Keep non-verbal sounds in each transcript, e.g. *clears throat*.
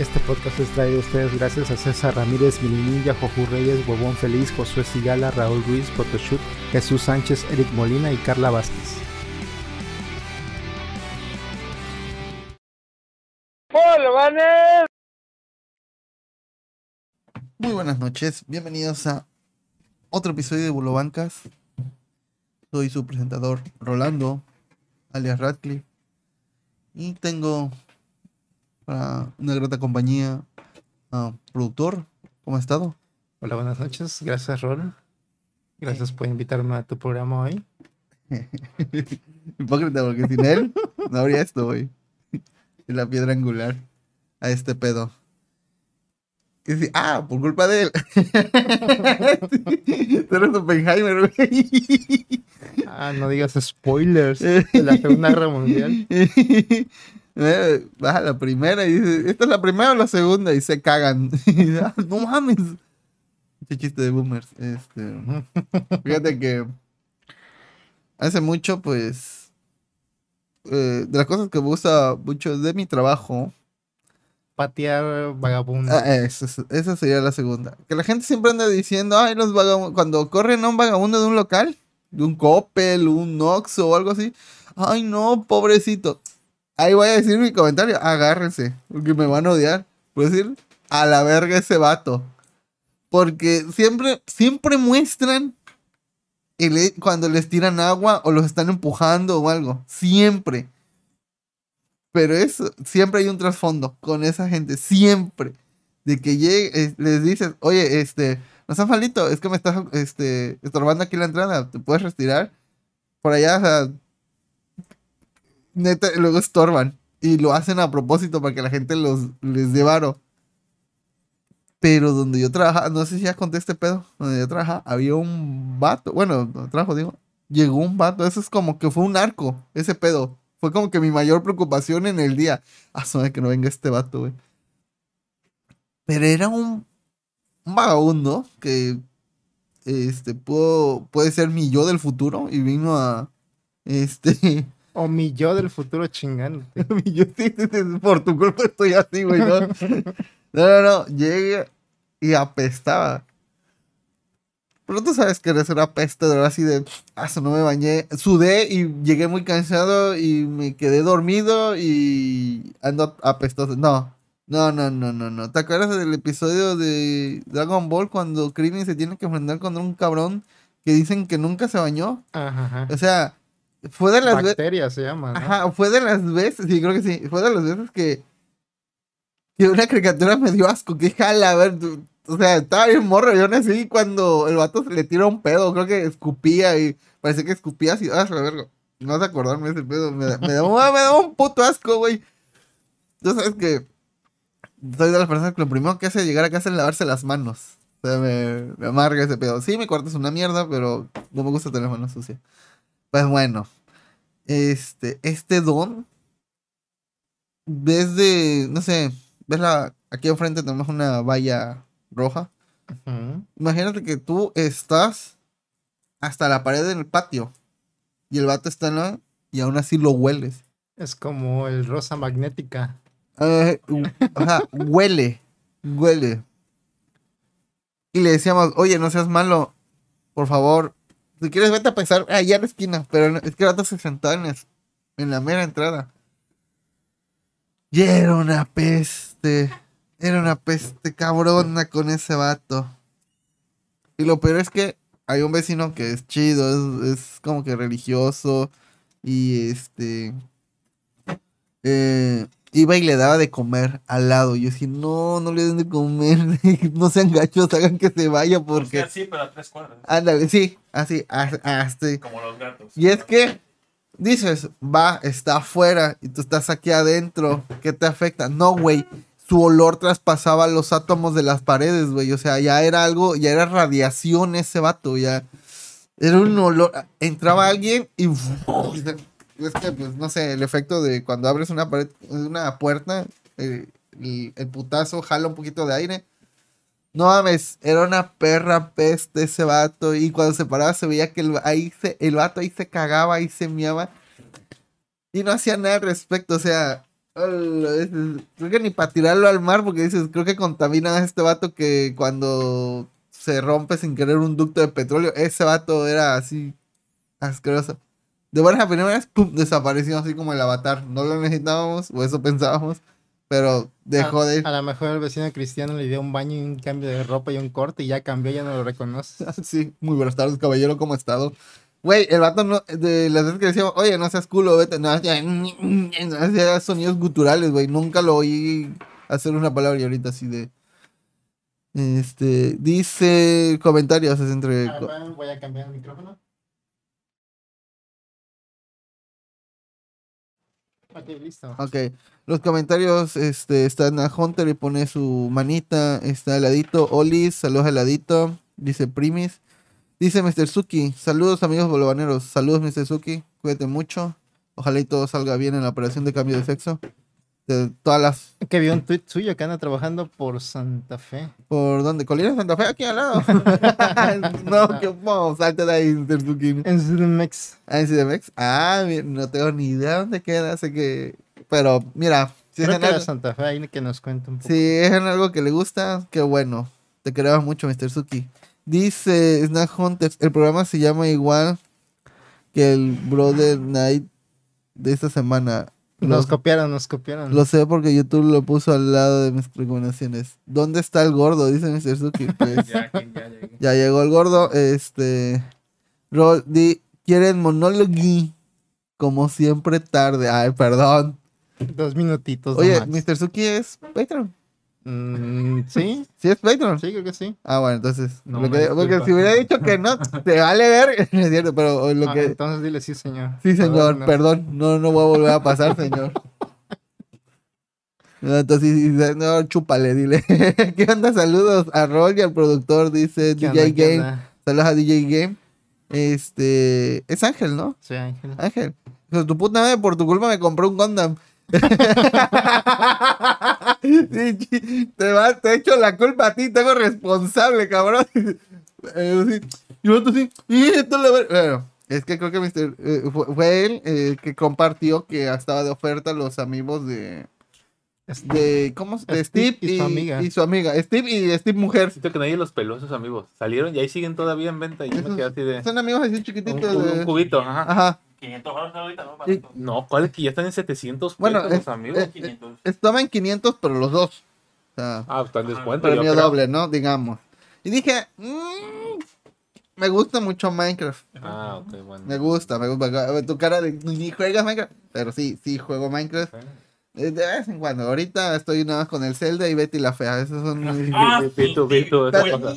Este podcast es traído a ustedes gracias a César Ramírez, Milinilla, Jojú Reyes, Huevón Feliz, Josué Sigala, Raúl Ruiz, Photoshoot, Jesús Sánchez, Eric Molina y Carla Vázquez. Muy buenas noches, bienvenidos a otro episodio de Bulobancas. Soy su presentador Rolando, alias Radcliffe. Y tengo para una grata compañía a productor. ¿Cómo ha estado? Hola, buenas noches. Gracias, Rol. Gracias por invitarme a tu programa hoy. *laughs* Hipócrita, porque sin él no habría esto hoy. Es la piedra angular a este pedo. Y dice, ah, por culpa de él. *laughs* Tú eres Oppenheimer, güey. Ah, no digas spoilers de la Segunda Guerra Mundial. *laughs* Eh, Baja la primera y dice, ¿esta es la primera o la segunda? Y se cagan. *laughs* Y "Ah, no mames. Ese chiste de boomers. Este, *laughs* fíjate que hace mucho, pues, eh, de las cosas que me gusta mucho de mi trabajo, Patear vagabundo. Ah, esa sería la segunda. Que la gente siempre anda diciendo, ay, los vagabundos, cuando corren a un vagabundo de un local, de un Coppel, un Oxxo o algo así, ay, no, pobrecito. Ahí voy a decir mi comentario, agárrense, porque me van a odiar. Voy a decir, a la verga ese vato. Porque siempre, siempre muestran cuando les tiran agua o los están empujando o algo. Siempre. Pero eso, siempre hay un trasfondo con esa gente, siempre. De que llegue, eh, les dices, oye, este, no seas malito, es que me estás este, estorbando aquí la entrada, ¿te puedes retirar? Por allá, o sea, neta, luego estorban. Y lo hacen a propósito para que la gente los, les dé varo. Pero donde yo trabajaba, no sé si ya conté este pedo, donde yo trabajaba, había un vato, bueno, trabajo, digo, llegó un vato, eso es como que fue un arco, ese pedo. Fue como que mi mayor preocupación en el día. Ah, suena que no venga este vato, güey. Pero era un, un vagabundo que este puede ser mi yo del futuro y vino a este *laughs* O mi yo del futuro chingándote. *laughs* yo sí, sí, sí, por tu culpa estoy así, güey. No, *laughs* no, no, no, llegué y apestaba. Pero tú sabes que eres una peste, de verdad, así de, ah, no me bañé. Sudé y llegué muy cansado y me quedé dormido y ando apestoso. No, no, no, no, no, no. ¿Te acuerdas del episodio de Dragon Ball cuando Krillin se tiene que enfrentar contra un cabrón que dicen que nunca se bañó? Ajá, ajá. O sea, fue de las veces... Bacteria se llama, ¿no? Ajá, fue de las veces, sí, creo que sí, fue de las veces que, que una caricatura me dio asco, que jala, a ver, tú- o sea, estaba bien morro, yo nací cuando el vato se le tira un pedo, creo que escupía y parece que escupía así, ah, la verga, no vas a acordarme ese pedo, me, da- me, da, me da un puto asco, güey. Tú sabes que soy de las personas que lo primero que hace llegar a casa es lavarse las manos. O sea, me, me amarga ese pedo. Sí, mi cuarto es una mierda, pero no me gusta tener manos sucias. Pues bueno, este, este don, ves de, no sé, ves la, aquí enfrente tenemos una valla roja. Imagínate que tú estás hasta la pared del patio y el vato está en la, y aún así lo hueles. Es como el rosa magnética. Eh, u- ajá, huele, huele. Y le decíamos, oye, no seas malo, por favor, si quieres vete a pensar allá en la esquina, pero es que el vato se es- en la mera entrada. Y era una peste, era una peste cabrona con ese vato. Y lo peor es que hay un vecino que es chido, es, es como que religioso y este eh, iba y le daba de comer al lado. Yo decía, no, no le den de comer, *laughs* no sean gachos, *laughs* hagan que se vaya porque... Porque sí, pero a tres cuadras. Ándale, sí, así, as- así. Como los gatos. Y es que dices, va, está afuera y tú estás aquí adentro, ¿qué te afecta? No, güey, su olor traspasaba los átomos de las paredes, güey. O sea, ya era algo, ya era radiación ese vato, ya. Era un olor. Entraba alguien y. Es que, pues, no sé, el efecto de cuando abres una pared, una puerta, eh, el, el putazo jala un poquito de aire. No mames, era una perra peste ese vato. Y cuando se paraba se veía que el, ahí se, el vato ahí se cagaba, ahí se miaba. Y no hacía nada al respecto. O sea, Creo que ni para tirarlo al mar, porque dices, creo que contamina a este vato que cuando se rompe sin querer un ducto de petróleo, ese vato era así asqueroso. De buenas a primeras, pum, desapareció así como el avatar. No lo necesitábamos, o eso pensábamos, pero dejó a, de ir. A lo mejor el vecino cristiano le dio un baño y un cambio de ropa y un corte y ya cambió, ya no lo reconoce. *laughs* Sí, muy buenas tardes, caballero, ¿cómo ha estado? Güey, el vato no, de las veces que decíamos, oye, no seas culo, vete, no, hacía, hacía sonidos guturales, güey, nunca lo oí hacer una palabra y ahorita así de... Este, dice comentarios, es entre... Ah, bueno, voy a cambiar el micrófono. Ok, los comentarios, este, están a Hunter y pone su manita, está heladito, Olis, saludos heladito, dice Primis, dice Mr. Suki, saludos amigos bolobaneros, saludos Mr. Suki, cuídate mucho, ojalá y todo salga bien en la operación de cambio de sexo, de todas las, Que vi un tweet suyo que anda trabajando por Santa Fe. ¿por dónde? Colina Santa Fe, aquí al lado. *laughs* no, que vamos, salte de ahí Mr. Suki. En CDMX. Ah, en CDMX, ah, no tengo ni idea dónde queda, sé que, pero mira, si es Creo que algo- Santa Fe, ahí que nos cuente un poco. Si es en algo que le gusta, qué bueno. Te queremos mucho, Mr. Suki. Dice Snack Hunters, el programa se llama igual que el Brother Night de esta semana. Nos Lo, copiaron, nos copiaron. lo sé porque YouTube lo puso al lado de mis recomendaciones. ¿Dónde está el gordo? Dice Mr. Suki. *laughs* Pues, Ya, llegó el gordo. Este. Rol, di, quieren monólogo. Como siempre tarde. Ay, perdón. Dos minutitos. Oye, nomás. Mr. Suki es Patreon. Mm, ¿Sí? ¿Sí es Patreon? Sí, creo que sí. Ah, bueno, entonces. No, lo me que- porque si hubiera dicho que no, te vale ver, *laughs* es cierto, pero lo Ah, que. Entonces dile sí, señor. Sí, señor, Perdón, no. perdón, no, no voy a volver a pasar, señor. No, Entonces, no, chúpale, dile. *laughs* ¿Qué onda? Saludos a Rol y al productor, dice ¿Qué DJ onda, Game. Saludos a DJ Game. Este. Es Ángel, ¿no? Sí, Ángel. Ángel. Hijo de tu puta madre, por tu culpa me compré un Gundam. Te, va, te echo la culpa a ti, tengo responsable, cabrón. Eh, sí. Y otro sí. Y esto le va- Bueno, es que creo que Mr. eh, fue, fue él eh, que compartió que estaba de oferta los amigos de. de ¿Cómo? se- De Steve Steve, y su amiga. y su amiga. Steve y Steve mujer. Siento que nadie los peló a esos amigos. Salieron y ahí siguen todavía en venta. Y yo me quedé así de. Son amigos así Un, chiquititos. un- un de- cubito, ajá. Ajá. 500 baros ahorita, ¿no? Barato. No, ¿cuál es que ya están en 700 Bueno, pesos es- los amigos? eh, 500. Estaban 500, pero los dos. O sea, ah, están en descuento. premio doble, ¿no? Digamos. Y dije, "Mm, me gusta mucho Minecraft. Ah, ok, bueno. Me gusta, me gusta. Tu cara de ni juegas Minecraft. Pero sí, sí juego Minecraft. Eh, De vez en cuando. Ahorita estoy nada más con el Zelda y Betty la Fea. Esos son *laughs* mis. Ah, Pero-. Pero,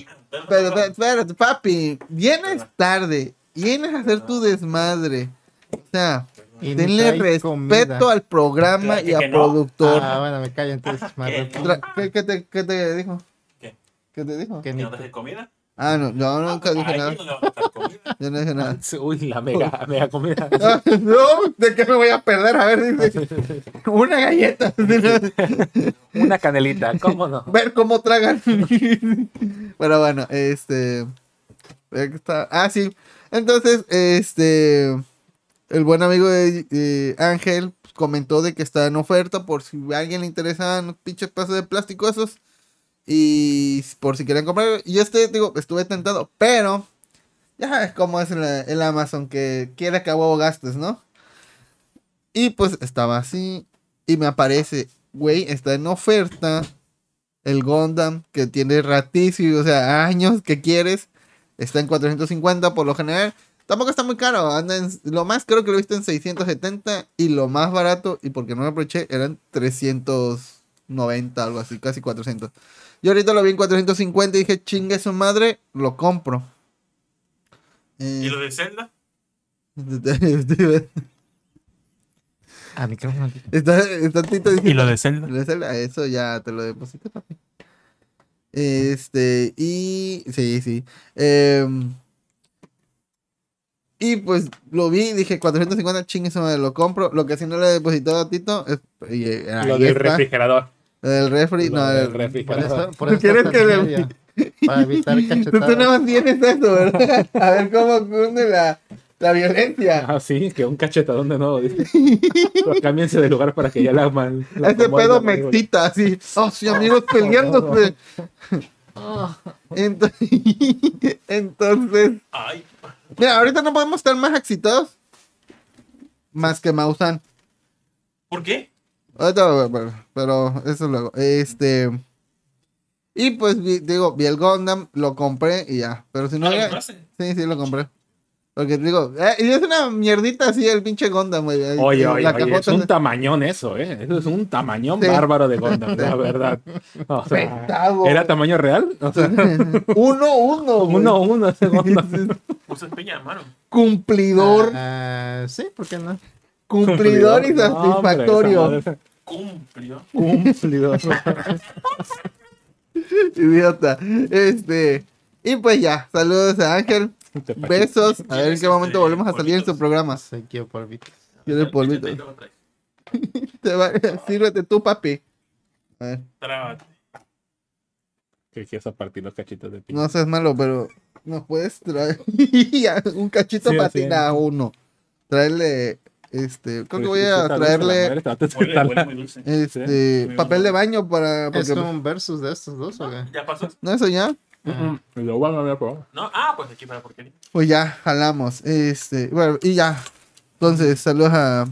pero, espérate, papi. Vienes tarde. Vienes a hacer tu desmadre. O sea, Y denle respeto comida. al programa Claro y al no. productor. Ah, bueno, me callo entonces. más ¿Qué? Tra- ¿Qué, qué te, ¿Qué te dijo? ¿Qué? ¿Qué te dijo? Que ¿Que ni no dejes comida? Ah, no, yo nunca dije Ay, nada. ¿quién no? *laughs* Yo no dije nada. *laughs* Uy, la mega, *laughs* mega comida. Ah, no, ¿de qué me voy a perder? A ver, dice. Una galleta. Una canelita, ¿cómo no? Ver cómo tragan. Pero bueno, este. está- Ah, sí. Entonces, este. El buen amigo de Ángel comentó de que está en oferta por si a alguien le interesan los pinches pedazos de plástico esos. Y por si quieren comprar. Y este, digo, estuve tentado, pero. Ya sabes cómo es el, Amazon, que quiere que a gastes, ¿no? Y pues estaba así. Y me aparece, güey, está en oferta el Gundam que tiene ratísimo, o sea, años que quieres. Está en 450 por lo general. Tampoco está muy caro. Anda en- lo más creo que lo he visto en 670 y lo más barato, y porque no me aproveché, eran 390, algo así, casi 400. Yo ahorita lo vi en 450 y dije, chingue su madre, lo compro. ¿Y Eh, lo de Zelda? *laughs* Ah, micrófono. está, está Tito ¿Y lo de Zelda? Lo de Zelda, Eso ya te lo deposité, papi. Este, y. Sí, sí. Em, y pues lo vi, dije 450 chingues, madre, lo compro. Lo que sí no le he depositado a Tito es. y, eh, Lo del está, refrigerador. lo del refri. Lo no, del el- Por refrigerador. eso, por ¿Tú quieres que le- *laughs* Para evitar *laughs* Tú, tú nada cachetadas. más tienes eso, ¿verdad? A ver cómo cunde la, La violencia. Ah, sí, que un cachetadón de nuevo. dice. Pero cámbiense de lugar para que ya la man. la Ese pedo me excita, así. Oh, sí, amigos *laughs* peleándose. Ent- Entonces, Ay, mira, ahorita no podemos estar más excitados. Más que Mausan. ¿por qué? Ahorita, bueno, pero eso luego. Este. Y pues, vi- digo, vi el Gundam, lo compré y ya. Pero si no. ¿No lo compraste? Sí, sí, lo compré. Porque digo, eh, y es una mierdita así el pinche Gundam, güey. Oye, eh, oye, la oye, es un tamañón eso, ¿eh? Eso es un tamañón Sí. bárbaro de Gundam, *laughs* la verdad. O sea. ¿Era tamaño real? O sea, *laughs* Uno, uno. güey. uno a uno ese Gundam. Usas peña, hermano. Cumplidor. Ah, sí, ¿por qué no? Cumplidor y hombre, satisfactorio. Cumplió. Cumplidor. *laughs* Idiota. Este. Y pues ya, saludos a Ángel. *laughs* Besos. A ver en qué momento volvemos a salir en su Polvitos. programa. Se quiero polvito. Quiere polvito. Ahí te va- Sírvete tú, papi. A ver, Trábate. Que quieres a partir los cachitos de piña. no seas malo, pero nos puedes traer *laughs* un cachito Sí, ti, nada, uno. Traerle, este, creo que voy Está a traerle, a este, papel de baño para, ¿Es porque, un versus de estos dos o qué? ¿Ya pasó? no, eso ya, Y Lo van a ver, pero- No, ah, pues aquí para porquería. pues ya, jalamos, este, bueno, y ya, entonces, saludos a,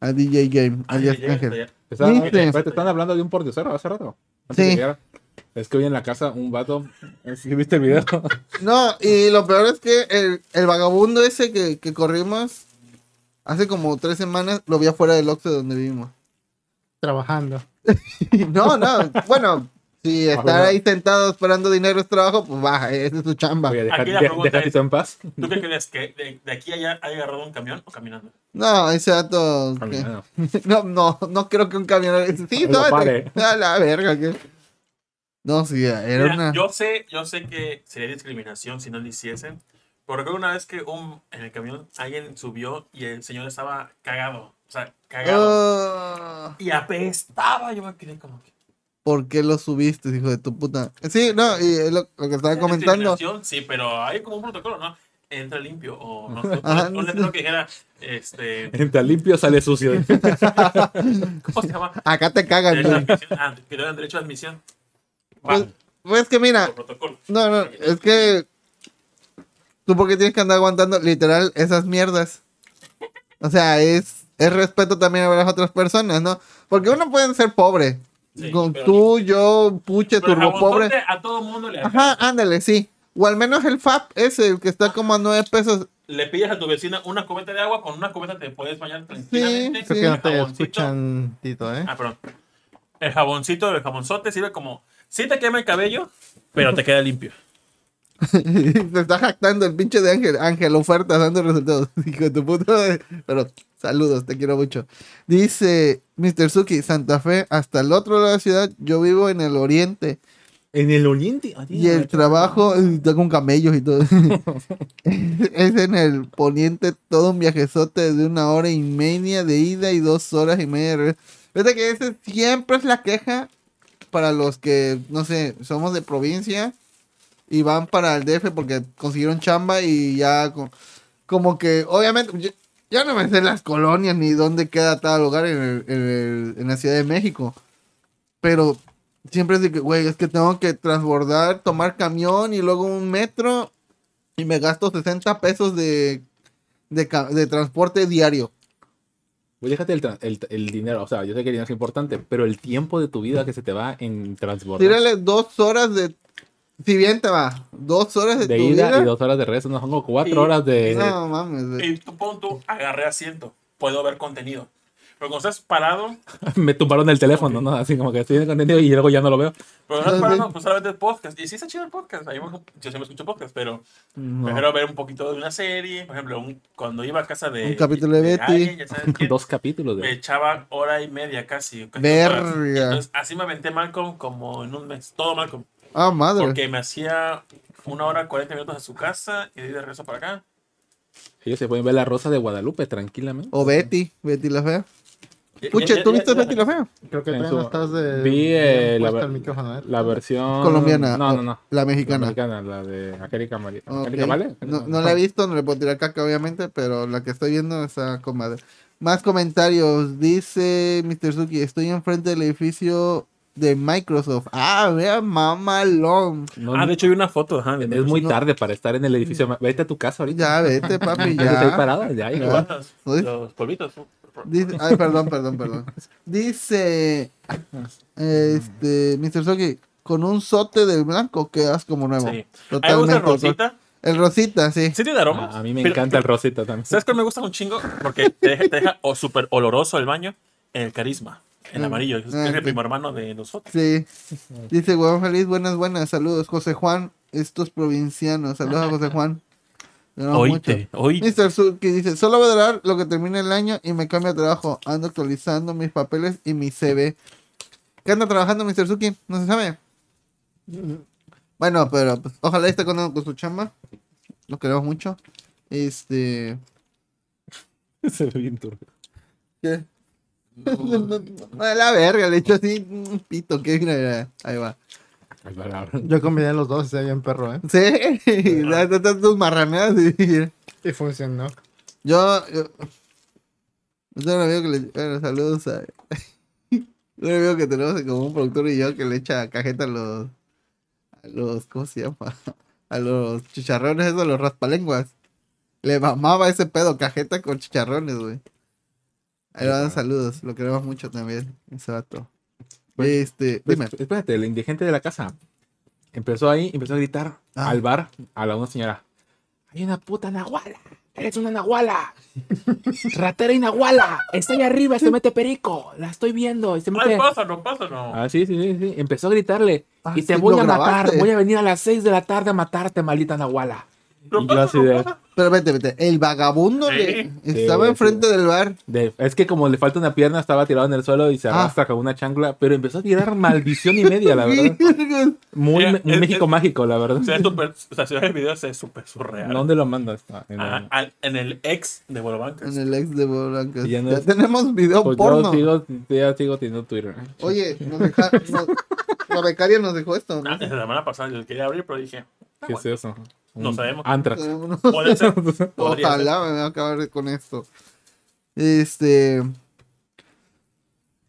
a DJ Game, Ah, alias ya, ya, Ángel. ya. Está- ¿Viste? espérate, te están hablando de un pordiosero hace rato. antes Sí. Es que hoy en la casa un vato. *laughs* ¿Sí viste el video? *laughs* No, y lo peor es que el, el vagabundo ese que, que corrimos hace como tres semanas lo vi afuera del Oxxo donde vivimos. Trabajando. *laughs* No, no, bueno, si estar ahí sentado esperando dinero es trabajo, pues baja, esa es su chamba. Oye, deja, Aquí la de- pregunta deja es- Tito en paz. ¿Tú qué crees? ¿Que de, de aquí a allá haya agarrado un camión o caminando? No, ese dato. que- Caminando. *laughs* No, no, no creo que un camión. Sí, no, *laughs* a la verga. que- No, sí, era Mira, una. Yo sé, yo sé que sería discriminación si no lo hiciesen. Pero recuerdo una vez que un, en el camión alguien subió y el señor estaba cagado. O sea, cagado. Ah, Y apestaba. Yo me quedé como que. ¿Por qué lo subiste, hijo de tu puta? Sí, no, y es lo, lo que estaba ¿Es comentando. Sí, pero hay como un protocolo, ¿no? Entra limpio o no sé. Ajá, un letrero que dijera, este, Entra limpio, sale sucio. *laughs* ¿cómo se llama? Acá te cagan, Derecho de güey. admisión. Ah, que le dan derecho de admisión. Pues, pues que mira, no, no, es que. ¿Tú por qué tienes que andar aguantando literal esas mierdas? O sea, es, es respeto también a las otras personas, ¿no? Porque uno puede ser pobre. Sí, Con tú, yo, puche, turbo pobre. A todo mundo le Ajá, ándale, sí. O al menos el FAP ese, el que está como a 9 pesos. Le pides a tu vecina una cubeta de agua, con una cubeta te puedes bañar tranquilamente. Sí, Creo que no te El jaboncito- escuchan, Tito, ¿eh? Ah, perdón. El jaboncito, el jabonzote sirve como. Sí te quema el cabello, pero te queda limpio. *laughs* Se está jactando el pinche de Ángel. Ángel, ofertas dando resultados. *laughs* Hijo de tu puta. Pero saludos, te quiero mucho. Dice Mr. Suki, Santa Fe, hasta el otro lado de la ciudad. Yo vivo en el oriente. En el oriente. ah, Y el trabajo está *laughs* con camellos y todo. *laughs* es en el poniente todo un viajezote de una hora y media de ida y dos horas y media de regreso. Fíjate que ese siempre es la queja para los que, no sé, somos de provincia y van para el DF porque consiguieron chamba y ya co- como que, obviamente, yo- ya no me sé las colonias ni dónde queda tal lugar en, el- en el- en la Ciudad de México. Pero siempre es de que, güey, es que tengo que transbordar, tomar camión y luego un metro y me gasto 60 pesos de, de, de transporte diario. Pues déjate el, el- el dinero. O sea, yo sé que el dinero es importante, pero el tiempo de tu vida que se te va en transbordar. Tírale dos horas de... Si bien te va, dos horas de, De tu ida vida. y dos horas de regreso. No, son como cuatro Y- horas de. No mames, güey. Y tú pon tú, agarré asiento, puedo ver contenido. Pero cuando estás parado, *laughs* Me tumbaron el teléfono, ¿no? Así como que estoy en contenido y luego ya no lo veo. pero no estás parado, pues solamente el podcast. Y sí está chido el podcast. a mí me- yo siempre escucho podcast, pero No. prefiero ver un poquito de una serie. Por ejemplo, un- cuando iba a casa de. Un capítulo de Betty. alguien, ya sabes *laughs* quién, Dos capítulos me de. echaba hora y media casi. casi. Verga. Entonces, así me aventé Malcolm como en un mes. Todo Malcolm. Ah, madre. Porque me hacía una hora 40 minutos a su casa y de de regreso para acá. Ellos se pueden ver la rosa de Guadalupe tranquilamente. O Betty, Betty la fea. Puche, ya- ¿tú viste Betty la Fea? Creo que no estás de. vi, eh, la ver- el micrófono, ¿eh? La versión Colombiana. No, no, no. La La mexicana. mexicana, la de Angélica María. Ok. Angélica Vale. No, no la he visto, no le puedo tirar caca, obviamente, pero la que estoy viendo está con madre. Más comentarios. Dice Mr. Suki, estoy enfrente del edificio de Microsoft. Ah, vea, mamalón. No, Ah, de hecho, hay una foto. Ajá, es muy tarde para estar en el edificio. Vete a tu casa ahorita. Ya, vete, papi, Ya ya. parado. Ya. Ya. Los, los polvitos. Dice, ay, perdón, perdón, perdón. Dice, este, Mr. Suki, con un sote del blanco quedas como nuevo. Sí. Totalmente. rosita. El rosita, sí. Sí tiene aromas. Ah, a mí me pero- encanta el rosita también. ¿Sabes cuál me gusta un chingo? Porque te deja, te deja o súper oloroso el baño. El carisma. El amarillo. Es, Ah, el primo hermano de nosotros. Sí. Dice, huevón feliz, buenas, buenas, saludos. José Juan, estos provincianos. Saludos a José Juan. Te amo mucho. Oíte, oíte. Mr. Suki dice, solo voy a dar lo que termine el año y me cambio de trabajo. Ando actualizando mis papeles y mi CV. ¿Qué anda trabajando Mr. Suki? No se sabe. Bueno, pero pues, ojalá esté con, con su chamba. Lo queremos mucho. Este... *laughs* Se ve bien turbio. ¿Qué? A la verga, le echo así un pito. que mira, mira, Ahí va. Yo combiné los dos, se bien perro, ¿eh? Sí, ya están tus marraneadas. y- Y funcionó. Yo, yo, yo tengo un amigo que le, bueno, saludos a, *laughs* un amigo que tenemos como un productor y yo que le echa cajeta a los, a los, ¿cómo se llama? *laughs* A los chicharrones, esos, los raspalenguas. Le mamaba ese pedo, cajeta con chicharrones, güey. Ahí le dan saludos, lo queremos mucho también, ese vato. Pues, Este, Pues, dime. espérate, el indigente de la casa empezó ahí, empezó a gritar Ah. al bar a la una señora. Hay una puta nahuala. Eres una nahuala. Ratera y nahuala. Está ahí arriba, se mete perico. La estoy viendo. Y se Ay, mete... pásalo, pásalo. Ah, sí, sí, sí, sí. Empezó a gritarle. Ah, y te sí, voy a matar. Voy a venir a las 6 de la tarde a matarte, maldita nahuala. Lo Y yo así de, Pero vete, vete, el vagabundo le- estaba Sí, enfrente del bar. de- Es que como le falta una pierna, estaba tirado en el suelo y se Ah. arrastra con una chancla. Pero empezó a tirar maldición y media, la verdad. *laughs* Muy un es- México es- mágico, la verdad. Se ve súper, o sea, si ves el video, se ve súper surreal. ¿Dónde lo mandas? Ah, en Ah, el- al- en el ex de Bolobancas. En el ex de Blancas. Y ya no ya es- tenemos video Pues porno. yo sigo, ya sigo teniendo Twitter. Oye, nos deja, nos- la becaria nos dejó esto, ¿no? Ah, la semana pasada yo quería abrir, pero dije, ah, ¿Qué es bueno, eso? No sabemos. Antrax. puede ser. *laughs* Ojalá me voy a acabar con esto. Este.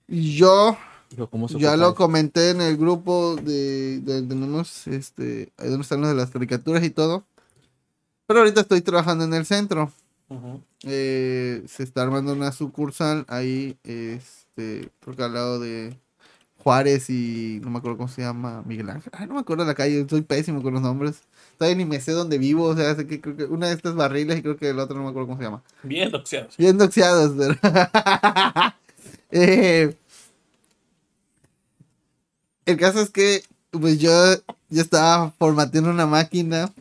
Yo Digo, ¿cómo se ya lo comenté en el grupo de, de- tenemos este ahí donde están los de las caricaturas y todo. Pero ahorita estoy trabajando en el centro. Eh, se está armando una sucursal ahí, este, porque al lado de Juárez y no me acuerdo cómo se llama, Miguel Ángel. Ay, no me acuerdo la calle, soy pésimo con los nombres. Todavía ni me sé dónde vivo, o sea, sé que creo que una de estas barriles y creo que el otro no me acuerdo cómo se llama. Bien doxeados. Bien doxeados, pero... *laughs* Eh, el caso es que, pues yo, yo estaba formateando una máquina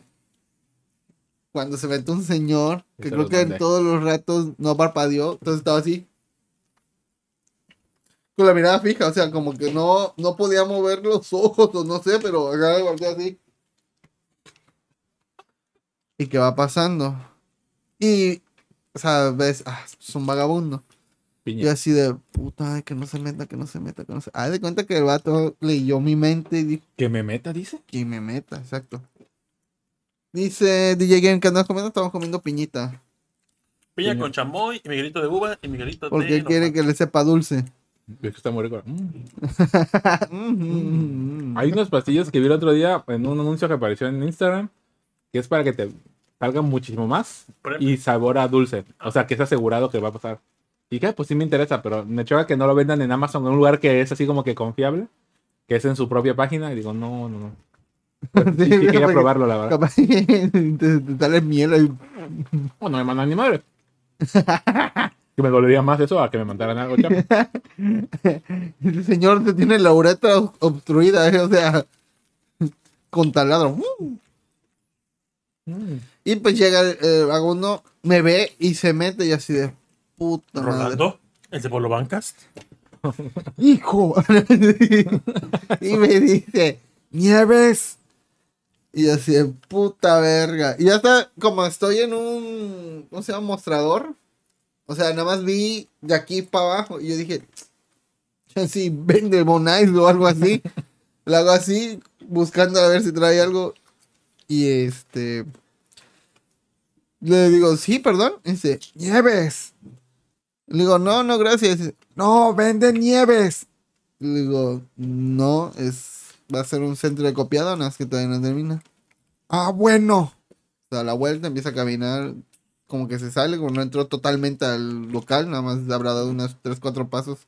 cuando se metió un señor que Se creo que en todos los ratos no parpadeó, entonces estaba así. Con la mirada fija, o sea, como que no, no podía mover los ojos o no sé, pero acá volteé así. ¿Y qué va pasando? Y, o sea, ves, ah, es un vagabundo. Piña. Yo así de puta, ay, que no se meta, que no se meta, que no se. Haz de cuenta que el vato leyó mi mente y dijo ¿Que me meta, dice? que me meta, exacto. Dice DJ Game que andas comiendo, estamos comiendo piñita. Piña Piña. con chamoy, y Miguelito de uva, y Miguelito Porque de... quiere que le sepa dulce. Es que está muy rico. Mm. Mm, *laughs* Hay unas pastillas que vi el otro día en un anuncio que apareció en Instagram que es para que te salga muchísimo más y sabor a dulce. O sea, que es asegurado que va a pasar. Y que pues sí me interesa, pero me choca que no lo vendan en Amazon en un lugar que es así como que confiable, que es en su propia página. Y digo, no, no, no. *laughs* Sí, Sí, sí quería porque probarlo, la verdad. Capaz que *laughs* te, te sale miel ahí. Oh, no me mandan ni madre. que me dolería más eso a que me mandaran algo. *laughs* El señor te tiene la uretra ob- obstruida, eh, o sea, con taladro. Mm. Y pues llega el, el vagabundo, me ve y se mete y así de puta madre. Rolando, el de Bolobancas. *laughs* hijo. *laughs* y me dice, Nieves. Y así de puta verga. Y ya está, como estoy en un, ¿cómo se llama? Mostrador. O sea, nada más vi de aquí para abajo y yo dije, si vende Bonais o algo así. *laughs* Lo hago así, buscando a ver si trae algo. Y este. Le digo, sí, perdón. Y dice, nieves. Le digo, no, no, gracias. Dice, no, vende nieves. Le digo, no, es. Va a ser un centro de copiado, nada más que todavía no termina. Ah, bueno. Da la vuelta, empieza a caminar. Como que se sale, como no entró totalmente al local, nada más habrá dado unos 3, 4 pasos.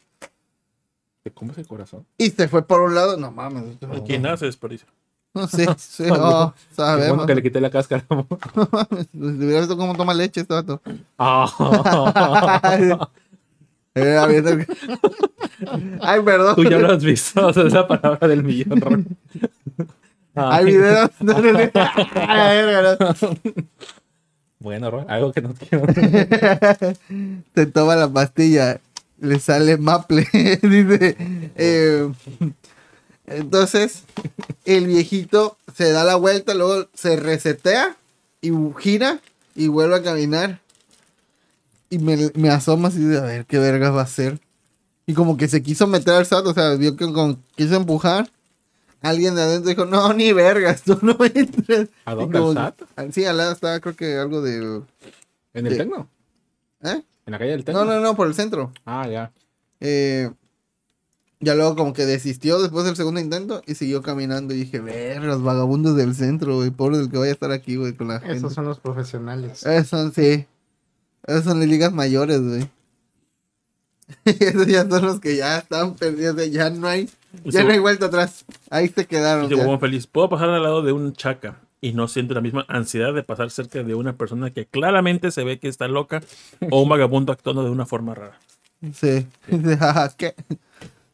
¿Cómo es el corazón? Y se fue por un lado, no mames. Aquí nada se desperdicia. *laughs* *laughs* No sé, sí, Qué sabemos. bueno que le quité la cáscara. *laughs* No mames, hubiera visto cómo toma leche este vato. Ah. El- Ay, perdón. Tú ya lo has visto, o sea, es la palabra del millón. Ron. Hay Ay, videos. Bueno, Ron, algo que no quiero. Se toma la pastilla. Le sale maple. Dice. eh, entonces, el viejito se da la vuelta, luego se resetea y gira y vuelve a caminar. Y me, me asoma así de a ver qué vergas va a hacer. Y como que se quiso meter al SAT, o sea, vio que como quiso empujar. Alguien de adentro dijo, no, ni vergas, *laughs* tú no entres. ¿A dónde? como ¿Al SAT? Sí, al lado estaba creo que algo de... ¿En el Sí. Tecno? ¿Eh? ¿En la calle del Tecno? No, no, no, por el centro. Ah, ya. Eh, ya luego como que desistió después del segundo intento y siguió caminando. Y dije, ver, los vagabundos del centro, güey. Pobre del que vaya a estar aquí, güey, con la gente. Esos son los profesionales. Esos son, sí. Esos son las ligas mayores, güey. *laughs* Esos ya son los que ya están perdidos. Ya no hay, ya no hay vuelta atrás. Ahí se quedaron. Huevón Feliz, puedo pasar al lado de un chaca y no siento la misma ansiedad de pasar cerca de una persona que claramente se ve que está loca o un vagabundo actuando de una forma rara. Sí. *laughs* "Jaja, ¿Qué?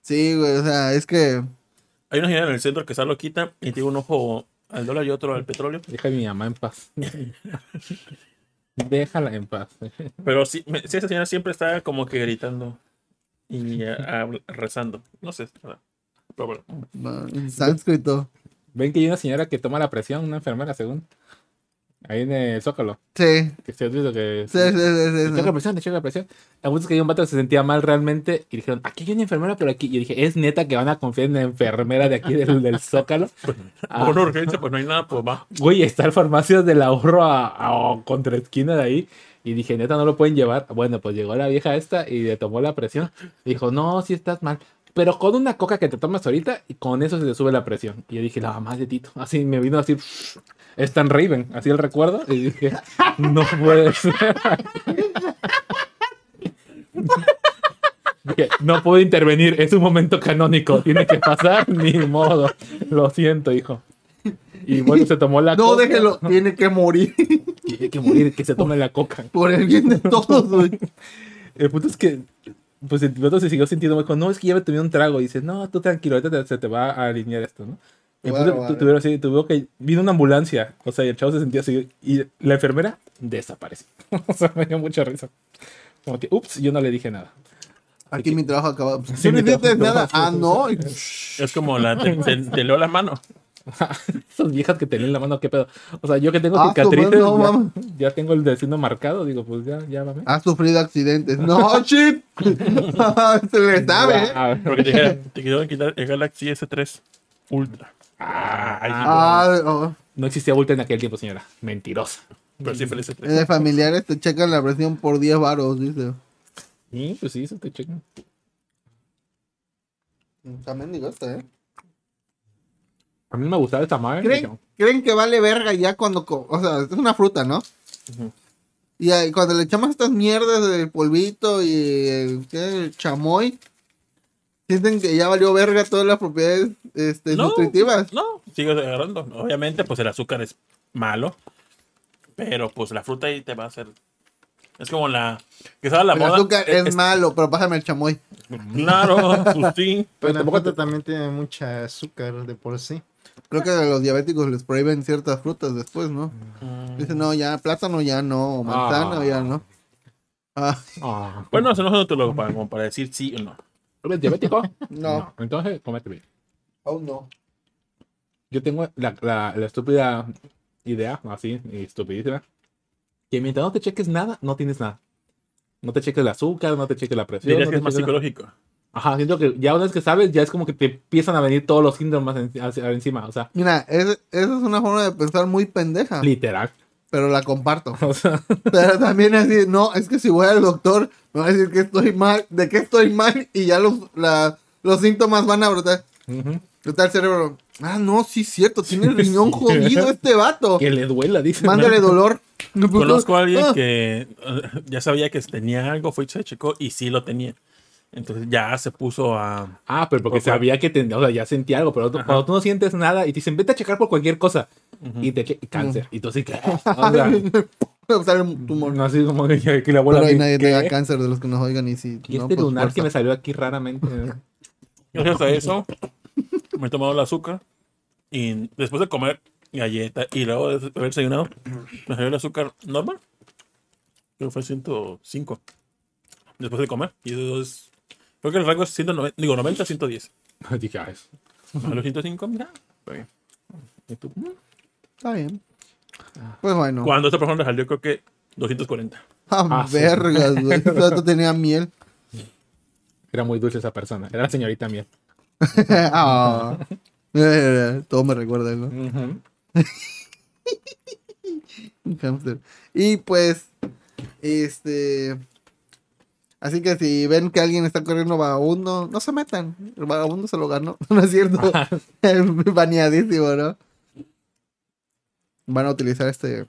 Sí, güey, o sea, es que... Hay una señora en el centro que está loquita y tiene un ojo al dólar y otro al petróleo. Deja a mi mamá en paz. Déjala en paz. Pero sí, me- sí, esa señora siempre está como que gritando y rezando. No sé. nada. Pero bueno. no, en sánscrito. Ven que hay una señora que toma la presión, una enfermera, según. Ahí en el Zócalo. Sí. Que se ha visto que. Sí, sí, sí, sí, Te sí. checa la presión, te checa la presión. A muchos que hay un vato que se sentía mal realmente y dijeron, aquí hay una enfermera, pero aquí. Y yo dije, ¿es neta que van a confiar en la enfermera de aquí del, del Zócalo? *laughs* Ah, Por una urgencia, pues no hay nada, pues va. güey, está el farmacia del ahorro a, a- contra esquina de ahí. Y dije, neta, no lo pueden llevar. Bueno, pues llegó la vieja esta y le tomó la presión. Dijo, no, si estás mal. Pero con una coca que te tomas ahorita y con eso se te sube la presión. Y yo dije, la mamá de Tito. Así me vino así. Es tan Raven, así el recuerdo. Y dije, no puede ser. *laughs* Dije, no puedo intervenir, es un momento canónico, tiene que pasar, *laughs* ni modo. Lo siento, hijo. Y bueno, se tomó la No, coca. déjelo. Tiene que morir. Tiene que morir, que se tome la coca. Por el bien de todos, güey. El punto es que, pues el piloto se siguió sintiendo mal. Dijo, no, es que ya me tomé un trago. Y dice, no, tú tranquilo, ahorita te- se te va a alinear esto, ¿no? Te tu- ¿eh? tuvieron así, tuvo que, vino una ambulancia. O sea, y el chavo se sentía así. Y la enfermera desapareció. *laughs* o sea, me dio mucha risa. Como que, ups, yo no le dije nada. Aquí mi trabajo acabado. Sí, ¿Tú no trabajo nada? Ah, no. *laughs* Es como la. Te, te- te leo la mano. *laughs* Esas viejas que tenían la mano, qué pedo. O sea, yo que tengo Ah, cicatrices, ya, ya tengo el destino marcado. Digo, pues ya, ya va. Ha sufrido accidentes. No, shit. Se le sabe, ¿eh? Porque te, te quisieron quitar el Galaxy S3 Ultra. Ah, sí, Ah, oh. No existía Ultra en aquel tiempo, señora. Mentirosa. pero sí S3. De familiares te checan la presión por 10 varos, dice. Sí, pues sí, eso te checan. También digo esto, ¿eh? A mí me gustaba esta madre. ¿Creen, que vale verga ya cuando... co- O sea, es una fruta, ¿no? Y ahí, cuando le echamos estas mierdas del polvito y el chamoy, sienten que ya valió verga todas las propiedades este, No. nutritivas. No, sigo agarrando. Obviamente, pues el azúcar es malo. Pero pues la fruta ahí te va a hacer. Es como la. Que sabe la el moda. azúcar es, es- malo, pero pásame el chamoy. Claro, pues sí. Pero la tampoco fruta también tiene mucha azúcar de por sí. Creo que a los diabéticos les prohíben ciertas frutas después, ¿no? Mm. Dicen, no, ya plátano ya no, o manzana Ah. ya no. Ah, Ah, Bueno, eso no es nutriólogo para, como para decir sí o no. ¿Eres diabético? *laughs* no, Entonces, comete bien. aún no. Yo tengo la, la, la estúpida idea, así, y estupidísima, que mientras no te cheques nada, no tienes nada. No te cheques el azúcar, no te cheques la presión. Dirías no que es más la- psicológico. Ajá, siento que ya una vez que sabes, ya es como que te empiezan a venir todos los síntomas en- hacia- encima. O sea, Mira, es- esa es una forma de pensar muy pendeja, literal. Pero la comparto. *laughs* O sea, Pero también así, no, es que si voy al doctor, me va a decir que estoy mal, de que estoy mal, y ya los, la- los síntomas van a brotar. Está el cerebro. Ah, no, sí, es cierto, tiene el *laughs* riñón jodido *laughs* este vato. que le duela, dice. Mándale dolor. Conozco a alguien Ah. que eh, ya sabía que tenía algo, fue y se checó y sí lo tenía. Entonces ya se puso a. Ah, pero porque sabía que tenía, o sea, ya sentía algo, pero tú- cuando tú no sientes nada y te dicen, vete a checar por cualquier cosa y te che- cáncer. Y tú así que, *laughs* o sea, un tumor. no así como que, que la abuela Pero hay así, nadie ¿qué? tenga cáncer de los que nos oigan y si. Y no, este pues, lunar que me salió aquí raramente. *laughs* Gracias a eso, me he tomado el azúcar y después de comer galleta y luego de haber desayunado, me salió el azúcar normal. Creo que fue 105. Después de comer. Y eso es. Creo que el rango es 190, digo 90 a 110. Dije, ah, eso. A los 105, mira. está bien. Y tú, Está bien. Pues bueno. Cuando esta persona le salió, creo que 240. Ah, Ah, sí. vergas, güey. *laughs* Este tenía miel. Era muy dulce esa persona. Era la señorita miel. Eh, *laughs* *laughs* Todo me recuerda, ¿no? Ujú. Un hámster. Y pues, este. Así que si ven que alguien está corriendo vagabundo, no se metan. El vagabundo se lo ganó. *laughs* No es cierto. *laughs* es baneadísimo, ¿no? Van a utilizar este.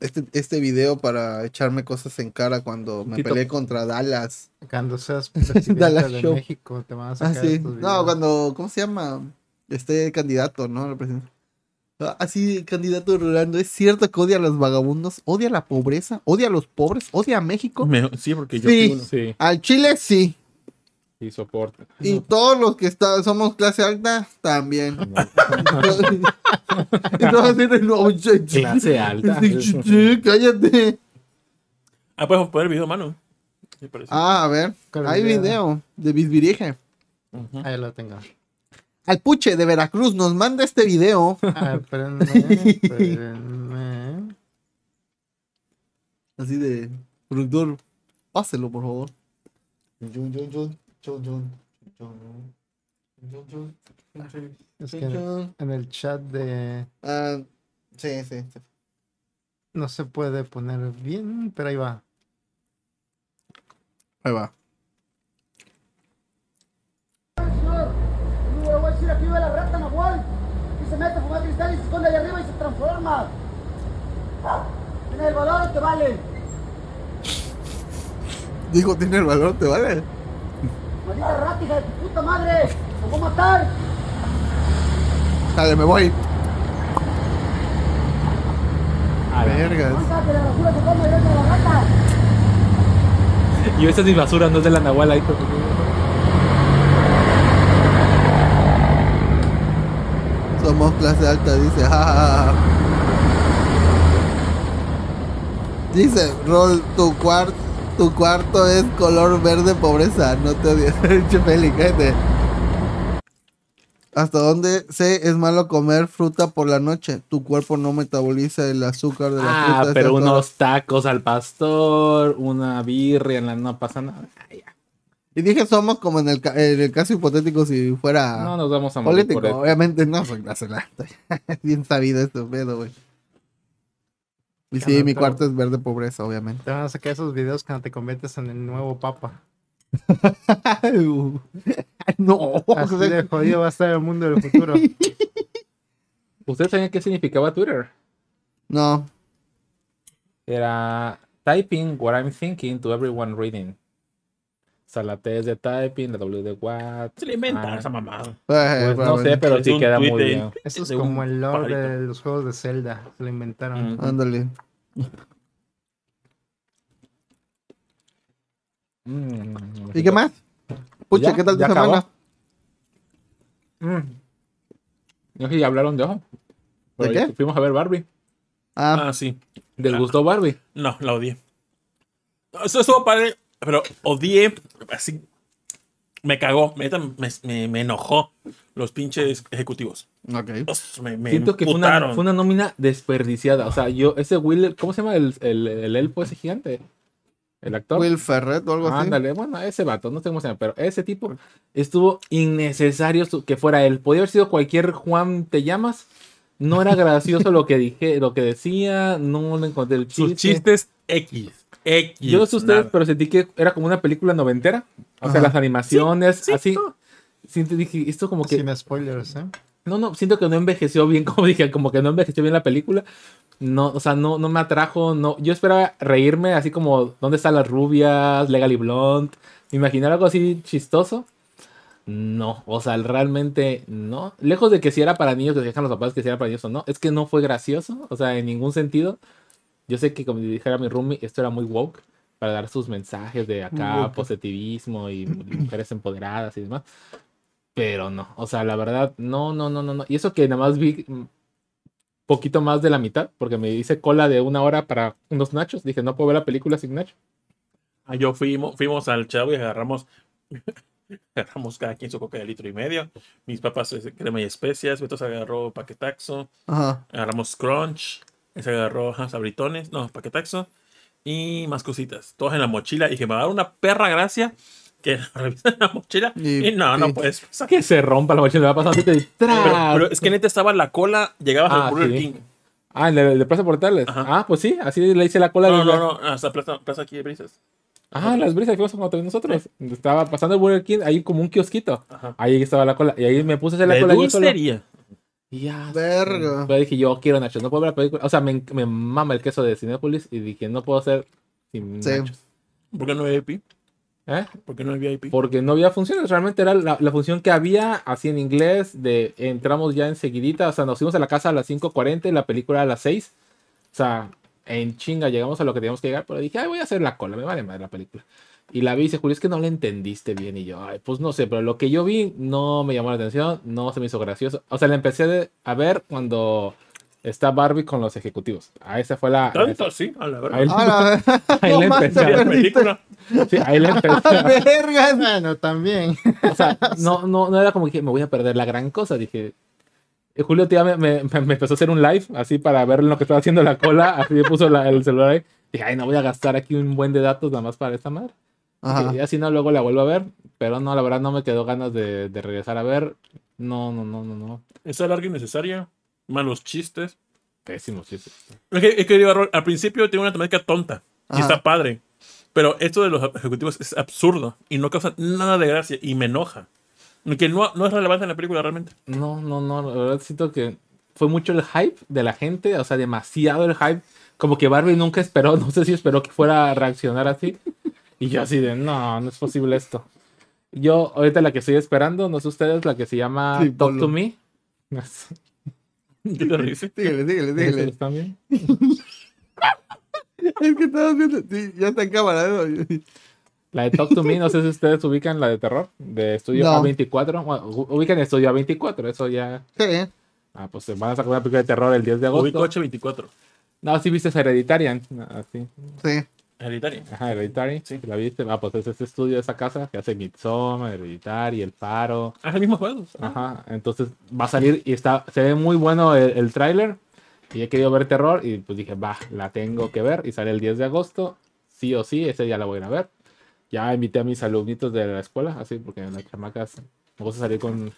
Este, este video para echarme cosas en cara cuando me Tito. peleé contra Dallas. Cuando seas *laughs* presidente Dallas de Show. México, te van a Ah, sacar sí. estos No, videos. cuando. ¿Cómo se llama? Este candidato, ¿no? La presidencia. Ah, Así, candidato Rolando, ¿es cierto que odia a los vagabundos? ¿Odia la pobreza? ¿Odia a los pobres? ¿Odia a México? Me- sí, porque yo Sí. fui uno. Sí, Al Chile sí. y soporta. Y todos los que está, somos clase alta también. no, *laughs* Clase alta. cállate. Ah, puedes poner el video, mano. Ah, a ver. ¿Cuál Hay video? video de Bisbirige. Ujú. Ahí lo tengo. Al Puche de Veracruz nos manda este video. Espérenme, espérenme. Así de, productor, páselo, por favor. Es que en, en el chat de... Ah, sí, sí, sí. No se puede poner bien, pero ahí va. Ahí va. Le voy a decir aquí vive la rata Nahual y se mete a fumar cristal y se esconde ahí arriba y se transforma. ¿Tienes el valor o te vale? Dijo, tiene el valor, ¿te vale? Maldita rata, hija de tu puta madre. ¡Te voy a matar! Dale, me voy. A ver. Vergas. *laughs* Y esa es mi basura, no es de la Nahuala. hijo. Somos clase alta, dice. ja, ja, ja. Dice, Rol, tu cuarto, tu cuarto es color verde pobreza. No te. Che, Feli, cállate. ¿Hasta dónde sé es malo comer fruta por la noche? Tu cuerpo no metaboliza el azúcar de la fruta. Ah, pero unos tacos al pastor, una birria, en la no pasa nada. Ay. Y dije, somos como en el, ca- en el caso hipotético si fuera No nos vamos a morir político. por. Obviamente no soy alta. *laughs* Bien sabido esto, pedo, güey. Y sí, mi cuarto es verde pobreza, obviamente. Te van a sacar esos videos cuando te conviertes en el nuevo papa. *laughs* no. Así de jodido va a estar el mundo del futuro. *laughs* ¿Ustedes saben qué significaba Twitter? No. Era typing what I'm thinking to everyone reading. O sea, la T es de typing, la W de what. Se le inventa Ah. esa mamada. Eh, Pues no sé, pero sí queda muy de- bien. Eso es De como el lore de los juegos de Zelda. Se lo inventaron. Mm. Ándale. Mm. ¿Y qué más? Pucha, Ya, ¿qué tal tu ya semana? Mm. No sé si hablaron de ojo. Pero qué? ya Fuimos a ver Barbie. Ah, Ah, sí. ¿Les Ah. gustó Barbie? No, la odié. Eso estuvo padre, pero odié. Así. Me cagó. Me, me, me enojó los pinches ejecutivos. ok. Os, Me, me Siento que fue una, fue una nómina desperdiciada. O sea, yo, ese Will, ¿cómo se llama el, el, el elfo ese gigante? el actor. Will Ferret o algo así. Ándale, bueno, ese vato, no sé cómo se llama, pero ese tipo estuvo innecesario que fuera él. Podía haber sido cualquier Juan te llamas. No era gracioso lo que dije, lo que decía, no le encontré el chiste. Sus chistes X. X. Yo no sé ustedes, nada. pero sentí que era como una película noventera. O sea, las animaciones, Sí, así. no. Siento, dije, esto como que. Sin spoilers, ¿eh? No, no, siento que no envejeció bien, *laughs* como dije, como que no envejeció bien la película. No, o sea, no, no me atrajo, no. Yo esperaba reírme así como ¿Dónde están las rubias? Legally Blonde. Imaginar algo así chistoso. No, o sea, realmente no. Lejos de que si era para niños, que se dejan los papás que si era para niños o no, es que no fue gracioso, o sea, en ningún sentido. Yo sé que como dijera mi roomie, esto era muy woke para dar sus mensajes de acá, positivismo y mujeres empoderadas y demás. Pero no, o sea, la verdad, no, no, no, no, no. Y eso que nada más vi poquito más de la mitad, porque me hice cola de una hora para unos nachos. Dije, no puedo ver la película sin nacho. Ah, yo fuimos, fuimos al chavo y agarramos, *laughs* agarramos cada quien su coca de litro y medio. Mis papás eh, crema y especias, Beto se agarró paquetaxo, Ajá. agarramos crunch, se agarró ajá, sabritones, no, paquetaxo y más cositas, todas en la mochila y que me va a dar una perra gracia que *laughs* revisa la mochila y, Y- no, no sí. puedes pasar. Que se rompa la mochila, le va pasando y Pero, pero es que neta estaba la cola, llegabas Ah, al Burger sí. King. Ah, el de, el de Plaza Portales. Ajá. Ah, pues sí, así le hice la cola. No, de- no, no, hasta plaza, plaza aquí de brisas. Ah, las brisas que fuimos cuando también nosotros. Estaba pasando el Burger King, ahí como un kiosquito. Ajá. Ahí estaba la cola. Y ahí me puse a hacer la De cola yo solo. Ya. Verga. Pero dije, yo quiero nachos, no puedo ver la película. O sea, me, me mama el queso de Cinépolis y dije, no puedo hacer sin Sí. nachos. ¿Por qué no hay VIP? ¿Eh? ¿Por qué no hay VIP? Porque no había funciones, realmente era la, la función que había, así en inglés, de entramos ya enseguidita, o sea, nos fuimos a la casa a las 5.40 y la película a las 6. O sea, en chinga llegamos a lo que teníamos que llegar, pero dije, ay, voy a hacer la cola, me vale madre la película. Y la vi y dice, Julio, es que no la entendiste bien. Y yo, ay, pues no sé, pero lo que yo vi no me llamó la atención, no se me hizo gracioso. O sea, la empecé a ver cuando está Barbie con los ejecutivos. A esa fue la... Tanto, sí, a la verdad. Ahí, A la *laughs* ahí *laughs* No le mames, empecé. película. sí, ahí le *laughs* empecé. ¡Ah, vergas! Bueno, también. O sea, no, no, no era como que me voy a perder la gran cosa. Dije, eh, Julio tía me, me- me empezó a hacer un live así para ver lo que estaba haciendo la cola. Así me puso la- el celular ahí. Dije, ay, no voy a gastar aquí un buen de datos nada más para esta madre. Ajá. Y así no, luego la vuelvo a ver. Pero no, la verdad no me quedó ganas de, de regresar a ver. No, no, no, no, no. Esa larga innecesaria. Malos chistes. Pésimo, sí, sí. Es que, es que digo, al principio tiene una temática tonta. Y Ajá. está padre. Pero esto de los ejecutivos es absurdo. Y no causa nada de gracia. Y me enoja. Que no, no es relevante en la película realmente. No, no, no, la verdad siento que fue mucho el hype de la gente, o sea, demasiado el hype. Como que Barbie nunca esperó, *laughs* no sé si esperó que fuera a reaccionar así. Y yo así de, no, no es posible esto. Yo, ahorita la que estoy esperando, no sé ustedes, la que se llama Sí, Talk to Me. ¿Qué te dice? *laughs* Dígale, dígale, dígale. ¿Están bien? *laughs* Es que estamos viendo. Sí, ya está en cámara. ¿no? *laughs* La de Talk to Me, no sé si ustedes ubican la de terror, de Estudio No. A24. Bueno, ubican Estudio A24, eso ya. Sí. Ah, pues se van a sacar una película de terror el 10 de Ubico agosto. 824. No, sí viste Hereditarian. Así. Sí. Hereditaria. Ajá, Hereditary. Sí. ¿La viste? Ah, pues es este estudio, esa casa que hace Midsommar, Hereditary, El Faro. Ah, es el mismo juego. Ajá, entonces va a salir y está, se ve muy bueno el, el tráiler. Y he querido ver terror y pues dije, va, la tengo que ver. Y sale el 10 de agosto. Sí o sí, ese ya la voy a ver. Ya invité a mis alumnitos de la escuela, así, porque en las chamacas me gusta salir con,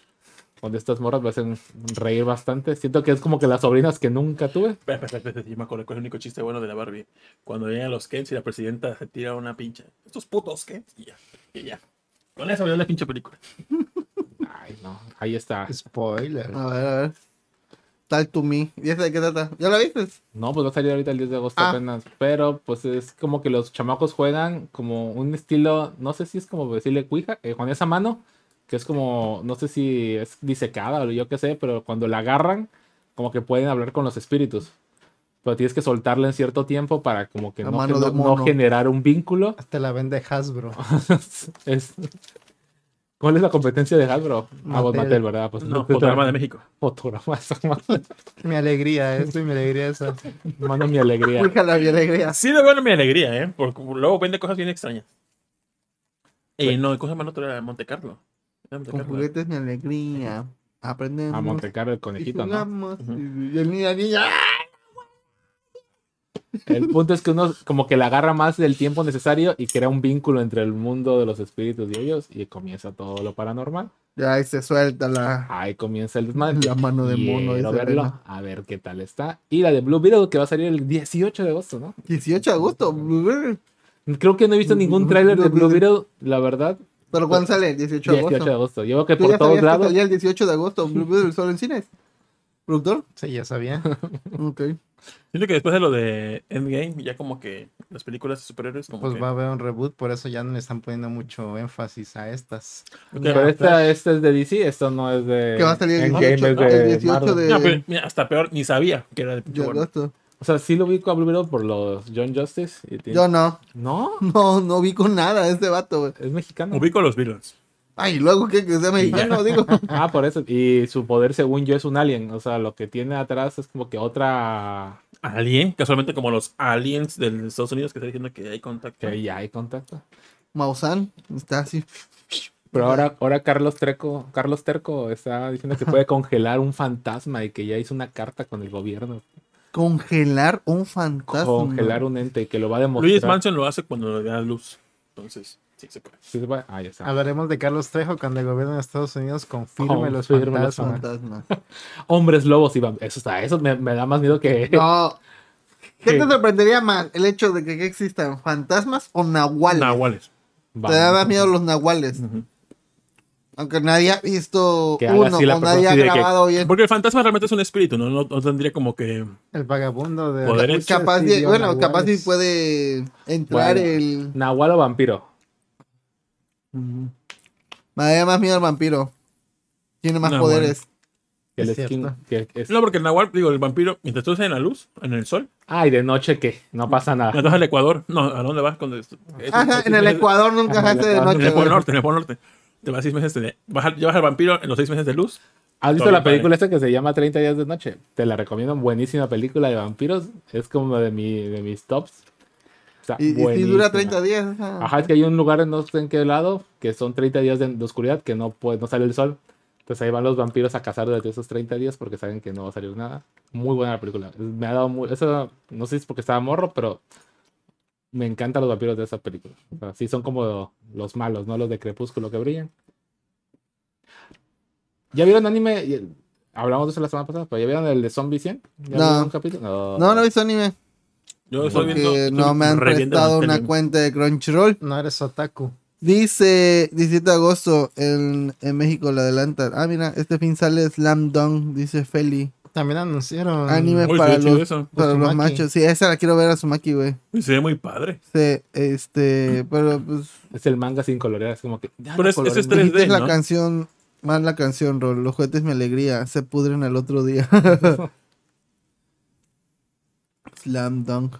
con estas morras, me hacen reír bastante. Siento que es como que las sobrinas que nunca tuve. Yo me acuerdo cuál es el único chiste bueno de la Barbie. Cuando llegan los Kens y la presidenta se tira una pincha. Estos putos Kens. Y ya. Y ya. Con eso veo la pinche película. Ay, no, ahí está. Spoiler. A ver, a ver. Tal to me. ¿Y esa de qué trata? ¿Ya la viste? No, pues va a salir ahorita el 10 de agosto Ah. apenas. Pero pues es como que los chamacos juegan como un estilo, no sé si es como decirle cuija, eh, con esa mano, que es como, no sé si es disecada o yo qué sé, pero cuando la agarran, como que pueden hablar con los espíritus. Pero tienes que soltarla en cierto tiempo para como que no, de generar un vínculo. Te la vende Hasbro. *laughs* Es- ¿Cuál es la competencia de Hasbro? Ah, pues Mattel. Mattel, ¿verdad? Pues No, Fotograma de México. Fotograma, esa Mi alegría, esto y mi alegría esa. Mano mi alegría. Hija la mi alegría. Sí, le veo mi alegría, ¿eh? Porque luego vende cosas bien extrañas. Y no, cosas más otra era Monte Carlo. Con juguetes mi alegría. Aprendemos. A Montecarlo el y conejito, ¿no? jugamos. Ujú. Y el niño, niña. ¡ah! El punto es que uno como que le agarra más del tiempo necesario y crea un vínculo entre el mundo de los espíritus y ellos y comienza todo lo paranormal. Ya ahí se suelta la, Ahí comienza el desmadre. la mano de mono. Quiero verlo, a ver qué tal está. Y la de Blue Beetle que va a salir el 18 de agosto, ¿no? 18 de agosto. Blueberry. Creo que no he visto ningún tráiler de Blue Beetle, la verdad. ¿Pero cuándo sale? 18 de 18 de agosto. agosto. Yo veo que ¿Tú por ya todos que lados. salía el 18 de agosto Blueberry solo en cines? ¿Productor? Sí, ya sabía. *laughs* Ok. Siento que después de lo de Endgame, ya como que las películas de superhéroes como Pues que... va a haber un reboot, por eso ya no le están poniendo mucho énfasis a estas. Ok, Pero esta, esta es de DC, esto no es de. Que va a salir el Endgame 18, es de el 18 Marvel. de- No, pero mira, hasta peor, ni sabía que era de de Warner. agosto. O sea, sí lo ubico a Blue Beetle por los John Justice. y tiene- Yo no. No, No, no vi con nada a este vato, güey. es mexicano. Ubico a los Beatles. Ay, luego que, que sea mexicano, digo. *laughs* Ah, por eso. Y su poder, según yo, es un alien. O sea, lo que tiene atrás es como que otra. Alien, casualmente como los aliens de Estados Unidos que está diciendo que hay contacto. Que ya hay contacto. Maussan está así. Pero ahora, ahora Carlos Treco, Carlos Terco está diciendo que puede congelar un fantasma y que ya hizo una carta con el gobierno. Congelar un fantasma. Congelar un ente que lo va a demostrar. Luis Manson lo hace cuando le da luz. Entonces, sí se puede. Sí se puede. Ah, ya está. Hablaremos de Carlos Trejo cuando el gobierno de Estados Unidos confirme los Confirme los fantasmas. fantasma. *laughs* Hombres lobos y Eso está, eso me, me da más miedo que. *laughs* No. ¿Qué te sorprendería más? ¿El hecho de que, existan fantasmas o nahuales? Nahuales. Te da más miedo los nahuales. Aunque nadie ha visto Que haga uno así la o nadie ha que- grabado bien. Porque el fantasma realmente es un espíritu, ¿no? No, no tendría como que... El vagabundo de. Poderes. Capaz de, bueno, capaz si puede entrar Bueno. el. Nahual o vampiro. Me daría más miedo el vampiro. Tiene más Nahual. poderes. Que Es el cierto. skin- que es- No, porque el nahual, digo, el vampiro, mientras tú estás en la luz, en el sol, Ay, de noche que no pasa nada. vas al Ecuador, no, ¿a dónde vas? Cuando es- es- Ajá, es- en el es- Ecuador nunca dejaste de Ecuador. En noche. el Polo. Norte, en el Polo Norte. Te vas seis meses de... Vas llevas al vampiro en los seis meses de luz. ¿Has visto la película esta que se llama 30 días de noche? Te la recomiendo, buenísima película de vampiros. Es como de, mi, de mis tops. Está Y, y si buenísima. dura 30 días. ajá. Ajá, es que hay un lugar en no sé en qué lado que son 30 días de, de oscuridad que no, puede, no sale el sol. Entonces ahí van los vampiros a cazar durante esos 30 días porque saben que no va a salir nada. Muy buena la película. Me ha dado muy, eso no sé si es porque estaba morro, pero me encantan los vampiros de esa película. O sea, sí son como los malos, no los de Crepúsculo que brillan. ¿Ya vieron anime? Hablamos de eso la semana pasada, pero ¿ya vieron el de Zombie 100? ¿Ya No. vieron un capítulo? No, no he visto anime. Yo estoy Porque viendo... estoy no me han prestado una cuenta de Crunchyroll. No eres otaku. Dice 17 de agosto en, en México la adelantan. Ah, mira, este fin sale Slam Dunk, dice Feli. También anunciaron. Anime Uy, para los, eso. para los machos. Sí, esa la quiero ver a Sumaki, güey. Se ve muy padre. Sí, este, pero pues Es el manga sin colorear, es como que... Pero es- ese es coloreen. 3D, dijiste la ¿no? canción, más la canción, Rol. Los juguetes mi alegría, se pudren al otro día. *laughs* Slam Dunk.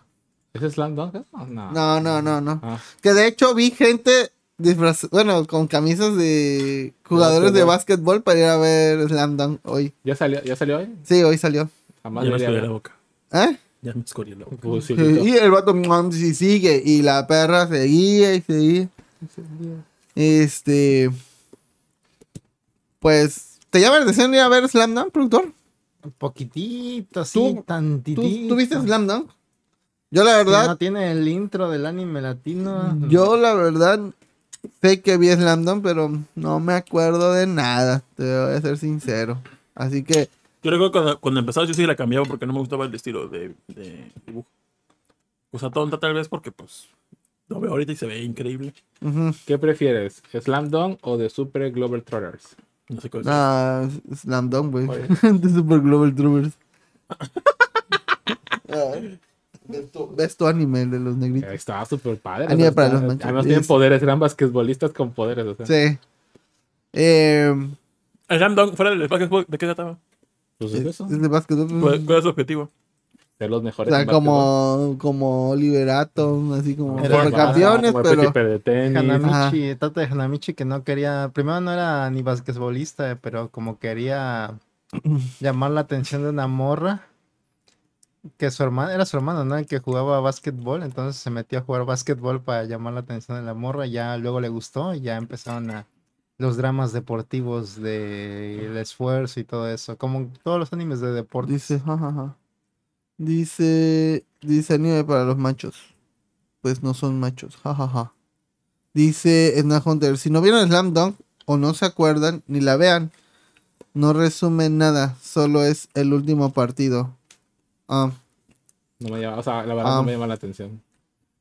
¿Ese es Slam Dunk? No, no. No, no, no, no. Ah, Que de hecho vi gente disfraz, bueno, con camisas de jugadores de básquetbol para ir a ver Slam Dunk hoy. ¿ya, salió, ¿Ya salió hoy? Sí, hoy salió. Jamás Ya me la boca. ¿Eh? Ya me escurrí la boca. Pues sí, Y el vato mm, sí sigue. Y la perra seguía y seguía. Este. Pues. ¿Te llama la atención ir a ver Slam Dunk, productor? Un poquitito, así, ¿Tú- ¿Tú, tantitito. ¿tú viste Slam Dunk? Yo la verdad. No tiene el intro del anime latino. Yo la verdad. Sé que vi Slam Dunk, pero no me acuerdo de nada. Te voy a ser sincero. Así que. Yo recuerdo cuando, cuando empezaba yo sí la cambiaba porque no me gustaba el estilo de, de dibujo. Cosa tonta tal vez porque pues lo veo ahorita y se ve increíble. ¿Qué prefieres? ¿Slam Dunk o de Super Global Trotters? No sé cuál es. Nah, Slam Dunk, güey. De *laughs* Super Global Troopers. *laughs* Ves tu- anime, el de los negritos. Estaba súper padre. Anime o sea, para los machos. Además tienen poderes, eran basquetbolistas con poderes. O sea, Sí. Eh, El Slam fuera del básquetbol, ¿de qué trataba? pues es es, eso, es de básquetbol. ¿Cuál, cuál es su objetivo? ser los O mejores. sea, en básquetbol. como, como Oliver Atom, así como Como el pero de tenis. Hanamichi, Tata de Hanamichi que no quería, primero no era ni basquetbolista, pero como quería *laughs* llamar la atención de una morra, que su hermana, era su hermano, ¿no? El que jugaba básquetbol, entonces se metió a jugar básquetbol para llamar la atención de la morra, ya luego le gustó y ya empezaron a los dramas deportivos de el esfuerzo y todo eso, como todos los animes de deporte. dice, jajaja. Dice, dice anime para los machos. Pues no son machos, jajaja. Dice Edna Hunter, si no vieron Slam Dunk o no se acuerdan, ni la vean. No resume nada, solo es el último partido. Ah, No me llama, o sea, la verdad Ah. no me llama la atención.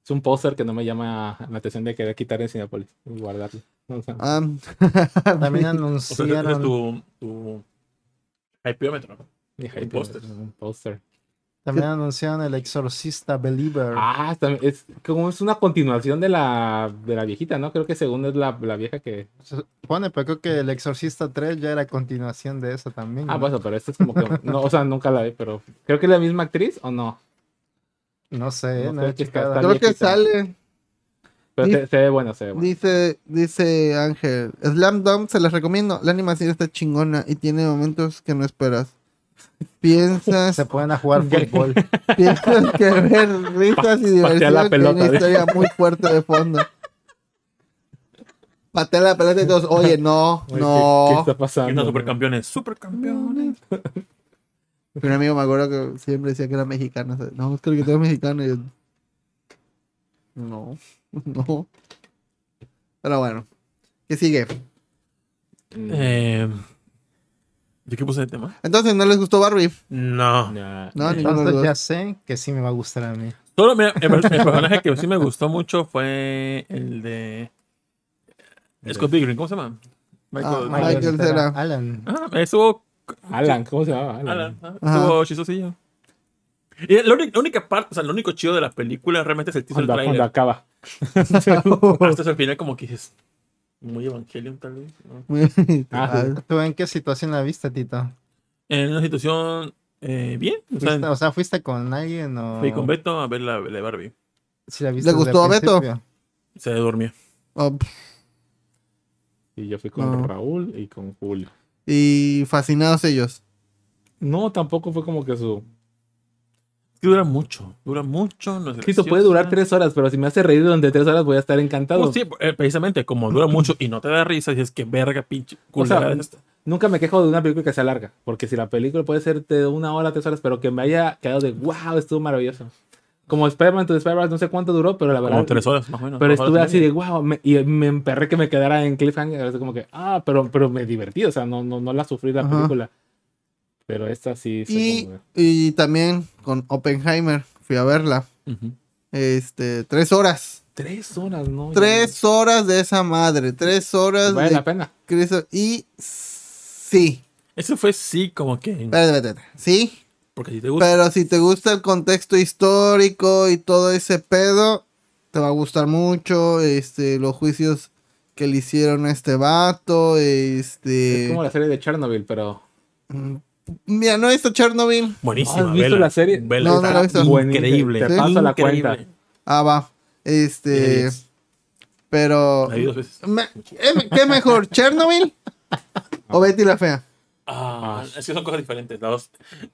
Es un póster que no me llama la atención de querer quitar en Cinepolis y guardarlo. O sea, ah. *laughs* También *laughs* O sea, anunciaron, tu, tu hypeómetro. ni hype, póster. Un póster. También anunciaron el exorcista Believer. Ah, es como es una continuación de la, de la viejita, ¿no? Creo que según es la, la vieja que. Se supone, pero creo que el exorcista 3 ya era continuación de eso también. Ah, ¿no? bueno, pero esta es como que. No, o sea, nunca la vi, pero. Creo que es la misma actriz o no. No sé, No no, que está- checado. está Creo que sale. Pero se, se ve bueno, se ve bueno. Dice, dice Ángel, Slam Dunk se les recomiendo. La animación está chingona y tiene momentos que no esperas. Piensas, Se pueden a jugar fútbol. *laughs* piensas que ver risas y *laughs* diversión la pelota, una historia muy fuerte de fondo. Patea la pelota y todos, oye, no, Oye, ¿qué- no. ¿Qué, está pasando? supercampeones. Supercampeones. Un amigo me acuerdo que siempre decía que era mexicano. No, es que el que tú eres mexicano. Y yo, no, *laughs* no. Pero bueno, ¿qué sigue? Eh, ¿De qué puse el tema? Entonces, ¿no les gustó Barbie? No. ya. No, Entonces ya sé que sí me va a gustar a mí. Solo, mira, el, el personaje que sí me gustó mucho fue el de Scott Pilgrim. ¿Cómo se llama? Michael. Ah, Michael. Michael Cera. Alan. Ah, estuvo. Alan, ¿cómo se llama? Alan. Alan, ah, estuvo chistosillo. Y la única, la única parte, o sea, lo único chido de la película realmente es el teaser Cuando, del cuando trailer. acaba. *laughs* Hasta el final, como que dices. Muy Evangelion, tal vez. ¿no? *laughs* Ah, ¿Tú en qué situación la viste, Tito? En una situación eh, bien. O sea, ¿Fuiste- o sea, ¿fuiste con alguien o...? fui con Beto a ver la, la de Barbie. Sí la viste ¿Le gustó a Beto? Se dormía. Oh, Y yo fui con No. Raúl y con Julio. y fascinados ellos. No, tampoco fue como que su. Es que dura mucho. Dura mucho. No es eso puede durar tres horas, pero si me hace reír durante tres horas voy a estar encantado. Pues sí, eh, precisamente, como dura mucho y no te da risa, dices que verga, pinche O sea, es. Nunca me quejo de una película que sea larga, porque si la película puede ser de una hora, tres horas, pero que me haya quedado de wow, estuvo maravilloso. Como Spider-Man to the Spider-Man, no sé cuánto duró, pero la verdad. Como tres horas más o menos. Pero horas estuve y así de wow, me- y me emperré que me quedara en cliffhanger. así como que, ah, pero, pero me divertí, o sea, no, no, no la sufrí la Ajá. película. Pero esta sí. se Y, y también con Oppenheimer fui a verla. Este, tres horas. Tres horas, ¿no? Tres horas de esa madre. Tres horas Vale de la pena. Cristo. Y sí. Ese fue sí, como que. Espérate, espérate, espérate. Sí. Porque si te gusta. Pero si te gusta el contexto histórico y todo ese pedo, te va a gustar mucho. Este, los juicios que le hicieron a este vato. Este. Es como la serie de Chernobyl, pero. Mira, no he visto Chernobyl. Buenísima. ¿Has visto vela, la serie? vela, No, no la he visto. Increíble. Te paso la cuenta. Ah, va. Este. Pero. Me- eh, ¿Qué mejor? ¿Chernobyl? ¿O Betty la Fea? Ah, es que son cosas diferentes.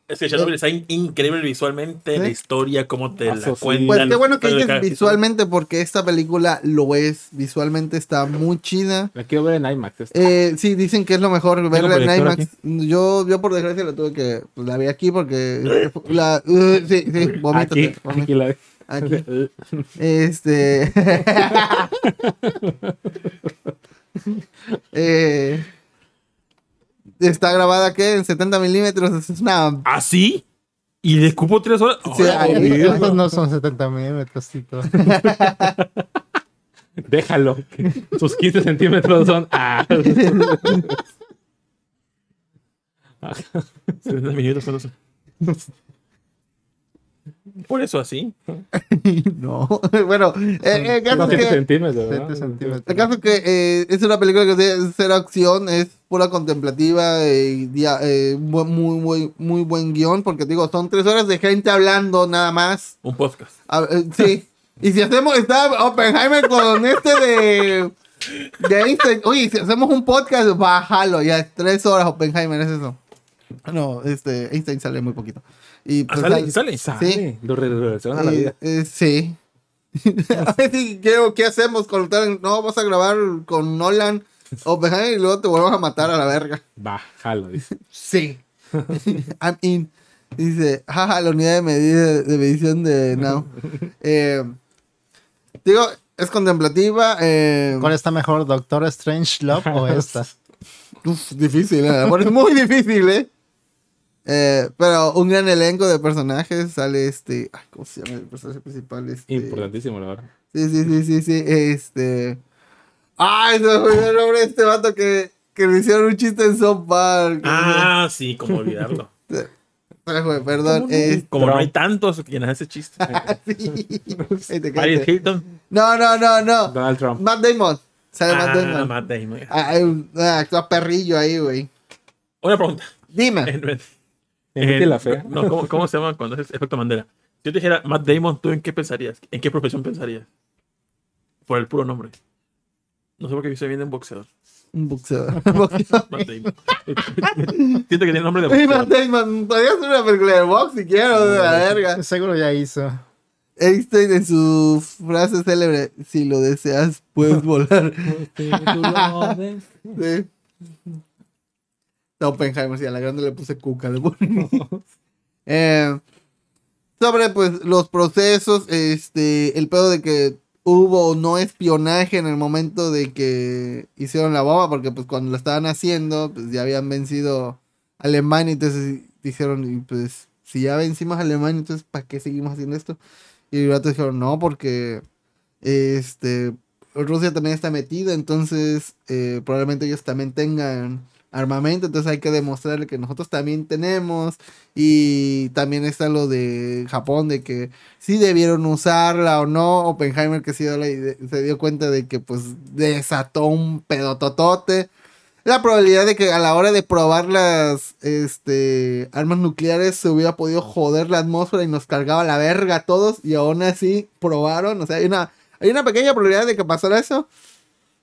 Es que Chernobyl está in- increíble visualmente, ¿Sí? la historia, cómo te la sí. cuentan. Pues qué bueno que dices visualmente, porque esta película lo es. Visualmente está muy chida. La quiero ver en IMAX. Eh, sí, dicen que es lo mejor verla en IMAX. Yo, yo por desgracia la tuve que. pues, la vi aquí porque. *laughs* la, uh, sí, sí, vomítate, aquí, la aquí. *laughs* Este. *laughs* eh, está grabada ¿qué? en 70 milímetros. Es una. ¿Ah, sí? ¿Y le cupo tres horas? Sí, ahí- güey. Esos no son 70 milímetros, Tito. *laughs* Déjalo. Sus 15 centímetros son. Ah. *laughs* 70 minutos son Por eso así. *laughs* no. *laughs* bueno, eh, el caso es 7 que. centímetros. 7 ¿no? centímetros. El caso es que eh, es una película que tiene cero acción, es pura contemplativa y dia- eh, muy, muy, muy buen guion, porque te digo, son tres horas de gente hablando nada más. Un podcast. A- eh, sí. y si hacemos, está Oppenheimer con este de, de Einstein. Oye, si hacemos un podcast, bájalo, ya tres horas Oppenheimer, es eso. No, este, Einstein sale muy poquito. Y Ah, pues, sale, sale- sale. Sale. Lo re- regresaron a la vida. eh, sí. *laughs* A ver si- ¿qué, hacemos con No, vamos a grabar con Nolan Oppenheimer y luego te volvemos a matar a la verga. Bájalo, dice. *laughs* Sí. *laughs* I'm in. Dice, jaja, la unidad de medida de medición de Now. Eh, digo, es contemplativa. eh, ¿Cuál está mejor, Doctor Strange Love o esta? uf, difícil, eh, bueno, es muy difícil, ¿eh? Eh, Pero un gran elenco de personajes. Sale este. ay, ¿Cómo se llama el personaje principal? Este, Importantísimo, la verdad. Sí, sí, sí, sí, sí. Este. ¡Ay! Se me olvidó el nombre de este vato que, que le hicieron un chiste en South Park. Ah, sí, como olvidarlo. *laughs* Perdón. este, Como no hay tantos que llenan ese chiste. *laughs* sí. Este, Paris cállate. Hilton. No, no, no, no. Donald Trump. Matt Damon. Sale Matt Ah, Damon. Matt Damon. Ah, Hay un ah, actúa perrillo ahí, güey. Una pregunta. Dime. *laughs* La fea. No, ¿cómo, cómo se llama cuando es efecto Mandela? Si yo te dijera Matt Damon, ¿tú en qué pensarías? ¿En qué profesión pensarías? Por el puro nombre. No sé por qué se viene un boxeador. Un boxeador. Boxeador. *laughs* Matt Damon. Siento que tiene nombre de Hey, Matt boxeador. Damon, podría hacer una película de box si quiero, de la verga. Seguro ya hizo. Einstein en su frase célebre, si lo deseas, puedes *laughs* volar. Sí. Oppenheimer, sí, a la grande le puse cuca. le puse. *laughs* Eh, sobre pues los procesos, este, el pedo de que hubo no espionaje en el momento de que hicieron la bomba, porque pues cuando la estaban haciendo, pues ya habían vencido Alemania, entonces dijeron, y, pues si ya vencimos Alemania, entonces ¿para qué seguimos haciendo esto? Y los dijeron, no, porque este Rusia también está metida, entonces eh, probablemente ellos también tengan armamento, entonces hay que demostrarle que nosotros también tenemos y también está lo de Japón de que si debieron usarla o no, Oppenheimer que sí se dio cuenta de que pues desató un pedototote. La probabilidad de que a la hora de probar las este, armas nucleares se hubiera podido joder la atmósfera y nos cargaba la verga a todos y aún así probaron, o sea, hay una, hay una pequeña probabilidad de que pasara eso.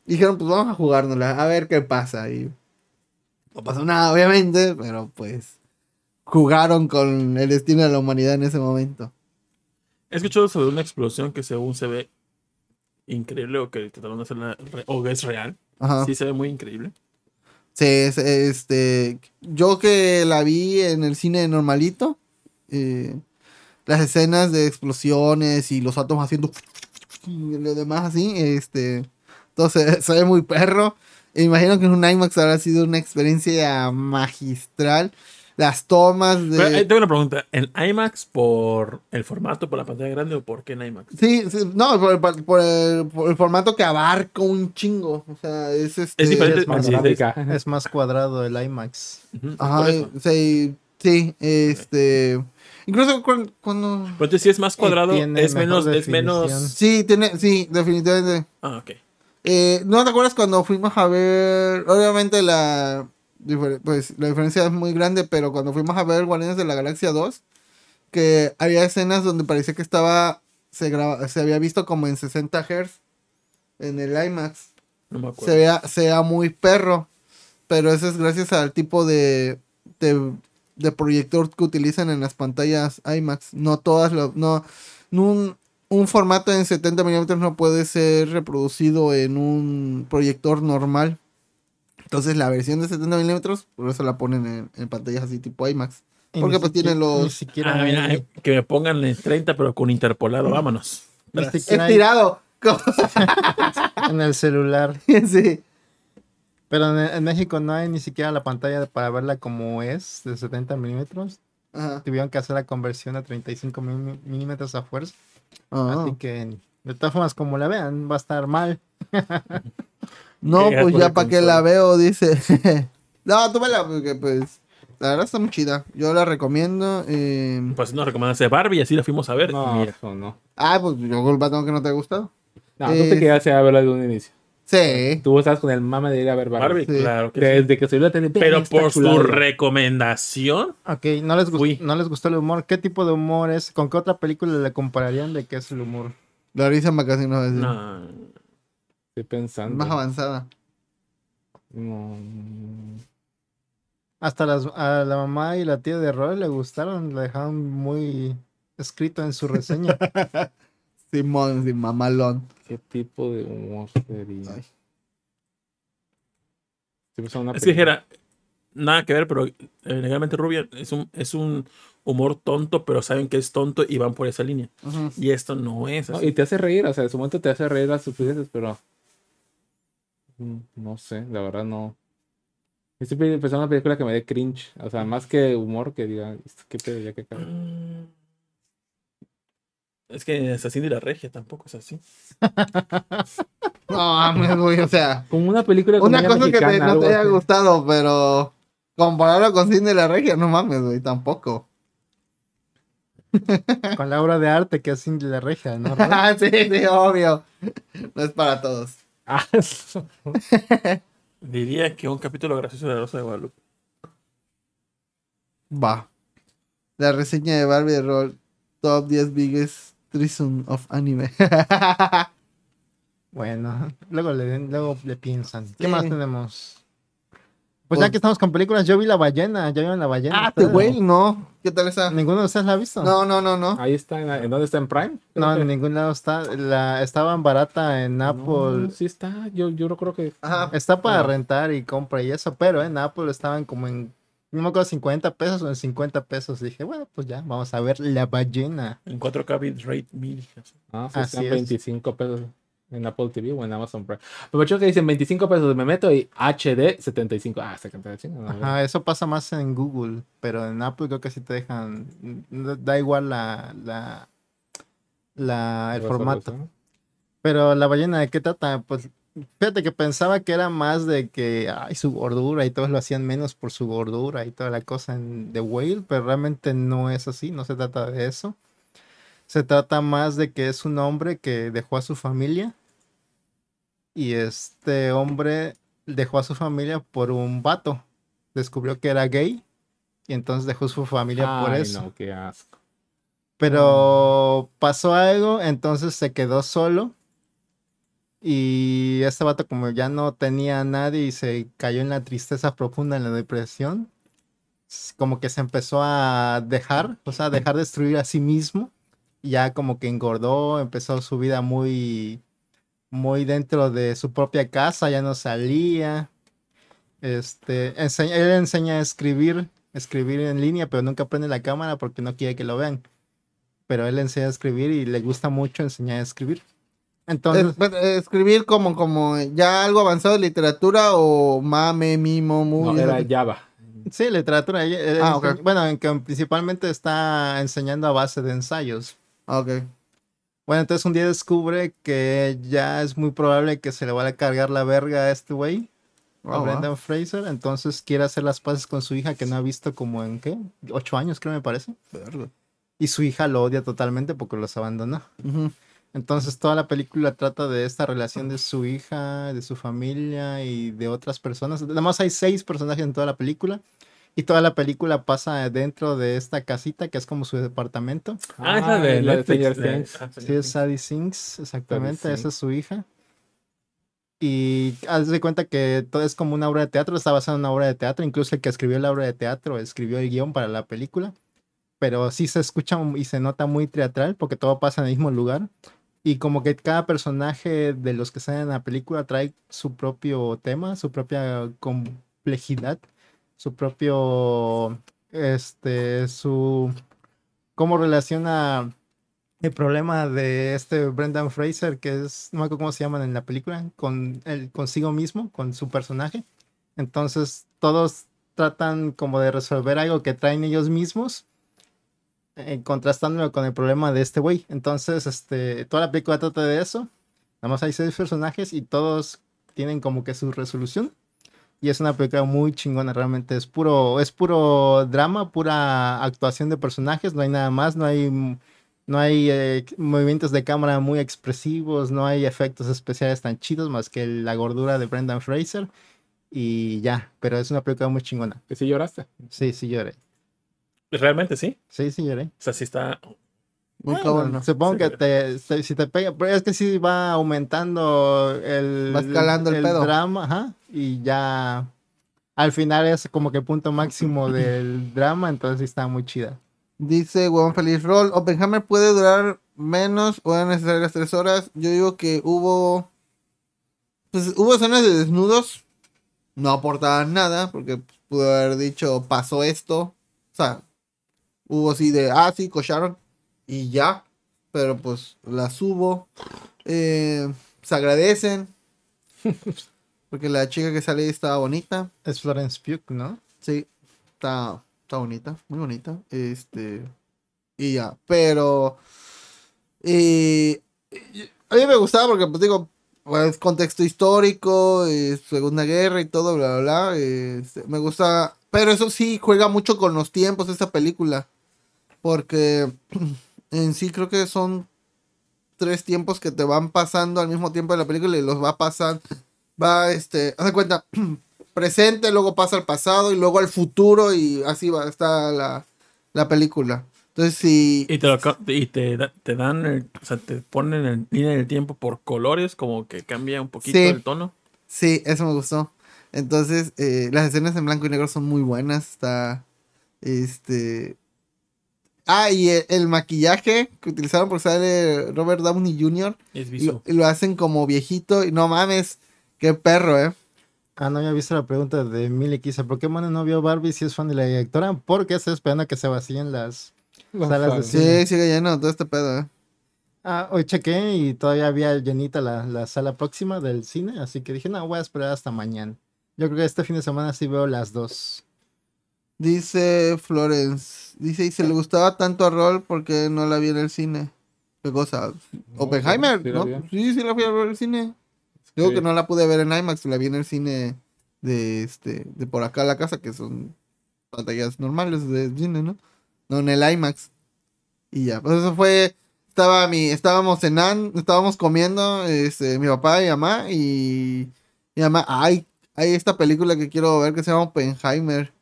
Dijeron, pues vamos a jugárnosla, a ver qué pasa. Y no pasó nada, obviamente, pero pues jugaron con el destino de la humanidad en ese momento. He escuchado sobre una explosión que según se ve increíble o que trataron de hacerla o que es real. Ajá. Sí se ve muy increíble. Sí, es- este, yo que la vi en el cine normalito, eh, las escenas de explosiones y los átomos haciendo y lo demás así, este, entonces se ve muy perro. Imagino que en un IMAX habrá sido una experiencia magistral. Las tomas de... Pero, eh, tengo una pregunta. ¿En IMAX por el formato, por la pantalla grande o por qué en IMAX? Sí, sí, no, por, el- por el, por el formato que abarca un chingo. O sea, es este. Es diferente. es más. Es cuadrado el IMAX. Ajá, sí, sí, este. Incluso cu- cuando. Pero entonces, si es más cuadrado, tiene es menos, es menos. definición. Sí, tiene, sí, definitivamente. Ah, ok. Eh, ¿No te acuerdas cuando fuimos a ver? Obviamente la. Pues la diferencia es muy grande, pero cuando fuimos a ver Guardianes de la Galaxia 2, que había escenas donde parecía que estaba. Se, graba, se había visto como en 60 Hz en el IMAX. No me se acuerdo. vea, sea muy perro. Pero eso es gracias al tipo de, de, de proyector que utilizan en las pantallas IMAX. No todas lo, no, no un, formato en 70 milímetros no puede ser reproducido en un proyector normal. Entonces la versión de 70 milímetros, por eso la ponen en, en pantallas así tipo IMAX. Porque pues tiene siquiera- Ni los... siquiera, Ah, mira, eh, que me pongan en 30, pero con interpolado. Vámonos. ni siquiera hay Estirado. *laughs* en el celular. *laughs* sí. Pero en, en México no hay ni siquiera la pantalla para verla como es, de 70 milímetros. Tuvieron que hacer la conversión a 35 mil- milímetros a fuerza. Ah. Así que, de todas formas, como la vean, va a estar mal. *laughs* No, *laughs* pues ya para que la veo, dice. *laughs* no, tú vela, porque pues. La verdad está muy chida. Yo la recomiendo. eh, Pues nos recomendaste Barbie y así la fuimos a ver. No, Mira. eso no. Ah, pues yo culpa tengo que no te ha gustado. No, tú Eh, te quedaste a verla de un inicio. Sí. Tú estabas con el mame de ir a ver Barbie. Barbie, Sí. claro que sí. Desde que salió la tele. Pero por su recomendación, Ok, ¿no les, Fui. gust- ¿no les gustó el humor? ¿Qué tipo de humor es? ¿Con qué otra película le compararían de qué es el humor? La risa no va a decir. no. Estoy pensando. Más avanzada. No. Hasta las, a la mamá y la tía de Roy le gustaron, la dejaron muy escrito en su reseña. *laughs* Simón, sí, mamalón. ¿Qué tipo de humor sería? Ay. Una Es que dijera, nada que ver, pero eh, legalmente rubia es un, es un humor tonto, pero saben que es tonto y van por esa línea. Y esto no es No, así. y te hace reír, o sea, en su momento te hace reír las suficientes, pero. mm, No sé, la verdad no. Estoy pensando en una película que me dé cringe. O sea, más que humor, que diga, ¿qué pedo ya que cago?". Mm. Es que Asesino y la Regia tampoco es así. *laughs* No mames, güey, o sea. Como una película Una cosa que te- no te haya gustado, pero compararlo con Cine de la Regia, no mames, güey, tampoco. *laughs* Con la obra de arte que es Cindy la Regia, ¿no? *laughs* sí, sí, obvio. No es para todos. Ah, Diría que un capítulo gracioso de la Rosa de Guadalupe. Va. La reseña de Barbie de Roll Top 10 Biggest Threesome of Anime. *laughs* Bueno, luego le, luego le piensan. ¿Qué Sí. más tenemos? Pues Pues- ya que estamos con películas, yo vi La Ballena. ¿Ya vieron La Ballena? ah, te güey, no. ¿Qué tal esa? ¿Ninguno de ustedes la ha visto? No, no, no, no. Ahí está, ¿en, en dónde está en Prime? No, en ningún lado está. La, estaban barata en No, Apple. sí está, yo, yo no creo que. Ajá. Está para Ah. rentar y compra y eso, pero en Apple estaban como en, no me acuerdo, 50 pesos o en 50 pesos. dije, bueno, pues ya, vamos a ver La Ballena. En 4K bitrate 1000. así. Ah, sí, Así están es. 25 pesos en Apple TV o en Amazon Prime. Pero yo que dicen 25 pesos, me meto y HD 75. Ah, 75. no, Ajá, eso pasa más en Google, pero en Apple creo que sí te dejan, da igual la, la, la, el formato. Pero la ballena, ¿de qué trata? Pues fíjate que pensaba que era más de que, ay, su gordura y todos lo hacían menos por su gordura y toda la cosa en The Whale, pero realmente no es así, no se trata de eso. Se trata más de que es un hombre que dejó a su familia y este hombre dejó a su familia por un vato. Descubrió que era gay y entonces dejó su familia por eso. no, qué asco. Pero pasó algo, entonces se quedó solo. Y este vato como ya no tenía a nadie y se cayó en la tristeza profunda, en la depresión, como que se empezó a dejar, o sea, dejar destruir a sí mismo. Ya como que engordó, empezó su vida muy, muy dentro de su propia casa, ya no salía. Este, enseña- él enseña a escribir, escribir en línea, pero nunca prende la cámara porque no quiere que lo vean. Pero él enseña a escribir y le gusta mucho enseñar a escribir. Entonces, Es- pues, eh, escribir como, como ya algo avanzado de literatura o mame, mimo, muy. No, era Java. sí, literatura. él Ah. Bueno, en que principalmente está enseñando a base de ensayos. Ah, Ok. Bueno, entonces un día descubre que ya es muy probable que se le vaya a cargar la verga a este güey, a Ah. Brendan Fraser. Entonces quiere hacer las paces con su hija que no ha visto como en, ¿qué? Ocho años, creo me parece. Verga. Y su hija lo odia totalmente porque los abandonó. Ujú. Entonces toda la película trata de esta relación de su hija, de su familia y de otras personas. Además hay seis personajes en toda la película. Y toda la película pasa dentro de esta casita que es como su departamento. Ah, esa de la Netflix. Stranger de- Things. ah, Sí, es Sadie Sinks, exactamente. Sadie Esa es su hija. Y haz de cuenta que todo es como una obra de teatro, está basada en una obra de teatro. Incluso el que escribió la obra de teatro escribió el guion para la película. Pero sí se escucha y se nota muy teatral porque todo pasa en el mismo lugar. Y como que cada personaje de los que salen en la película trae su propio tema, su propia complejidad, su propio, este, su, cómo relaciona el problema de este Brendan Fraser, que es, no me acuerdo cómo se llaman en la película, con el consigo mismo, con su personaje. Entonces todos tratan como de resolver algo que traen ellos mismos, eh, contrastándolo con el problema de este güey. Entonces, este, toda la película trata de eso. Nada más hay seis personajes y todos tienen como que su resolución. Y es una película muy chingona, realmente es puro, es puro drama, pura actuación de personajes, no hay nada más, no hay no hay eh, movimientos de cámara muy expresivos, no hay efectos especiales tan chidos más que la gordura de Brendan Fraser y ya, pero es una película muy chingona. Que sí lloraste. Sí, sí lloré. Realmente sí. Sí, sí lloré. O sea, sí está. Muy Bueno, cabrón. Supongo Sí. que te, te- si te pega, pero es que sí va aumentando el, Va escalando el pedo. drama, ajá, y ya al final es como que el punto máximo *clears throat* del drama, entonces sí está muy chida. Dice Huevón Feliz Roll. Oppenheimer puede durar menos o eran necesarias tres horas. Yo digo que hubo. Pues hubo escenas de desnudos. No aportaban nada. Porque pudo haber dicho pasó esto. O sea, Hubo así de, ah, sí, cocharon y ya. Pero pues la subo. Eh, se agradecen. *laughs* Porque la chica que sale estaba bonita. Es Florence Pugh, ¿no? Sí, está, está bonita, muy bonita. Este. Y ya, pero. eh, a mí me gustaba porque, pues digo, pues, contexto histórico, eh, Segunda Guerra y todo, bla, bla, bla. este, me gusta. Pero eso sí, juega mucho con los tiempos esta película. Porque *clears throat* en sí creo que son tres tiempos que te van pasando al mismo tiempo de la película y los va pasando. Va, este, haz de cuenta, *clears throat* presente, luego pasa al pasado y luego al futuro y así va, está la, la película. Entonces, sí, Y te, lo y te, te dan, el- o sea, te ponen en línea del tiempo por colores, como que cambia un poquito Sí. el tono. sí, eso me gustó. Entonces, eh, las escenas en blanco y negro son muy buenas. Está, este... Ah, y el, el maquillaje que utilizaron por sale Robert Downey Jr. Es Y lo, y lo hacen como viejito y no mames, qué perro, ¿eh? Ah, no había visto la pregunta de que dice, ¿por qué Mano no vio Barbie si es fan de la directora? Porque está esperando a que se vacíen las... Las Salas de cine. Sí, sigue lleno todo este pedo, ¿eh? Ah, hoy chequé y todavía había llenita la, la sala próxima del cine, así que dije, no, voy a esperar hasta mañana. Yo creo que este fin de semana sí veo las dos. Dice Florence, dice, y se le gustaba tanto a Rol porque no la vi en el cine. ¿Qué cosa? Oppenheimer, sí ¿no? Sí, sí la fui a ver en el cine. Digo Sí. que no la pude ver en IMAX, la vi en el cine de este, de por acá a la casa, que son pantallas normales de cine, ¿no? No en el IMAX. Y ya, pues eso fue, estaba mi, estábamos cenando, estábamos comiendo, este, mi papá y mamá, y mi mamá, ay, hay esta película que quiero ver que se llama Oppenheimer.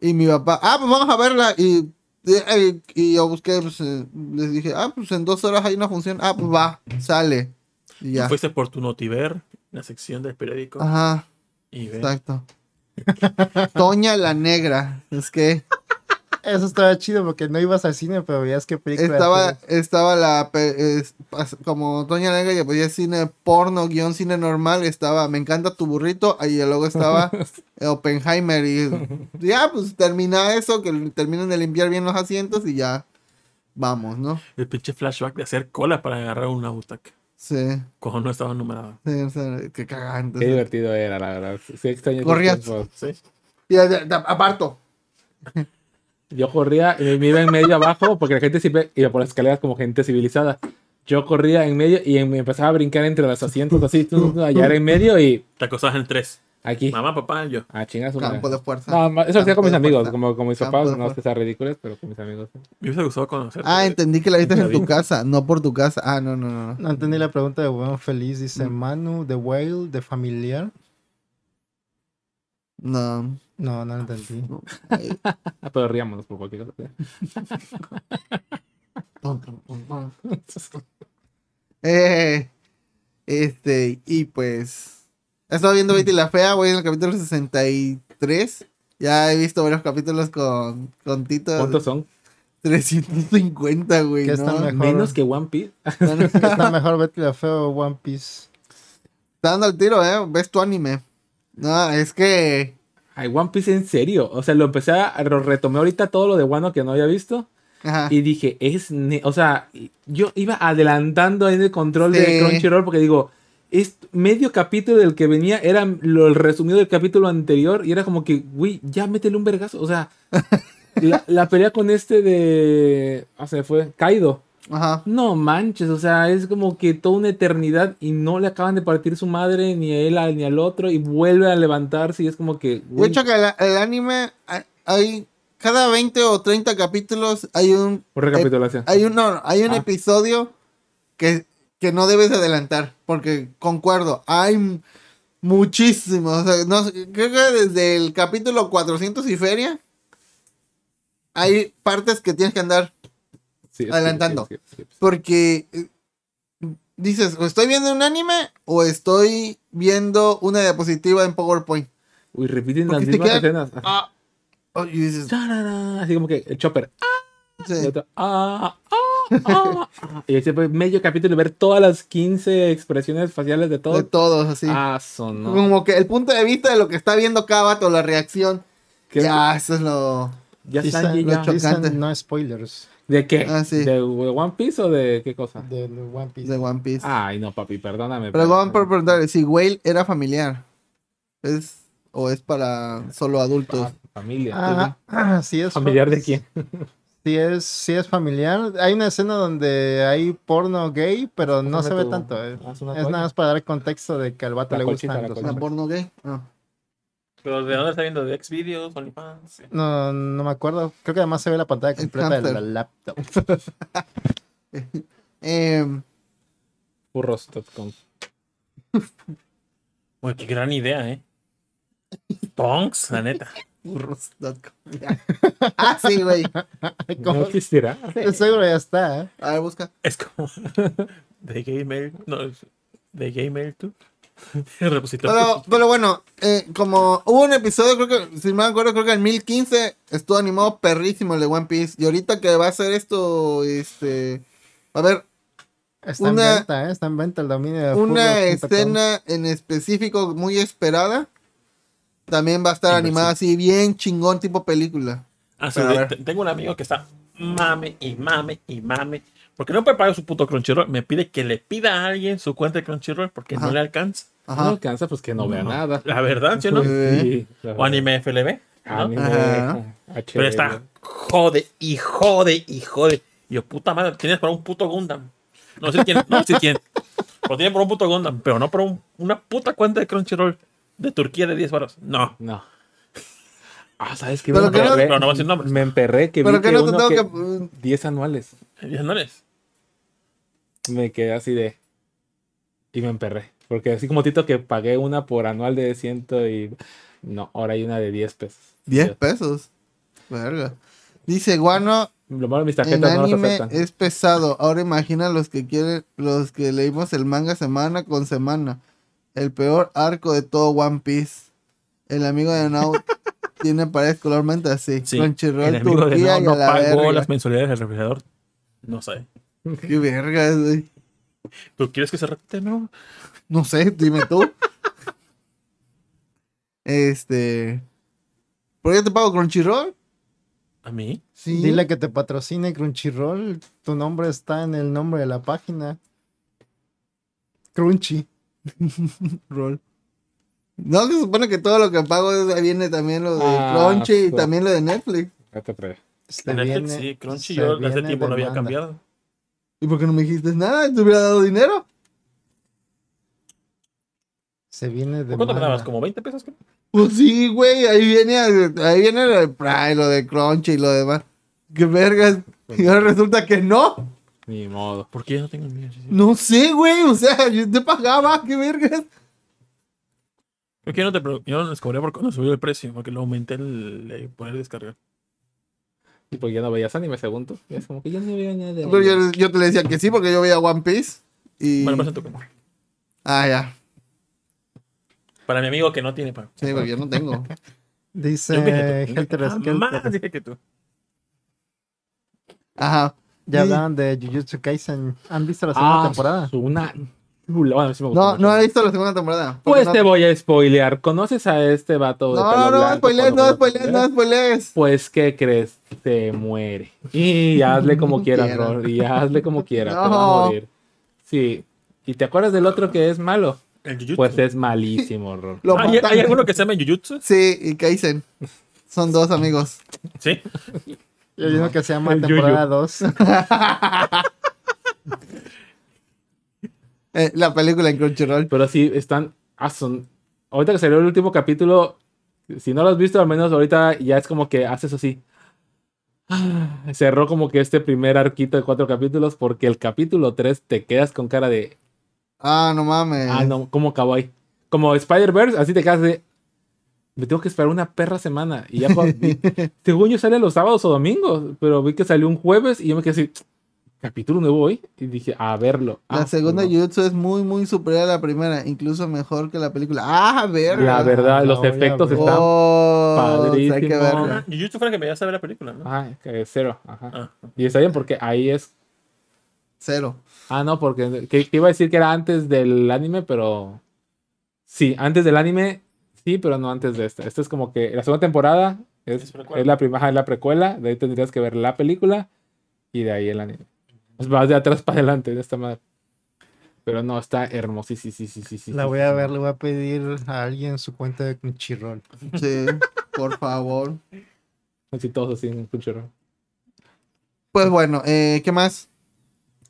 Y mi papá, ah, pues vamos a verla. Y, y, y yo busqué, pues, eh, les dije, ah, pues en dos horas hay una función. Ah, pues va, sale. Y ya. Fuiste por tu Notiver, la sección del periódico. Ajá, y ve. exacto. *laughs* Toña la Negra. Es que Eso estaba chido porque no ibas al cine, pero veías qué película. estaba, estaba la, como Toña la Negra, que podía cine porno, guion cine normal, estaba, me encanta tu burrito, y luego estaba *laughs* Oppenheimer, y ya, pues termina eso, que terminen de limpiar bien los asientos y ya, vamos, ¿no? El pinche flashback de hacer cola para agarrar una butaca. Sí. Cuando no estaba numerada. Sí, o sea, qué cagante. Qué divertido era, la verdad. Sí, extraño Corrías. Sí. Y de- aparto. Yo corría y me iba en medio abajo porque la gente siempre iba por las escaleras como gente civilizada. Yo corría en medio y me empezaba a brincar entre los asientos así, allá era en medio y Te acostabas en tres. aquí. Mamá, papá, yo. A chingar su madre. Campo de fuerza. No, eso lo hacía con mis Campo amigos, fuerza. como con mis Campo papás, no es que fuerza. sea ridículo, pero con mis amigos. Me hubiese gustado conocer. Ah, entendí que la viste en tu casa, no por tu casa. Ah, no, no, no. no. No entendí la pregunta de Buen Feliz. Dice Mm. Manu, The Whale, de Familiar. No. No, no lo entendí. Ah, pero riámonos por cualquier cosa. Eh, este, y pues. He estado viendo Betty la Fea, voy en el capítulo 63. Ya he visto varios capítulos con, con Tito. ¿Cuántos son? 350, güey. ¿Qué ¿no? está mejor? Menos que One Piece. Está mejor Betty la Fea o One Piece. Está dando el tiro, ¿eh? Ves tu anime. No, es que. Ay, One Piece en serio. O sea, lo empecé a lo retomé ahorita todo lo de Wano que no había visto. Ajá. Y dije, es. O sea, yo iba adelantando en el control Sí. de Crunchyroll porque digo, es medio capítulo del que venía era lo el resumido del capítulo anterior y era como que, güey, ya métele un vergazo. O sea, *laughs* la, la pelea con este de. O sea, fue Kaido. Ajá. No manches, o sea, es como que toda una eternidad y no le acaban de partir su madre ni a él ni al otro y vuelve a levantarse y es como que... De hecho, que el, el anime hay-. Cada 20 o 30 capítulos hay un. recapitulación. Hay un, no, hay un Ah. episodio que, que no debes adelantar. Porque concuerdo, hay muchísimos. O sea, no creo que desde el capítulo 400 y feria. Hay partes que tienes que andar. Adelantando. sí, sí, sí, sí. Porque eh, dices, o estoy viendo un anime o estoy viendo una diapositiva en PowerPoint. Uy, repiten Porque las mismas queda- escenas. Ah, oh, y dices, Así como que el chopper. ah, sí. y otro, ah, ah, ah, ah. *laughs* Y ese fue medio capítulo y ver todas las 15 expresiones faciales de de todo. todos así. Ah. Como que el punto de vista de lo que está viendo cada vato, la reacción. ¿Qué- Ya, eso es lo. Ya Sanji ya. lo dicen chocante. no spoilers ¿De qué? Ah, sí. ¿De One Piece o de qué cosa? de One Piece. De One Piece. Ay, no, papi, perdóname. Pero vamos por preguntar si Whale era familiar. ¿Es o es para solo adultos? Ah, familia. Ah, ah, sí es ¿Familiar de quién? *laughs* Sí es, sí es familiar. Hay una escena donde hay porno gay, pero no se ve tu- tanto. eh. Es nada más para dar contexto de que al vato La le colchita, gustan la los colchita. ¿La hombres. porno gay? Ah. Pero ¿de dónde está viendo? ¿De Xvideos? OnlyFans? Sí. No, no me acuerdo. Creo que además se ve la pantalla completa de la laptop. *laughs* Em, Furros.com. Güey, qué gran idea, ¿eh? Tonks, la neta. burros.com. ah, sí, güey. *laughs* ¿Cómo existirá? De Seguro ya está. ¿eh? A ver, busca. Es como. *laughs* De Gmail. No, es- de Gmail, tú. El *laughs* repositorio. Pero, pero bueno, eh, como hubo un episodio, creo que, si no me acuerdo, creo que en 1015 estuvo animado perrísimo el de One Piece. Y ahorita que va a ser esto, este. A ver, Está Una- en venta, ¿eh? Está en venta el dominio de una escena en específico muy esperada. También va a estar animada así, bien chingón, tipo película. Ah, sí, tengo un amigo que está mame y mame y mame. Porque no puede pagar su puto Crunchyroll. Me pide que le pida a alguien su cuenta de Crunchyroll porque Ajá. no le alcanza. No Ajá. alcanza, pues que no vea nada. La verdad, ¿sí o no? Sí. O anime FLB. ¿no? Anime. Pero está jode y jode y jode. Y yo, puta madre, tienes para un puto Gundam. No sé quién, no sé quién. Lo tiene por un puto Gundam, pero no por un- una puta cuenta de Crunchyroll de Turquía de 10 baros. No. No. Ah, ¿sabes qué? Pero me, que no- emperré, Pero no va a decir nombres. me emperré que Pero vi que que, no te uno tengo que... que. 10 anuales. Ya no eres. Me quedé así de... Y me emperré. Porque así como Tito que pagué una por anual de ciento y... No, ahora hay una de 10 pesos. 10 pesos. Verga. Dice Guano, Lo malo mis en tarjetas no las anime aceptan. es pesado. Ahora imagina los que quieren, los que leímos el manga semana con semana. El peor arco de todo One Piece. El amigo de Nao *laughs* tiene paredes color menta así. Sí. Crunchyroll, el amigo de Turquía no, y no a la pagó verga. las mensualidades del refrigerador. No sé. *laughs* Qué verga, güey. ¿Tú quieres que se repite? No. No sé, dime tú. este. ¿Por qué te pago Crunchyroll? ¿A mí? Sí. Dile que te patrocine Crunchyroll. Tu nombre está en el nombre de la página. Crunchy. *laughs* Roll. No, se supone que todo lo que pago es- viene también lo de Ah, Crunchy y so- también lo de Netflix. Netflix, viene- sí. Crunchy yo hace tiempo lo había demanda. cambiado. ¿Y por qué no me dijiste nada? ¿Te hubiera dado dinero? Se viene de ¿Por cuánto me dabas? ¿Como 20 pesos? creo? Pues sí, güey, ahí viene, ahí viene lo de Prime, lo de Crunchy y lo demás. Qué vergas. Y ahora resulta que no. Ni modo. ¿Por qué yo no tengo el mío? No sé, güey. O sea, yo te pagaba, qué vergas. Creo que yo no te yo no les cobré por cuando subió el precio, porque lo aumenté el, el poder descargar. Y pues ya no veías anime, según tú. Y es como que yo no veo nada. de Pero anime. yo, yo te le decía que sí porque yo veía One Piece. Y... Bueno, pasa tu cuenta. Ah, ya. Para mi amigo que no tiene pago. Sí, porque yo no tengo. *laughs* Dice Helter Skelter. dije que tú. Ajá. Ya Sí. hablaban de Jujutsu Kaisen. ¿Han visto la segunda Ah, temporada? Una. Chula. Bueno, sí me gustó No, mucho. no he visto la segunda temporada. Pues no... te voy a spoilear. ¿Conoces a este vato de No, pelo no, no, blanco spoilees, no, spoilees, no, spoilees. Pues, ¿qué crees? Se muere. Y hazle como *laughs* quieras, Quiera. Rol. Y hazle como quieras. te va a No. morir. Sí. ¿Y te acuerdas del otro que es malo? El Jujutsu. Pues es malísimo, Rol. Lo ¿Hay, matan. ¿Hay alguno que se llama Jujutsu? Sí, y Kaisen. Son dos amigos. Sí. Y hay uno que se llama El temporada 2. *laughs* *laughs* Eh, *laughs* la película en Crunchyroll. Pero sí, están. Ah, son. Ahorita que salió el último capítulo, si no lo has visto, al menos ahorita ya es como que haces así. Ah, *sighs* Cerró como que este primer arquito de cuatro capítulos, porque el capítulo 3 te quedas con cara de. Ah, no mames. Ah, no, ¿cómo acabó ahí? Como Spider-Verse, así te quedas de. Me tengo que esperar una perra semana. Y ya *laughs* según yo sale los sábados o domingos, pero vi que salió un jueves y yo me quedé así. Capítulo nuevo hoy. Y dije, a verlo. La Ah, segunda no. Jujutsu es muy, muy superior a la primera. Incluso mejor que la película. Ah, verga. La verdad, Ah, los efectos están. Oh, padrísimo. hay que verla. Ah, Jujutsu fue la que me ibas a ver la película, ¿no? Ajá, que es cero. Ajá. Ah. Y está bien porque ahí es. Cero. Ah, no, porque que, que iba a decir que era antes del anime, pero. Sí, antes del anime, sí, pero no antes de este. Este es como que la segunda temporada Es, Es precuela. es la primera, es la precuela. De ahí tendrías que ver la película y de ahí el anime. Pues vas de atrás para adelante de esta madre. Pero no, está hermosísimo. Sí, sí, sí, sí, La sí, voy sí, a sí. ver, le voy a pedir a alguien su cuenta de Crunchyroll. Sí, por favor. Así todos así en Crunchyroll. Pues bueno, eh, ¿qué más?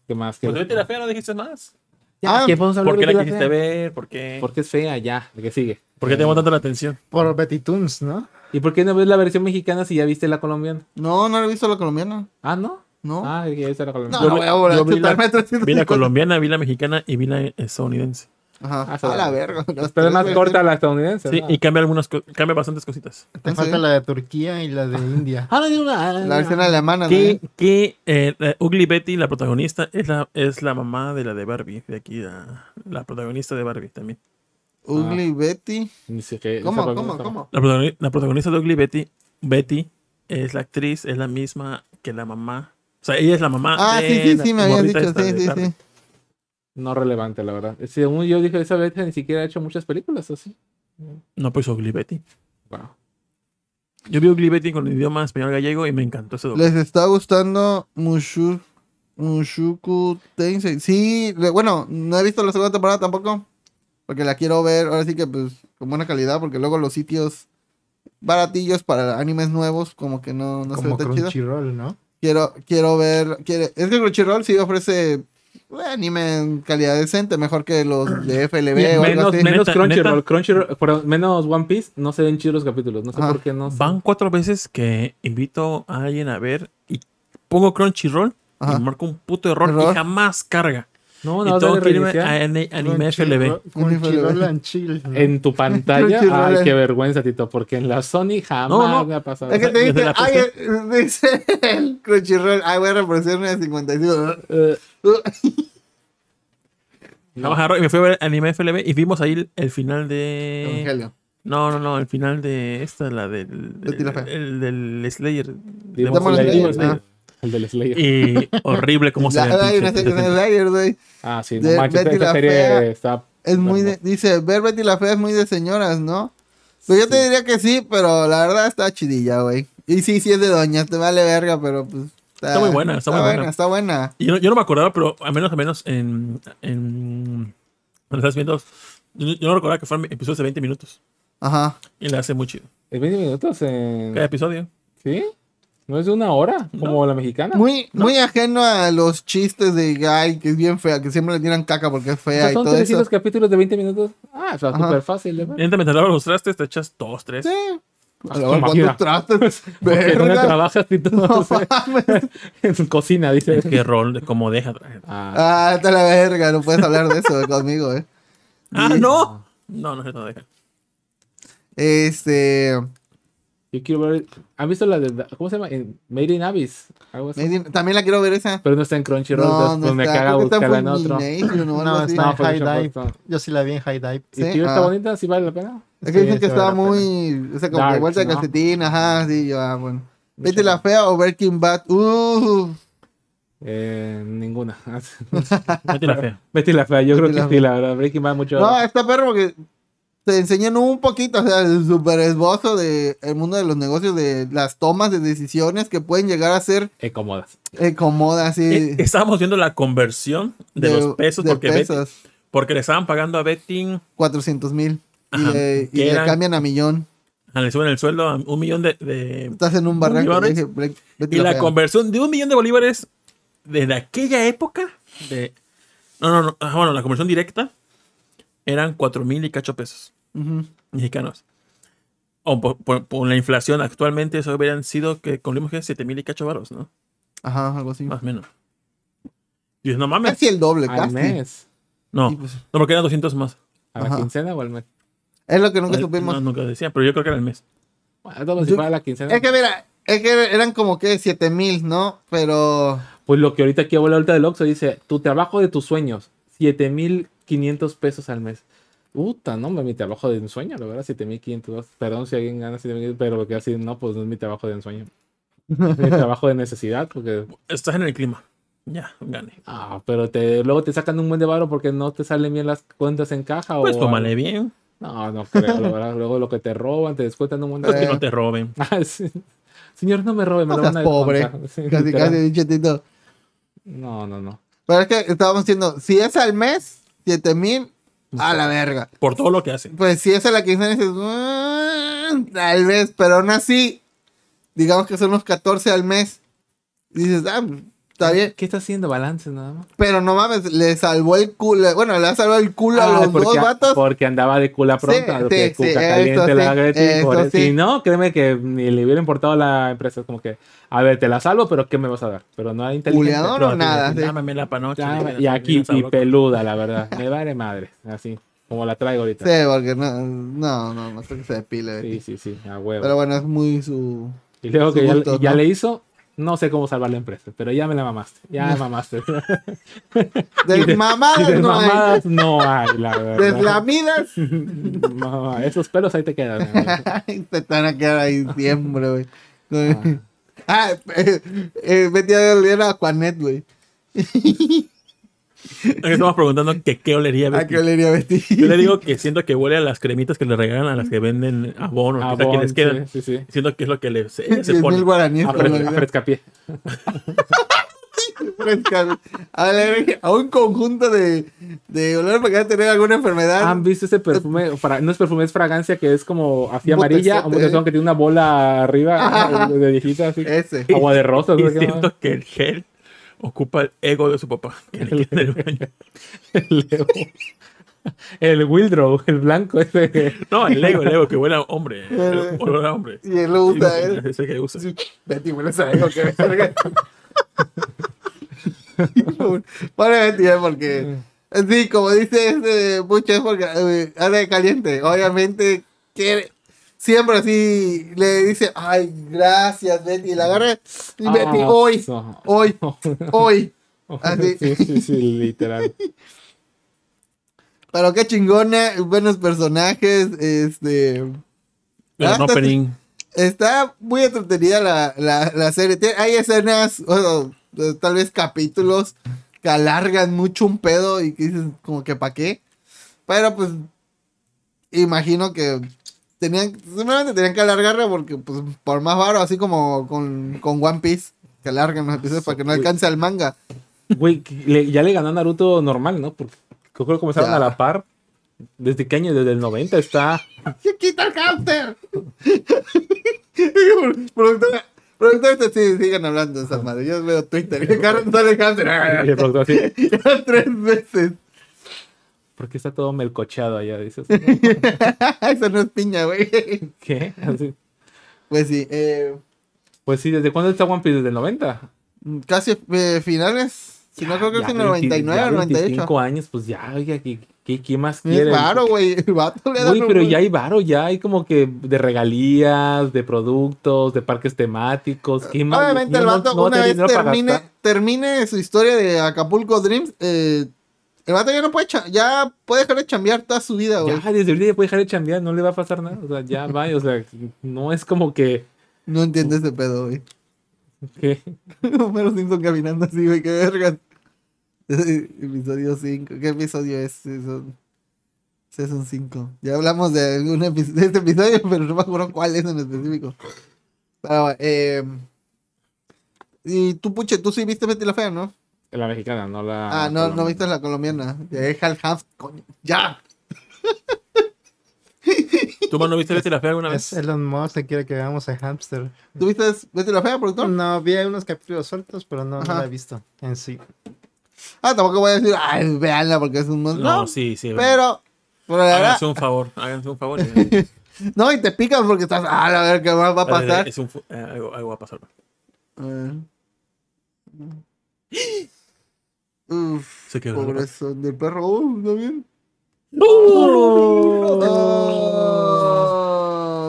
¿Qué más? ¿Qué Pues Betty la fea no dijiste más. Ya, Ah, ¿qué podemos hablar ¿Por de qué la quisiste fea? ver? ¿Por qué? Porque es fea, ya. ¿De qué sigue? ¿Por qué te llamó tanto la atención? Por Betty Toons, ¿no? ¿Y por qué no ves la versión mexicana si ya viste la colombiana? No, no he visto la colombiana. Ah, ¿no? No. Ah, viste la colombiana. no, yo no voy a volver yo a vi la- chutarme 350. Vi la colombiana, vi la mexicana y vi la estadounidense. Ajá. Ah, a la verga. Pero es más corta la estadounidense. Sí, ¿no? y cambia algunas cambia bastantes cositas. Te ¿Ah, falta sí? la de Turquía y la de India. Ah, no, una- La versión alemana, ¿no? Que, que eh, la Ugly Betty, la protagonista, es la, es la mamá de la de Barbie, de aquí, la, la protagonista de Barbie también. Ugly Betty. Ni sé qué- ¿Cómo, esa cómo, cómo? La protagonista de Ugly Betty, Betty, es la actriz, es la misma que la mamá. O sea, ella es la mamá Ah, de sí, sí, sí, me habías dicho. esta Sí, sí, sí. No relevante, la verdad. Según yo dije, esa vez ni siquiera ha hecho muchas películas así. No, pues Ugly Betty. Wow. Yo vi Ugly Betty con el idioma español gallego y me encantó ese doble. ¿Les está gustando Mushu, Mushuku Tensei? Sí, bueno, no he visto la segunda temporada tampoco. Porque la quiero ver, ahora sí que pues con buena calidad, porque luego los sitios baratillos para animes nuevos como que no, no se ve tan chido. ¿no? Quiero, quiero ver, quiere, es que Crunchyroll sí ofrece eh, anime en calidad decente, mejor que los de *clears throat* FLB o algo menos así. menos Crunchyroll. Crunchyroll, menos One Piece, no se ven chidos los capítulos. No sé Ajá. por qué no. sé. Van cuatro veces que invito a alguien a ver y pongo Crunchyroll Ajá. y marco un puto error, Error. y jamás carga. No, y no, a Ani- Anime FLB. ¿no? En tu pantalla, ay, qué vergüenza, Tito, porque en la Sony jamás No, no. me ha pasado. Es que te la ay, *laughs* dice el Crunchyroll, ay, voy a reproducir una de 55. Eh, Jamás agarró y me fui a ver Anime FLB y vimos ahí el, el final de. Evangelio. No, no, no, el final de esta, la del. Del- Fea. el del Slayer. Demon Slayer, ah. *laughs* El del Slayer. Y horrible cómo *laughs* se La- ve. hay una serie de Slayer, güey. Ah, sí, no manches, la serie Fea. está. Es muy de, dice, ver Betty la Fea es muy de señoras, ¿no? Pues yo te diría que sí, pero la verdad está chidilla, güey. Y sí, sí es de doñas, te vale verga, pero pues... Está muy buena, está muy buena. Está buena. Y Yo, yo no me acordaba, pero al menos, al menos en. en cuando estás viendo. Yo, yo no recordaba que fueran episodios de 20 minutos. Ajá. Y le hace muy chido. Es 20 minutos en. Cada episodio. ¿Sí? ¿No es de una hora? Como la mexicana. Muy, muy ajeno a los chistes de Guy, que es bien fea, que siempre le tiran caca porque es O fea sea, y son todo 300 eso. capítulos de 20 minutos. Ah, está Ajá. súper fácil de ver. Mientras me los trastes, te echas dos, tres. Sí. A lo mejor, máquina. ¿Cuántos trastes? *laughs* Porque ¿Dónde Verga. trabajas y todo? No O sea, mames. *laughs* en su cocina, dice. Qué rol, de cómo deja. Ah, Ah, está la verga, no puedes hablar de eso conmigo, eh. *laughs* ¡Ah, no! No, no, no deja. Este. Yo quiero ver. ¿Han visto la de. ¿Cómo se llama? En Made in Abyss. Algo así. Made in- También la quiero ver esa. Pero no está en Crunchyroll. No, no pues me está. caga buscarla en otro. *laughs* No, así. está No, en por High Dive. Yo sí la vi en High Dive. ¿Y Sí, está bonita? ¿Sí vale la pena? Es que Sí, dicen que estaba muy. O sea, como Dark, vuelta de ¿no? calcetín, ajá, sí, yo, ah, bueno. Betty la fea o Breaking Bad. Uh, Eh, ninguna. *laughs* *laughs* Betty la fea. Betty la fea, yo creo que sí, la verdad. Breaking Bad mucho. no, está perro porque te enseñan un poquito, o sea, el super esbozo del mundo de los negocios, de las tomas de decisiones que pueden llegar a ser Eh, cómodas. eh, cómodas, sí. Eh, Estábamos viendo la conversión de, los pesos, de porque, Betty- pesos, porque le estaban pagando a Betty, 400 mil. Y, le, y cambian a millón. ah, le suben el sueldo a un millón de. de- Estás en un barranco. dije, Betty y la conversión de un millón de bolívares de aquella época. De, no, no, no. ah, Bueno, la conversión directa eran cuatro mil y cacho pesos Ujú. mexicanos. O por, por- por la inflación actualmente, eso hubieran sido que con que 7 mil y cacho varos, ¿no? Ajá, algo así. Más o menos. Y dices, no mames. Casi el doble, Al casi. mes. No, pues, no, porque eran 200 más. ¿A la Ajá. quincena o al mes? es lo que nunca supimos. No, nunca decía, pero yo creo que era el mes. Bueno, todo si Yo- fuera la quincena. Es que mira, es que eran como que 7 mil, ¿no? Pero Pues lo que ahorita aquí abuela ahorita del Oxxo dice, tu trabajo de tus sueños, 7500 pesos al mes. Puta, no, mi trabajo de ensueño, la verdad, 7500. Perdón si alguien gana 7500, pero que así, no, pues no es mi trabajo de ensueño. Es mi *laughs* trabajo de necesidad, porque, Estás en el clima. Ya, gane. ah, pero te, luego te sacan un buen de varo porque no te salen bien las cuentas en caja Pues o... tómale bien. No, no creo. la verdad, Luego lo que te roban, te descuentan un Es montón. que Eh. no te roben. *laughs* Ah, sí. Señor, no me robe, me No seas pobre. *laughs* Sí, Casi, literal. casi, chetito. No, no, no. Pero es que estábamos diciendo, si es al mes, 7 mil, a la verga. Por todo lo que hacen. Pues si es a la quincena, dices, "Mm, tal vez, pero aún así, digamos que son los 14 al mes. Dices, ah, está bien. ¿Qué está haciendo? Balance nada más. Pero no mames, le salvó el culo. Bueno, le ha salvado el culo a Ah, los porque, dos vatos. porque andaba de cula pronta. Sí, cuca sí, caliente eso la por. Si no, créeme que ni le hubiera importado la empresa. Es como que, a ver, te la salvo, pero ¿qué me vas a dar? Pero no hay inteligencia. Culeador o nada. sí. Llámame la panoche. Ya, y aquí, y peluda, la verdad. Me vale madre. Así, como la traigo ahorita. Sí, porque no, no, no, no creo que se depile. Sí, sí, sí, a huevo. Pero bueno, es muy su. y luego que su ya, gusto, ya ¿no? le hizo, no sé cómo salvar la empresa, pero ya me la mamaste. Ya me mamaste. *laughs* Y de- Desmamadas Y no hay. desmamadas no hay, la *laughs* verdad. Deslamidas. *laughs* No, esos pelos ahí te quedan. te van a quedar ahí siempre, güey. Ah, eh, eh, Betty a ver a Juanet, güey. Estamos preguntando que qué olería ¿A qué olería Betty? Yo le digo que siento que huele a las cremitas que le regalan a las que venden abono. Ah, que, que les bon, quedan. sí, sí, sí. Siento que es lo que le se, se 10 pone. guaraníes. A, fres- a frescapié. *laughs* Fresca. A, ver, a un conjunto de, de olor para que tener alguna enfermedad. ¿Han visto ese perfume? Fra- no es perfume, es fragancia que es como así amarilla. Un botezón que tiene una bola arriba *laughs* de, viejita, así. Ese. Agua de rosas. Y ¿no? ¿Qué siento que el gel ocupa el ego de su papá. Que le queda el baño. *laughs* El Leo. El Wildrow, el blanco ese. que- No, el ego, el ego, que huele a hombre. *laughs* el olor a hombre. Y él lo usa, Sí, ¿eh? Ese que usa. Betty, huele a algo que verga. *laughs* Pobre Betty, ¿eh? porque. Sí, como dice este mucho, es porque eh, anda de caliente. Obviamente, quiere. Siempre así le dice, ay, gracias, Betty. Y la agarra. Y Betty, Ah, hoy, so- hoy, *laughs* hoy. Así. Sí, sí, sí, literal. Pero qué chingona, buenos personajes, este... El Ah, está- opening. Está muy entretenida la, la, la serie. Tiene- hay escenas, bueno, tal vez capítulos que alargan mucho un pedo y que dices como que pa' qué. Pero pues imagino que tenían, seguramente tenían que alargarla porque pues por más varo, así como con, con One Piece, que alargan los episodios para que no alcance al manga. Güey, que ya le ganó a Naruto normal, ¿no? Porque creo que comenzaron Ya. a la par. ¿Desde qué año? Desde el 90 está. ¡Se quita el! Productora, *laughs* productora, este, sí, sigan hablando de esa madre. Yo veo Twitter y agarran el Y hamster. el productor *laughs* Ya tres veces. Porque está todo melcochado allá, dices. *laughs* Eso no es piña, güey. ¿Qué? Así. Pues sí, eh, Pues sí, ¿desde cuándo está One Piece? ¿Desde el 90? casi eh, finales. Si no creo que es en el 99 o 98. 25 años, pues ya, oiga, ¿qué, qué, qué más Es quiere? raro, güey. El vato le da. Un- pero ya hay varo, ya hay como que de regalías, de productos, de parques temáticos. ¿qué más? Obviamente el No- vato, no a una vez termine, termine su historia de Acapulco Dreams, eh, el vato ya no puede, ya puede dejar de chambear toda su vida, güey. Ya, desde ahorita ya puede dejar de chambear, no le va a pasar nada. O sea, ya va, o sea, no es como que... No entiendo ese pedo, güey. que- *laughs* Homero Simpson caminando así, güey, qué vergas. *laughs* episodio 5. ¿Qué episodio es? Season, season 5. Ya hablamos de, algún epi- de este episodio, *laughs* pero no me acuerdo cuál es en específico. Pero, eh, y tú, Puche, tú sí viste Betty la Fea, ¿no? La mexicana, no la... Ah, no, no viste la colombiana. De Hal Half, coño. ¡Ya! ¿Tú no viste Betty la Fea alguna vez? Elon Musk que quiere que veamos a Hamster. ¿Tú viste Betty la Fea, productor? No, vi unos capítulos sueltos, pero no, no la he visto en sí. Ah, tampoco voy a decir, ay, véanla porque es un monstruo. No, No, sí, sí. pero. pero verdad, Háganse un favor, háganse un favor. y- *laughs* no, y te picas porque estás, ah, a ver qué más va a pasar. Es un fu- eh, algo, algo va a pasar. A ver. Uf, Se quedó. son del perro. Uh, ¿está bien? Oh,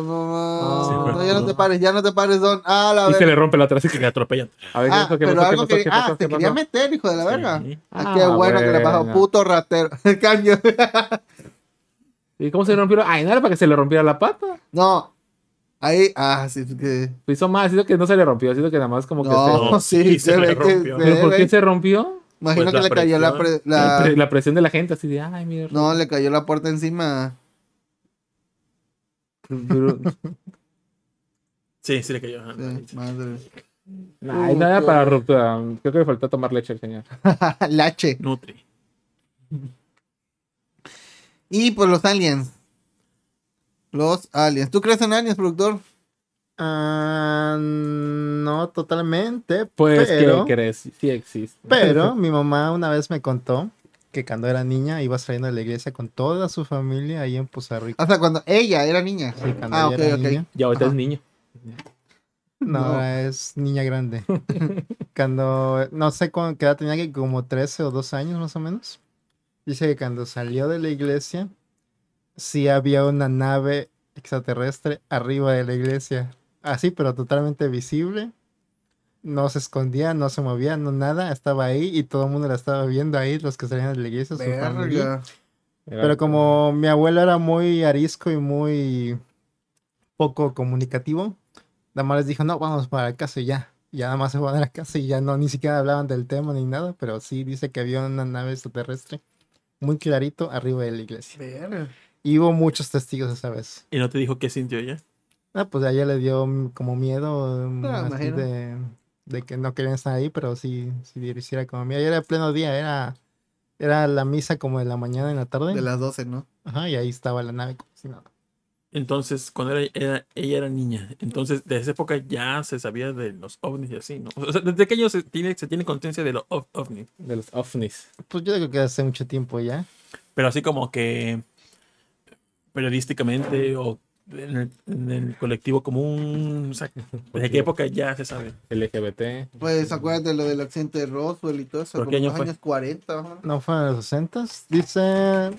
no, no, no, ya no te pares, ya no te pares, Don. Ah, la Y se le rompe la Que que... le atropellan. A ver, ¿qué Ah? ¿Qué pero algo que. ¿Qué Ah, te ¿Qué quería meter, hijo de la verga. Sí. Ah, qué Ah, bueno que le pasó, puto ratero. *laughs* El caño. ¿Y cómo se le rompió? Ay, no era para que se le rompiera la pata. No. Ahí, ah, sí, es que. Hizo más, siento que no se le rompió, siento que nada más como que No, No, sí, sí, se, se le ve que. rompió. se ¿Pero por ve- qué se rompió? Imagino Pues que le cayó la, presión. pre- La, la- *laughs* pre- la presión de la gente, así de, ay, mira. No, le cayó la puerta encima. Duro- *laughs* Sí, sí le cayó. Sí, madre. Nah, y nada para ruptura. Creo que le faltó tomar leche al señor. *laughs* Lache. Nutri. Y pues los aliens. Los aliens. ¿Tú crees en aliens, productor? Ah, no totalmente, Pues, pero, ¿qué crees? Sí existe. pero *laughs* mi mamá una vez me contó que cuando era niña iba saliendo de la iglesia con toda su familia ahí en Poza Rica. O sea, cuando ella era niña. Sí, cuando ah, ella era niña. Y ahorita Ajá. es niño. No, es niña grande. *laughs* cuando, no sé cuándo, qué edad tenía, que como 13 o 2 años más o menos. Dice que cuando salió de la iglesia, sí había una nave extraterrestre arriba de la iglesia. Así, pero totalmente visible. No se escondía, no se movía, no nada. Estaba ahí y todo el mundo la estaba viendo ahí, los que salían de la iglesia, su familia. Pero como mi abuelo era muy arisco y muy poco comunicativo, nada más les dijo, no, vamos para la casa y ya. Y ya nada más se van a la casa y ya no, ni siquiera hablaban del tema ni nada, pero sí dice que había una nave extraterrestre muy clarito arriba de la iglesia. Verga. Y hubo muchos testigos esa vez. ¿Y no te dijo qué sintió ella? Ah, pues a ella le dio mm, como miedo mm, Ah, así de, de que no querían estar ahí, pero sí, sí hiciera como miedo. Y era pleno día, era, era la misa como de la mañana en la tarde. De las 12, ¿no? Ajá, y ahí estaba la nave como si nada. Entonces, cuando era, era- ella era niña, entonces desde esa época ya se sabía de los ovnis y así, ¿no? O sea, desde pequeño se tiene, se tiene conciencia de los ov- ovnis. De los ovnis. Pues yo creo que hace mucho tiempo ya. Pero así como que periodísticamente o en el, en el colectivo común, o sea, ¿desde qué época ya se sabe? LGBT. Pues acuérdate de lo del accidente de Roswell y todo eso. ¿Por Como año los fue? años 40. ¿no? No fue en los 60 Dice,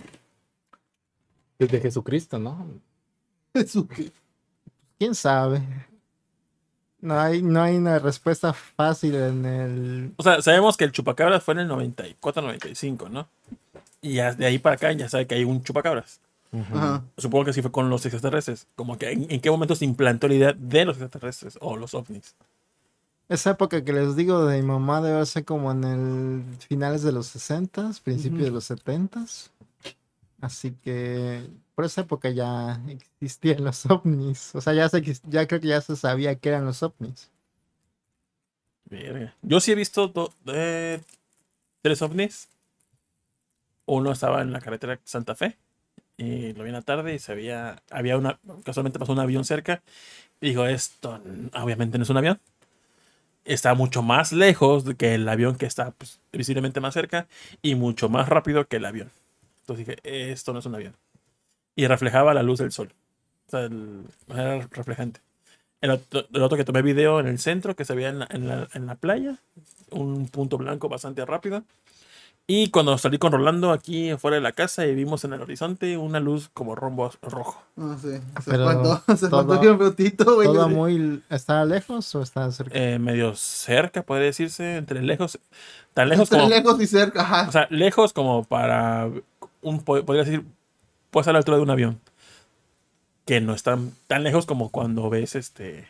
Desde Jesucristo, ¿no? Jesús. quién sabe. No hay, no hay una respuesta fácil en el. O sea, sabemos que el chupacabras fue en el 94, 95, ¿no? Y ya de ahí para acá ya sabe que hay un chupacabras. Supongo que sí fue con los extraterrestres. Como que en, en qué momento se implantó la idea de los extraterrestres o los ovnis. Esa época que les digo de mi mamá debe ser como en el finales de los 60 principios de los 70 Así que por esa época ya existían los *laughs* ovnis. O sea, ya, se, ya creo que ya se sabía que eran los ovnis. Verga. Yo sí he visto do- eh, tres ovnis. Uno estaba en la carretera Santa Fe. Y lo vi en la tarde y se veía, había una, casualmente pasó un avión cerca. Y dijo, esto obviamente no es un avión. Está mucho más lejos que el avión que está pues, visiblemente más cerca y mucho más rápido que el avión. Entonces dije, esto no es un avión. Y reflejaba la luz del sol. O sea, el- era reflejante. El otro, el otro que tomé video en el centro, que se veía en la, en la- en la playa, un punto blanco bastante rápido. Y cuando salí con Rolando aquí afuera de la casa y vimos en el horizonte una luz como rombo rojo. No sé. Se Pero espantó, *laughs* se todo- espantó bien brutito, güey. ¿Todo muy... ¿Está lejos o está cerca? eh, medio cerca, podría decirse, entre lejos. Tan lejos Entre como. lejos y cerca, ajá. O sea, lejos como para un po- podría decir, pues a la altura de un avión. Que no están tan lejos como cuando ves este.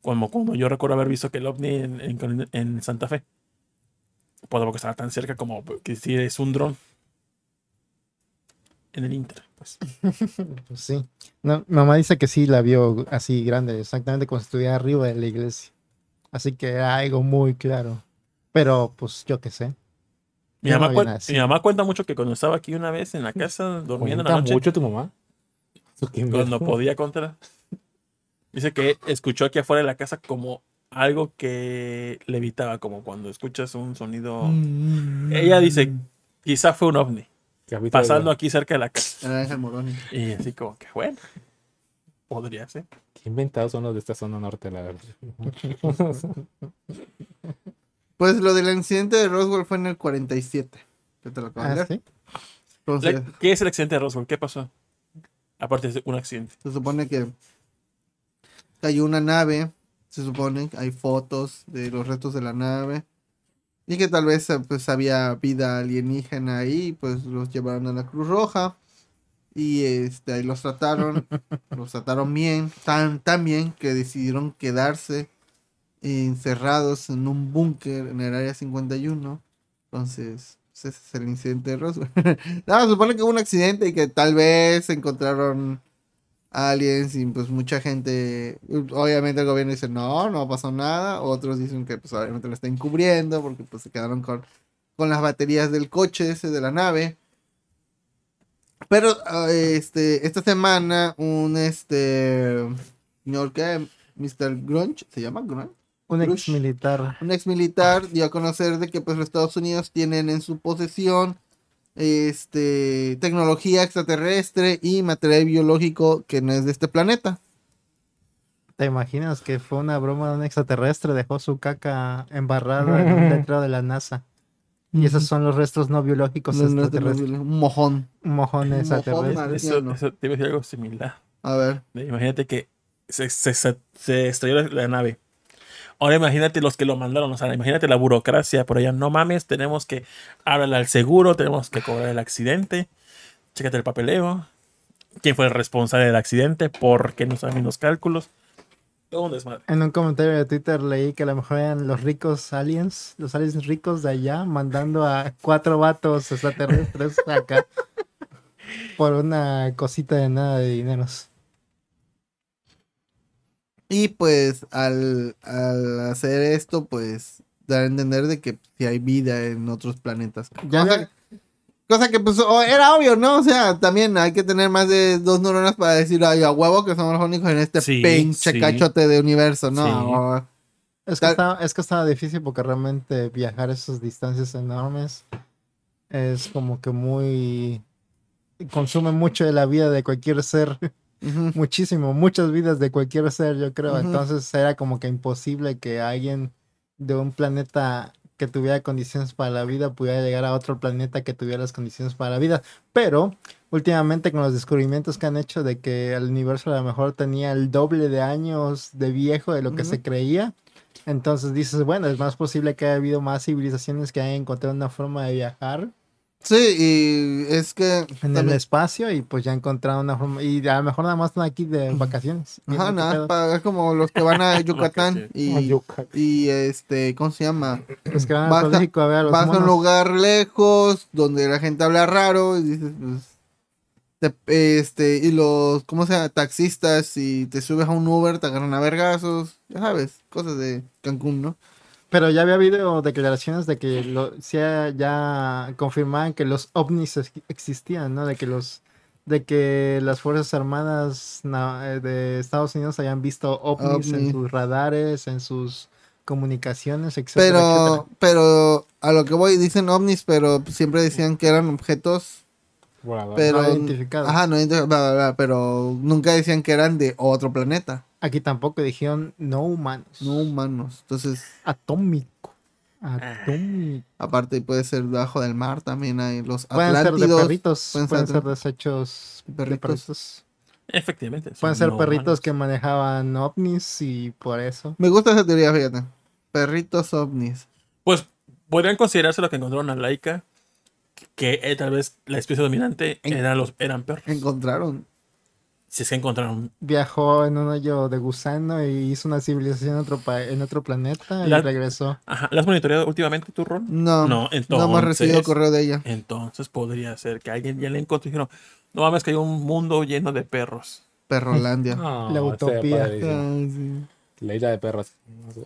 Como cuando yo recuerdo haber visto que el ovni en, en- en Santa Fe. Porque estaba tan cerca como que si es un dron. En el Inter, pues. *laughs* Pues sí. No, mi mamá dice que sí la vio así grande, exactamente como si estuviera arriba de la iglesia. Así que era algo muy claro. Pero pues yo qué sé. Mi Yo mamá, vi cuen- nada así. mi mamá cuenta mucho que cuando estaba aquí una vez en la casa durmiendo en la ¿Cuenta noche. mucho tu mamá? Cuando podía contar. Dice que escuchó aquí afuera de la casa como algo que levitaba, como cuando escuchas un sonido. Ella dice, quizá fue un ovni, pasando de- aquí cerca de la casa. Era. Y así como que, bueno, podría ser. Qué inventados son los de esta zona norte, la verdad. *laughs* Pues lo del incidente de Roswell fue en el 47. Que te lo acabo Ah, leer. sí. Entonces, La- ¿Qué es el accidente de Roswell? ¿Qué pasó? Aparte de un accidente. se supone que cayó una nave. Se supone que hay fotos de los restos de la nave. Y que tal vez pues había vida alienígena ahí. Pues los llevaron a la Cruz Roja. Y este, ahí los trataron. *laughs* los trataron bien. Tan, tan bien que decidieron quedarse encerrados en un búnker en el área 51. Entonces, pues, ese es el incidente de Roswell. *laughs* no, se supone que hubo un accidente y que tal vez encontraron aliens y pues mucha gente, obviamente el gobierno dice no, no pasó nada, otros dicen que pues obviamente lo está encubriendo porque pues se quedaron con, con las baterías del coche ese de la nave. Pero ah, este, esta semana un este señor que Mr. Grunge, ¿se llama Grunge? Un ex militar. un ex militar dio a conocer de que pues los Estados Unidos tienen en su posesión este tecnología extraterrestre y material biológico que no es de este planeta. ¿Te imaginas que fue una broma de un extraterrestre? Dejó su caca embarrada en un *laughs* letrero de la NASA. Y esos son los restos no biológicos No, extraterrestres. no, un mojón. Un mojón Un extraterrestre. mojón Eso, eso te iba a decir algo similar. A ver. Imagínate que se, se, se, se estrelló la, la nave. Ahora imagínate los que lo mandaron, o sea, imagínate la burocracia por allá. No mames, tenemos que hablarle al seguro, tenemos que cobrar el accidente. Chécate el papeleo. ¿Quién fue el responsable del accidente? ¿Por qué no saben los cálculos? Todo un desmadre. En un comentario de Twitter leí que a lo mejor eran los ricos aliens, los aliens ricos de allá, mandando a cuatro vatos extraterrestres acá *laughs* por una cosita de nada de dineros. Y pues al, al hacer esto, pues dar a entender de que si hay vida en otros planetas. Ya cosa, que pues o- era obvio, ¿no? O sea, también hay que tener más de dos neuronas para decir, ay, a huevo que somos los únicos en este Sí, pinche sí. cachote de universo, ¿no? Es que, estaba, es que estaba difícil porque realmente viajar esas distancias enormes es como que muy... consume mucho de la vida de cualquier ser, *laughs* Muchísimo, muchas vidas de cualquier ser, yo creo. Entonces era como que imposible que alguien de un planeta que tuviera condiciones para la vida pudiera llegar a otro planeta que tuviera las condiciones para la vida. Pero últimamente con los descubrimientos que han hecho de que el universo a lo mejor tenía el doble de años de viejo de lo que se creía, entonces dices, bueno, es más posible que haya habido más civilizaciones que hayan encontrado una forma de viajar Sí, y es que en el espacio y pues ya encontraron una forma y a lo mejor nada más están aquí de vacaciones. Ajá, nada, pedo. para- es como los que van a *laughs* Yucatán y, y este, ¿cómo se llama? Los que van Vas a México a ver a los Vas a un lugar lejos donde la gente habla raro y dices, pues, te- este, y los, ¿cómo se llama? Taxistas y te subes a un Uber, te agarran a vergazos, ya sabes, cosas de Cancún, ¿no? Pero ya había habido declaraciones de que lo, sí, ya confirmaban que los ovnis ex- existían, ¿no? De que los de que las Fuerzas Armadas na- eh, de Estados Unidos hayan visto ovnis en sus radares, en sus comunicaciones, etcétera, Pero, etcétera. pero, a lo que voy, dicen ovnis, pero siempre decían que eran objetos, Volador. pero, No identificados. ajá, no pero nunca decían que eran de otro planeta, Aquí tampoco dijeron no humanos, no humanos, entonces, atómico, atómico. aparte puede ser debajo del mar, también hay los Pueden ser de perritos, pueden pueden, ser ser de- desechos de perritos. perritos. Efectivamente. Pueden ser no perritos humanos. que manejaban ovnis y por eso. Me gusta esa teoría, fíjate. Perritos ovnis. Pues podrían considerarse lo que encontraron a Laika, que eh, tal vez la especie dominante En- eran, los, eran perros. Encontraron. Si es que encontraron. Viajó en un hoyo de gusano y hizo una civilización en otro, pa- en otro planeta y La- regresó. Ajá, ¿La has monitoreado últimamente tú, Ron? No. No, No hemos recibido entonces- correo de ella. Entonces podría ser que alguien ya le encontró y dijeron, no mames que hay un mundo lleno de perros. Perrolandia. No, *laughs* La utopía. Ah, sí. La isla de perros.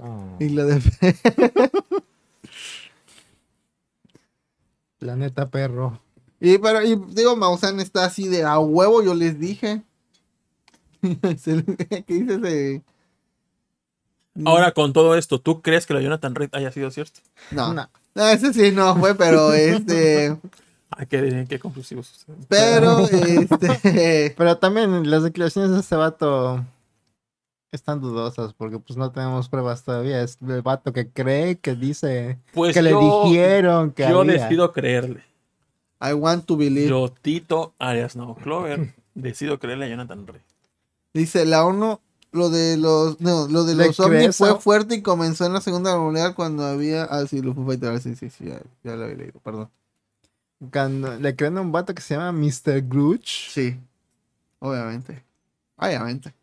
Ah. Y la de *laughs* Planeta perro. Y pero y digo, Maussan está así de a huevo, yo les dije. *laughs* *laughs* ¿Qué dices de.? Ahora, con todo esto, ¿tú crees que lo de Jonathan Reed haya sido cierto? No. No. No, ese sí no fue, pero *laughs* este. Ay, qué, qué conclusivos ustedes. Pero este. Pero también las declaraciones de este vato están dudosas porque pues no tenemos pruebas todavía. Es el vato que cree, que dice, Pues que le dijeron que yo había. decido creerle. I want to believe. Yo, Tito Arias No Clover, decido creerle a Jonathan Reed. Dice la ONU, lo de los, no, lo de ¿Le los ovnis fue fuerte y comenzó en la Segunda Guerra Mundial cuando había, ah sí, los Foo Fighters, sí, sí, sí, ya, ya lo había leído, perdón. Cuando le creen a un vato que se llama Mr. Grooch. Sí, obviamente, obviamente.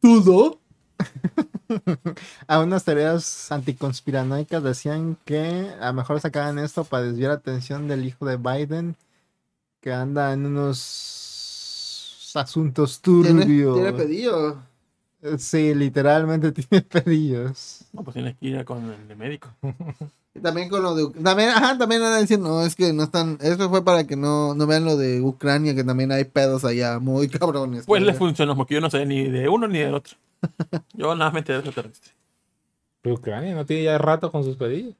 ¿Todo? *laughs* A unas teorías anticonspiranoicas decían que a lo mejor sacaban esto para desviar la atención del hijo de Biden, que anda en unos *laughs* asuntos Tiene, turbios. tiene pedillo. Sí, literalmente *laughs* tiene pedillos. No, pues tienes que ir con el de médico. Y También con lo de también, ajá, también andan diciendo, no, es que no están, eso fue para que no, no vean lo de Ucrania, que también hay pedos allá, muy cabrones. Pues le Pero- funcionó, porque yo no sé ni de uno ni del otro. *laughs* Yo nada más me enteré de extraterrestre. Ucrania no tiene ya rato con sus pedillos.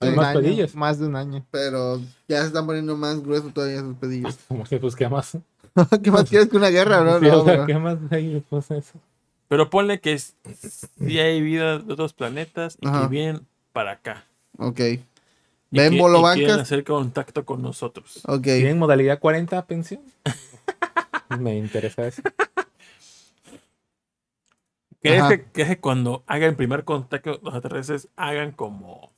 Hay más año, pedillos. Más de un año. Pero ya se están poniendo más gruesos todavía sus pedillos. Como que pues qué más. *laughs* ¿Qué más quieres que una guerra, bro? Sí, No, o sea, bro. ¿Qué más hay pues eso? Pero ponle que sí hay vida de otros planetas y Ajá. que vienen para acá. Ok. Y ¿Ven que- bolo y quieren hacer contacto con nosotros. Ok. ¿Tienen modalidad 40 pensión? *laughs* Me interesa eso. ¿Crees que, crees que cuando hagan el primer contacto los extraterrestres hagan como,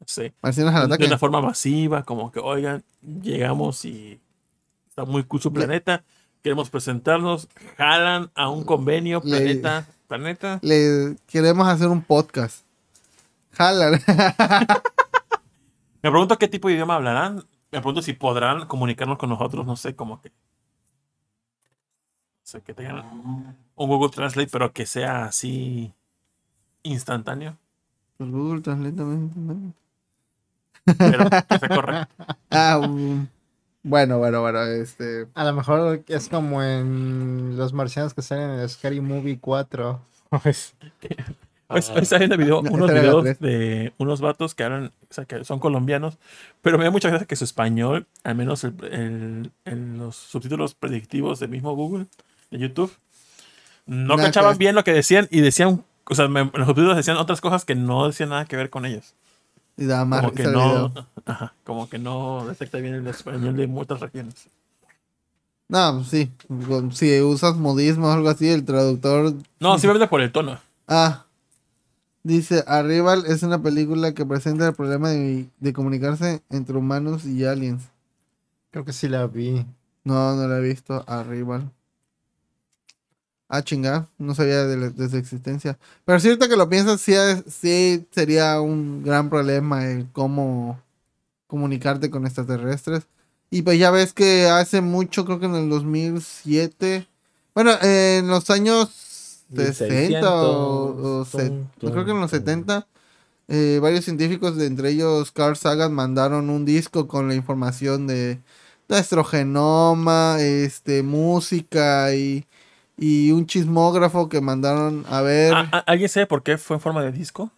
no sé, de una forma masiva, como que, oigan, llegamos y está muy cool su planeta, queremos presentarnos, jalan a un convenio, Le- planeta, planeta. Le queremos hacer un podcast. Jalan. *laughs* Me pregunto qué tipo de idioma hablarán, me pregunto si podrán comunicarnos con nosotros, no sé, como que... No sé, que tengan un Google Translate, pero que sea así instantáneo, Pues Google Translate también. pero que sea correcto. *laughs* Ah, um, bueno, bueno, bueno, este. A lo mejor es como en los marcianos que salen en el Scary Movie 4. Hoy, hoy está viendo video, No, unos videos de unos vatos que hablan, o sea, que son colombianos, pero me da mucha gracia que su español, al menos el- los subtítulos predictivos del mismo Google, de YouTube, no Nada cachaban que- bien lo que decían y decían, o sea, me- en los subtítulos decían otras cosas que no decían nada que ver con ellos. Y da más Como que no, *laughs* ajá, como que no detecta bien el español de muchas regiones. No, pues sí. Si usas modismo o algo así, el traductor. No, simplemente por el tono. Ah. Dice: Arrival es una película que presenta el problema de, de comunicarse entre humanos y aliens. Creo que sí la vi. No, no la he visto. Arrival. Ah, chinga. No sabía de, la- de su existencia. Pero cierto que lo piensas, sí, sí sería un gran problema el cómo comunicarte con extraterrestres. Y pues ya ves que hace mucho, creo que en el 2007. Bueno, eh, en los años 60 o, yo creo que en los tum, 70. eh, varios científicos, de entre ellos Carl Sagan, mandaron un disco con la información de nuestro genoma, este, música y, y un chismógrafo que mandaron a ver. Ah, ah, ¿Alguien sabe por qué fue en forma de disco?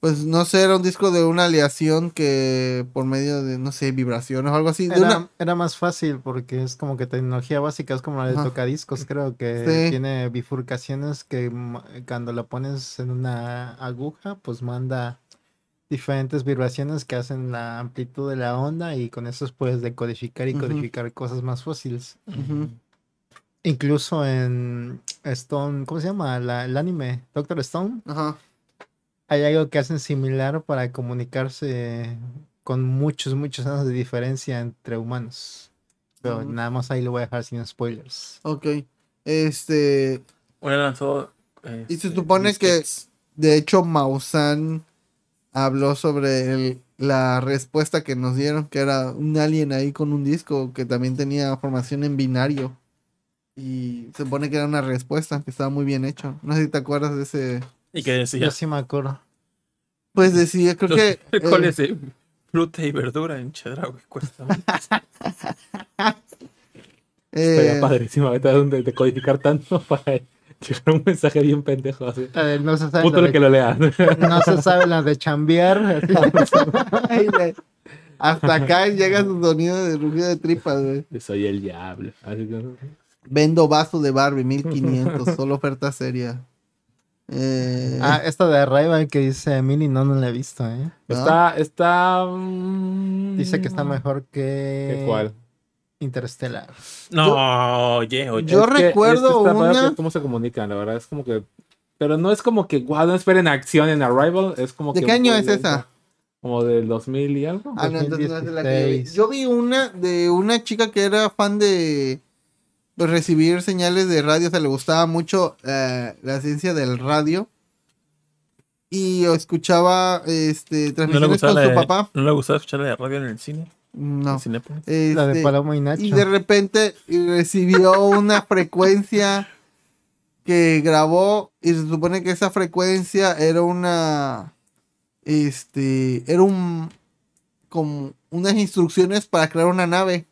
Pues no sé, era un disco de una aleación que por medio de, no sé, vibraciones o algo así. Era, una- era más fácil porque es como que tecnología básica, es como la de Ajá. tocadiscos, creo que Sí. tiene bifurcaciones que cuando la pones en una aguja, pues manda diferentes vibraciones que hacen la amplitud de la onda y con eso puedes decodificar y codificar cosas más fáciles. Ujú. Incluso en Stone, ¿cómo se llama? La- el anime, Doctor Stone, Ajá. hay algo que hacen similar para comunicarse con muchos, muchos años de diferencia entre humanos. Pero nada más ahí lo voy a dejar sin spoilers. Ok. Este. Una lanzó. Y se este, supone que, de hecho, Maussan habló sobre el- la respuesta que nos dieron, que era un alien ahí con un disco que también tenía formación en binario. Y se supone que era una respuesta que estaba muy bien hecho. No sé si te acuerdas de ese. Y que decía. Yo sí me acuerdo. Pues decía, creo que. *laughs* eh, ¿Cuál de fruta y verdura en Chedraui cuesta? *laughs* Estaría eh, padrísimo ahorita donde decodificar tanto *laughs* para llegar un mensaje bien pendejo así. Eh, no se sabe Puto la el que de, lo lea. no se sabe la de chambear. Hasta acá llega su sonido de rugido de tripas, güey. Soy el diablo. Así que- Vendo vaso de Barbie, *laughs* 1500, solo oferta seria. Eh, ah, esta de Arrival que dice Mini no, no la he visto, ¿eh? ¿no? Está, está. mm, Dice que está mejor que ¿Que cuál? Interstellar. No, oye, oye. Yo Es que recuerdo este está padre una- que cómo se comunican, la verdad. Es como que. Pero no es como que, guau, no esperen acción en Arrival. Es como ¿De que. qué año es lenta. esa? Como del 2000 y algo. Ah, no, entonces no es de la que yo vi. 2016. Yo vi una de una chica que era fan de pues, recibir señales de radio, o sea, le gustaba mucho eh, la ciencia del radio. Y escuchaba este, ¿No le, transmisiones gustaba con su de- papá. ¿No le gustaba escuchar la de radio en el cine? No. Cinépolis. La de Este, Paloma y Nacho. y de repente recibió una *laughs* frecuencia que grabó y se supone que esa frecuencia era una este era un como unas instrucciones para crear una nave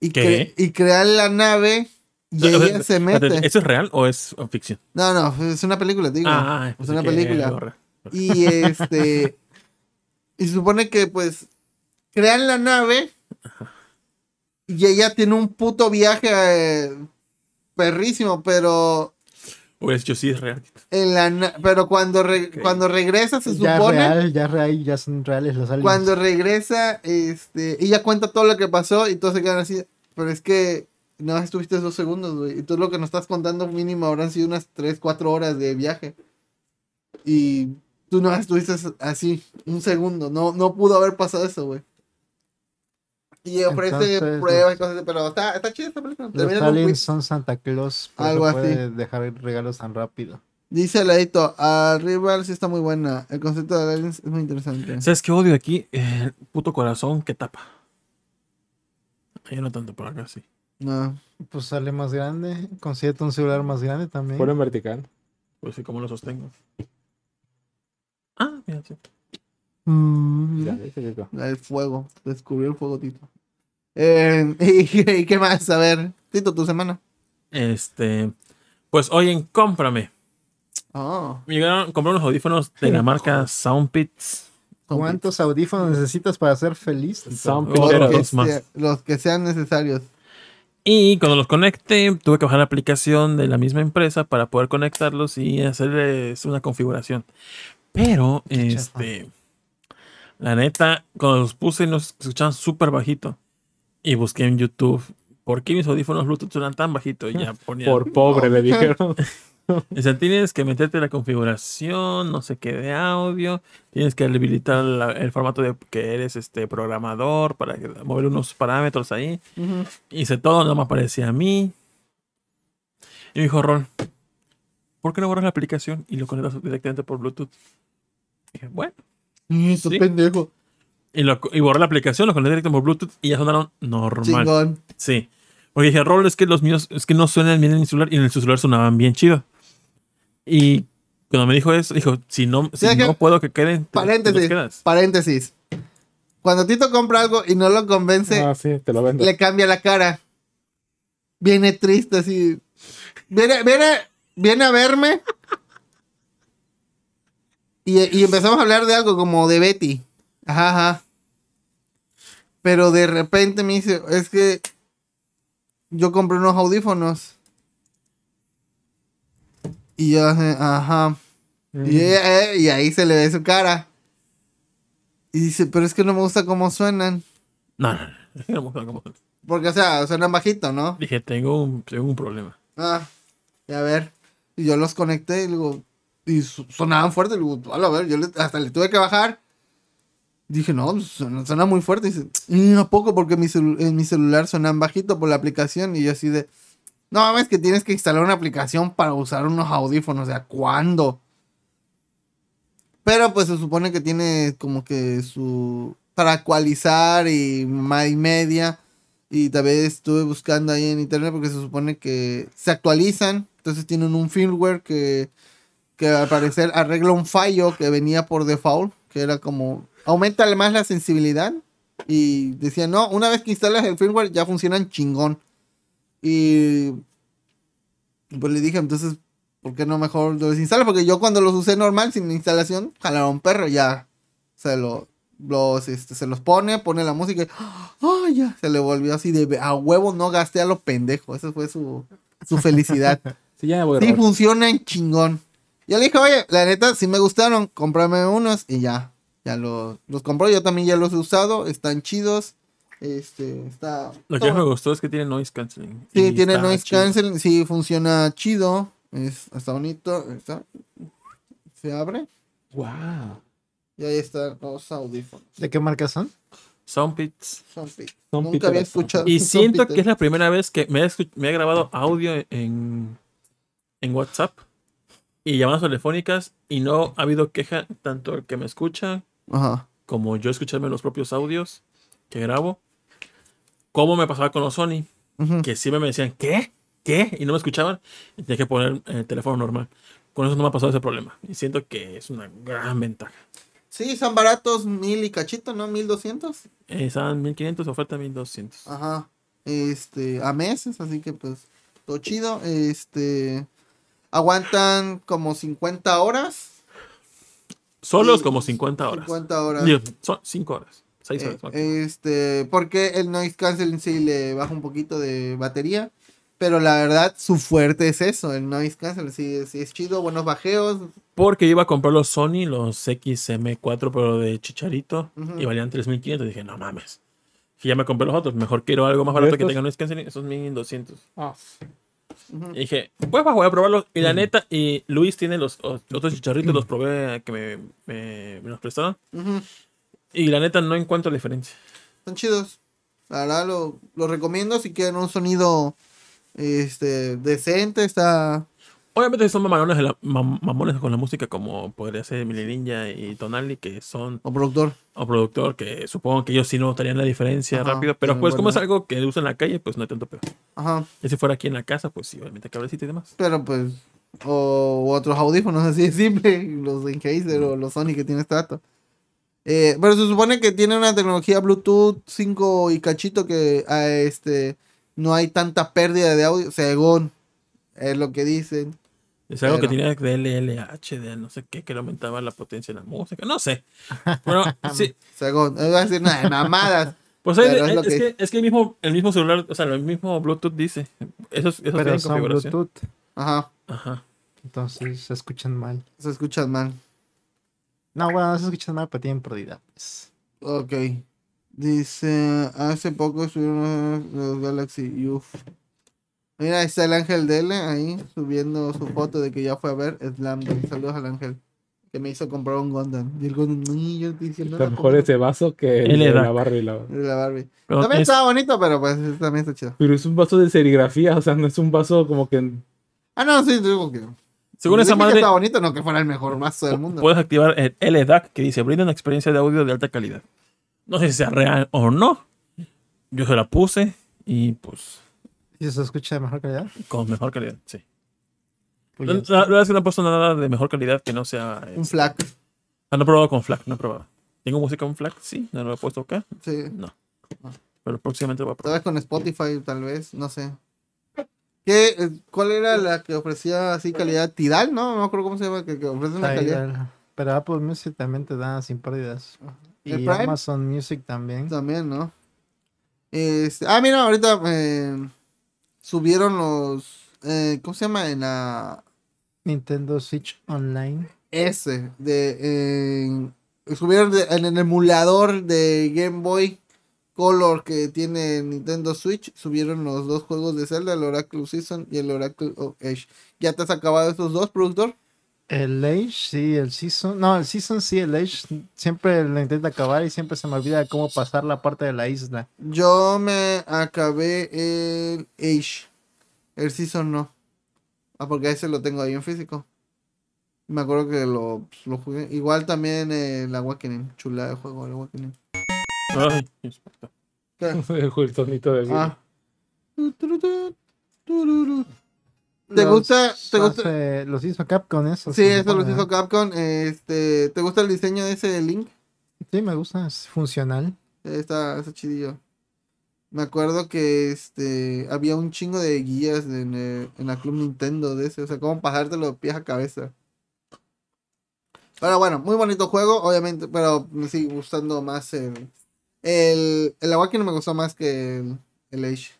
y, cre- y crear la nave y ella se mete ¿Eso es real o es ficción? no no es una película digo Ah, es pensé una película y este. y se supone que pues. Crean la nave. Y ella tiene un puto viaje eh, perrísimo, pero. O es yo sí es real. En la pero cuando, re- cuando regresa, se ya supone. real, ya real, ya son reales los aliens. Cuando regresa, este. Ella cuenta todo lo que pasó y todos se quedan así. Pero es que. No estuviste dos segundos, güey. Y tú lo que nos estás contando mínimo habrán sido unas 3, 4 horas de viaje. Y tú no estuviste así, un segundo. No, no pudo haber pasado eso, güey. Y ofrece Entonces, pruebas y cosas así, pero está, está chida esta película. Los Termina aliens son Santa Claus, por Algo eso así. dejar regalos tan rápido. Dice Leito, Arrival sí está muy buena. El concepto de aliens es muy interesante. ¿Sabes qué odio aquí? El puto corazón que tapa. Ahí no tanto por acá, sí. No. Pues sale más grande, consíguete un celular más grande también. Ponlo en vertical. Pues sí, ¿cómo lo sostengo? Ah, mira, sí. Mm, Ya, ese es el- fuego. Descubrió el fuego, Tito. Eh, *laughs* ¿y, y qué más? A ver, Tito, tu semana. Este. Pues hoy en Cómprame. Oh, Me llegaron a comprar unos audífonos de la marca *laughs* Soundpits. ¿Cuántos audífonos necesitas para ser feliz? Sound Otro Pitero. que dos más. sea- los que sean necesarios. Y cuando los conecté, tuve que bajar la aplicación de la misma empresa para poder conectarlos y hacerles una configuración. Pero, este. La neta, cuando los puse, nos escuchaban súper bajito. Y busqué en YouTube. ¿Por qué mis audífonos Bluetooth suenan tan bajito? Y ya *laughs* ponía. Por pobre, le dijeron. *laughs* *laughs* Dicen, tienes que meterte la configuración, no sé qué de audio, tienes que habilitar la- el formato de que eres este programador para mover unos parámetros ahí. Hice todo, no me aparecía a mí. Y me dijo, Ron, ¿por qué no borras la aplicación y lo conectas directamente por Bluetooth? dije, bueno. Eso Sí. pendejo. Y, lo, y borré la aplicación, lo conecté directamente por Bluetooth y ya sonaron normal. Chingón. Sí. Porque dije, Rol, es que los míos, es que no suenan bien en mi celular y en el celular sonaban bien chido. Y cuando me dijo eso, dijo, si no, si no puedo que queden, te- te los Paréntesis. Paréntesis. Cuando Tito compra algo y no lo convence, Ah, sí, te lo vendo. le cambia la cara. Viene triste así. Viene, viene, viene a verme. Y, y empezamos a hablar de algo como de Betty. Ajá, ajá. Pero de repente me dice, es que yo compré unos audífonos. Y yo, ajá. Y, eh, y ahí se le ve su cara. Y dice, pero es que no me gusta cómo suenan. No, no, no. es *laughs* que no me gusta cómo- Porque, o sea, suenan bajito, ¿no? Dije, tengo un, tengo un problema. Ah, y a ver. Y yo los conecté y digo, y sonaban fuerte. Y digo, "Ala, a ver, yo hasta le tuve que bajar. Dije, no, pues, suena, muy fuerte. Y dice, "Mm, ¿a poco? Porque en mi celular suenan bajito por la aplicación. Y yo así de, no mames, que tienes que instalar una aplicación para usar unos audífonos. O sea, ¿cuándo? Pero pues se supone que tiene como que su. para actualizar y y media. Y también estuve buscando ahí en internet porque se supone que se actualizan. Entonces tienen un firmware que, que al parecer arregla un fallo que venía por default. Que era como. Aumenta más la sensibilidad. Y decía, no, una vez que instalas el firmware ya funcionan chingón. Y. Pues le dije, entonces, ¿por qué no mejor lo desinstala? Porque yo cuando los usé normal, sin instalación, jalaron perro, ya se lo, los, este, se los pone, pone la música y ¡ah, ya! Se le volvió así de a huevo, no gasté a lo pendejo. Esa fue su, su felicidad. *laughs* Sí, ya me voy a sí, funcionan chingón. Ya le dije, oye, la neta, si me gustaron, cómprame unos y ya. Ya los, los compró, yo también ya los he usado, están chidos. Este, está. Lo que más me gustó es que tiene noise canceling. Sí, tiene noise chido. canceling, sí, funciona chido. Es, está bonito. Está, se abre Wow. y ahí están los audífonos. ¿De qué marca son? Soundpits. Son Nunca Peter había escuchado. Y siento Peter. que es la primera vez que me he, me he grabado audio en, en WhatsApp y llamadas telefónicas y no ha habido queja tanto el que me escucha Ajá. como yo escucharme los propios audios. que grabo, como me pasaba con los Sony, que siempre me decían, ¿qué? ¿Qué? Y no me escuchaban, y tenía que poner el teléfono normal. Con eso no me ha pasado ese problema. Y siento que es una gran ventaja. Sí, son baratos, mil y cachito, ¿no? Mil doscientos. Eh, Estaban 1500, oferta 1200. Ajá. Este, a meses, así que pues, todo chido. Este, aguantan como 50 horas. Solos Sí, como 50 horas. 50 horas. Son 5 horas. 6 Eh, horas. máximo. este, porque el noise canceling sí le baja un poquito de batería. Pero la verdad, su fuerte es eso, el noise canceling. Sí, es- sí es chido, buenos bajeos. Porque iba a comprar los Sony, los XM4, pero de chicharito, Ujú. y valían 3500. Dije, no mames. Y ya me compré los otros. Mejor quiero algo más barato que tenga noise canceling. Esos 1200. Ah, Y dije, pues voy a probarlos. Y la neta, y Luis tiene los otros chicharritos, los probé que me, me- me los prestaron. Y la neta, no encuentro diferencia. Están chidos. La verdad lo, lo recomiendo si quieren un sonido este decente, está Obviamente son mamalones, de la- mam- mamones con la música, como podría ser Mili Ninja y Tonali, que son, o productor. o productor, que supongo que ellos sí notarían la diferencia Ajá, rápido. Pero pues, como es algo que usa en la calle, pues no hay tanto peor. Ajá. Y si fuera aquí en la casa, pues sí, obviamente cablecito y demás. Pero pues o otros audífonos así de simple, *laughs* los Sennheiser o los Sony que tiene este dato. Eh, pero se supone que tiene una tecnología Bluetooth 5 y cachito que a este no hay tanta pérdida de audio, según es lo que dicen. Es algo que Pero- tenía de LLH, de no sé qué, que le aumentaba la potencia de la música. No sé. *laughs* Bueno, sí. Según, no iba a decir nada de mamadas. *laughs* Pues hay- es es, lo que- que, es que el mismo, el mismo celular, o sea, el mismo Bluetooth dice. Eso, es- eso Pero son configuración. Bluetooth. Ajá, Ajá. Entonces se escuchan mal. se escuchan mal. No, bueno, no se escuchan mal, pero tienen pérdida. pues. Ok. Dice, hace poco subieron los Galaxy Uf. Mira, ahí está el ángel Dele ahí subiendo su foto de que ya fue a ver Slam Dunk. Saludos al ángel. Que me hizo comprar un Gundam. Y el Gundam, "Ni, yo no Está mejor compro". ese vaso que el de la Barbie. la- De la Barbie. Pero También es- estaba bonito, pero pues también está chido. Pero es un vaso de serigrafía, o sea, no es un vaso como que. Ah, no, sí, digo que. según Dije esa que madre, estaba bonito, no que fuera el mejor vaso del mundo. puedes activar el LDAC que dice brinda una experiencia de audio de alta calidad. No sé si sea real o no. Yo se la puse y pues ¿Y se escucha de mejor calidad? con mejor calidad, sí. La, verdad es que no he puesto nada de mejor calidad que no sea. Un este, flac. ah, no he probado con FLAC, no he probado. ¿Tengo música con FLAC? Sí, no lo he puesto acá. Sí. No. Pero próximamente lo voy a Tal probar. vez con Spotify, tal vez, no sé. ¿Qué, eh, ¿Cuál era la que ofrecía así calidad? Tidal, ¿no? No me acuerdo cómo se llama, que, que ofrece una calidad. Pero Apple Music también te da sin pérdidas. Y. Amazon Music también. También, ¿no? Este, ah, mira, ahorita eh, subieron los. eh, ¿Cómo se llama? En la Nintendo Switch Online. S. De, eh, subieron de- en el emulador de Game Boy Color que tiene Nintendo Switch. Subieron los dos juegos de Zelda, el Oracle Season y el Oracle of Age. ¿Ya te has acabado esos dos, productor? El Age, sí, el Season. No, el Season sí, el Age siempre lo intenta acabar y siempre se me olvida cómo pasar la parte de la isla. Yo me acabé el Age. El Season no. Ah, porque ese lo tengo ahí en físico. Me acuerdo que lo, pues, lo jugué. Igual también el Awakening. Chula de juego, el Awakening. Ay, ¿Qué? *laughs* el sonito de. Ah. ¿Te Los gusta? ¿Te gusta? hace- los hizo Capcom eso. Sí, se eso lo supone, hizo. Capcom. Este, ¿te gusta el diseño de ese Link? Sí, me gusta, es funcional. Está, está chidillo. Me acuerdo que este había un chingo de guías en, el- en la Club Nintendo de ese. O sea, cómo pasártelo de pies a cabeza. Pero bueno, muy bonito juego, obviamente. Pero me sigue gustando más el. El, el Awakening me gustó más que el, el Age.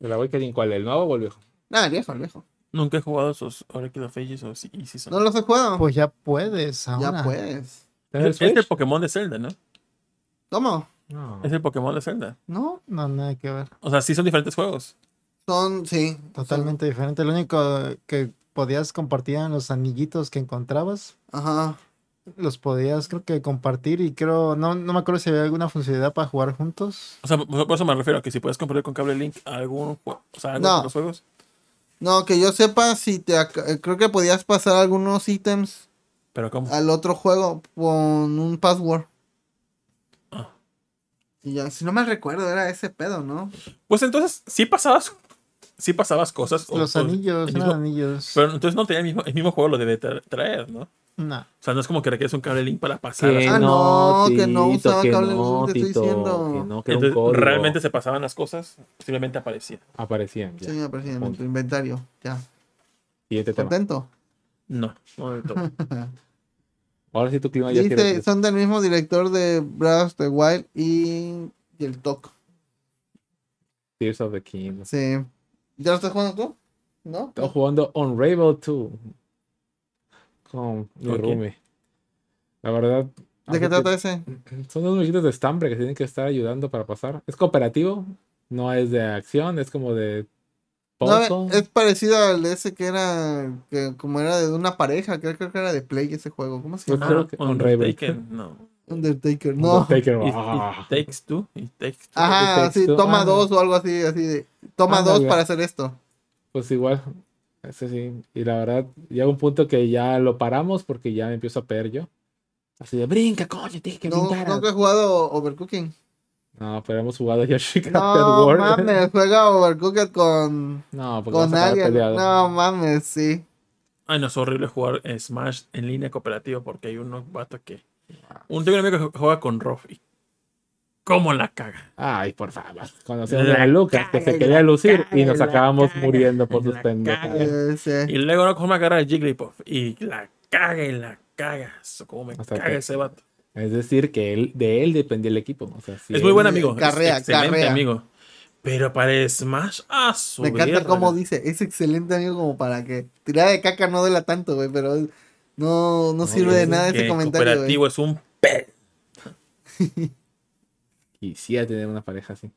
¿El Awakening cuál? ¿El nuevo o el viejo? Nada, el viejo, el viejo. Nunca he jugado esos Oracle of Ages o sí- Easy Son. ¿No los he jugado? Pues ya puedes ahora. ya puedes. ¿En el Es el? Pokémon de Zelda, ¿no? ¿Cómo? No. Es el Pokémon de Zelda. ¿No? No, nada que ver. O sea, sí son diferentes juegos. Son, sí. Totalmente diferente. Lo único que podías compartir eran los anillitos que encontrabas. son- Ajá. Los podías, creo que compartir. Y creo, no, no me acuerdo si había alguna funcionalidad para jugar juntos. O sea, por eso me refiero a que si puedes compartir con cable Link algún juego, o sea, No. de los juegos. No, que yo sepa, si te eh, creo que podías pasar algunos ítems Pero ¿cómo? al otro juego con un password. Ah. Y ya, si no mal recuerdo, era ese pedo, ¿no? Pues entonces, sí pasabas, sí pasabas cosas. o- Los o- anillos, mismo- anillos. Pero entonces no tenía el mismo, el mismo juego, lo debe tra- traer, ¿no? O No. sea, no es como que requieres un cable link para pasar. Que así. Ah, no, que no usaba que cable no, link, te estoy diciendo. que no, que un Entonces, código. realmente se pasaban las cosas, simplemente aparecían. aparecían. Ya. Sí, me aparecía en tu inventario. Ya. Siguiente tema. ¿Contento? No, no del todo. *laughs* Ahora sí tu clima ya Dice, tiene- son del mismo director de Breath of the Wild y, y el TOC. Tears of the King. Sí. ¿Ya lo estás jugando tú? ¿No? Estaba jugando Unravel 2 con mi roomie. La verdad. ¿De qué trata ese? Son unos viejitos de estambre que tienen que estar ayudando para pasar. Es cooperativo, no es de acción, es como de No, es parecido al de ese que era, que como era de una pareja, creo, creo que era de Play ese juego. ¿Cómo se llama? creo que Unravel. Undertaker, no. Undertaker, no. Undertaker, It, ah. it takes two, it takes two. Ajá, It Takes sí, Two, toma ah. dos o algo así, así de, toma dos Ándale. para hacer esto. Pues igual, ese sí. Y la verdad, llega un punto que ya lo paramos porque ya me empiezo a perder yo. Así de brinca, coño, tienes que No, brincar. nunca he jugado Overcooking. No, pero hemos jugado Yoshi *laughs* Crafted No World. mames, juega Overcooked con, No, porque con alguien. peleado. No mames, sí. Ay, no, es horrible jugar Smash en línea cooperativa porque hay unos vatos que. Un tengo un amigo que juega con Rof y. ¿Cómo la caga? Ay, por favor. Conocemos La a Lucas que se quería lucir y nos acabamos caga, muriendo por sus sí. Y luego no cómo agarrar el Jigglypuff y la caga y la caga. Cómo me Hasta caga que- ese vato. Es decir, que él, de él dependía el equipo. O sea, si Es muy buen amigo. es Carrea, excelente carrea. amigo. Pero para Smash, ah, su Me encanta cómo dice, es excelente amigo como para que tirada de caca no duela tanto, güey, pero no, no sirve de es nada ese comentario, cooperativo es un pe. *laughs* Quisiera tener una pareja así.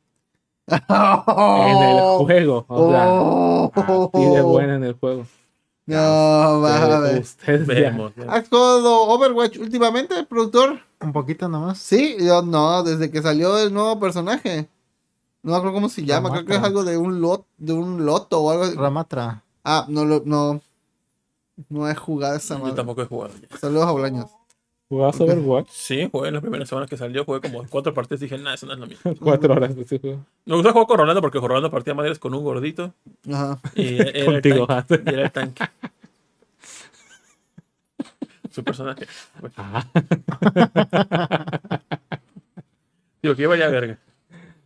En el *laughs* juego. O sea, Oh. así de buena en el juego. No, ya- Vemos. ¿Has jugado Overwatch últimamente, productor? Un poquito nomás. Sí, yo no, desde que salió el nuevo personaje. No me acuerdo cómo se llama, creo que es algo de un lot, de un loto o algo así. Ramatra. Ah, no lo, no. No he jugado esa Yo madre. tampoco he jugado. ya. Saludos a Bolaños. ¿Jugabas Overwatch? Sí, jugué en las primeras semanas que salió, jugué como cuatro partidas y dije, nah, eso no es lo mío. *laughs* Cuatro horas juego. Me gusta jugar con Rolando porque Rolando partía madres con un gordito Ajá. y *laughs* era el Contigo. tanque. Y era el tanque. *laughs* Su personaje. Pues, Ah, digo, que iba ya verga.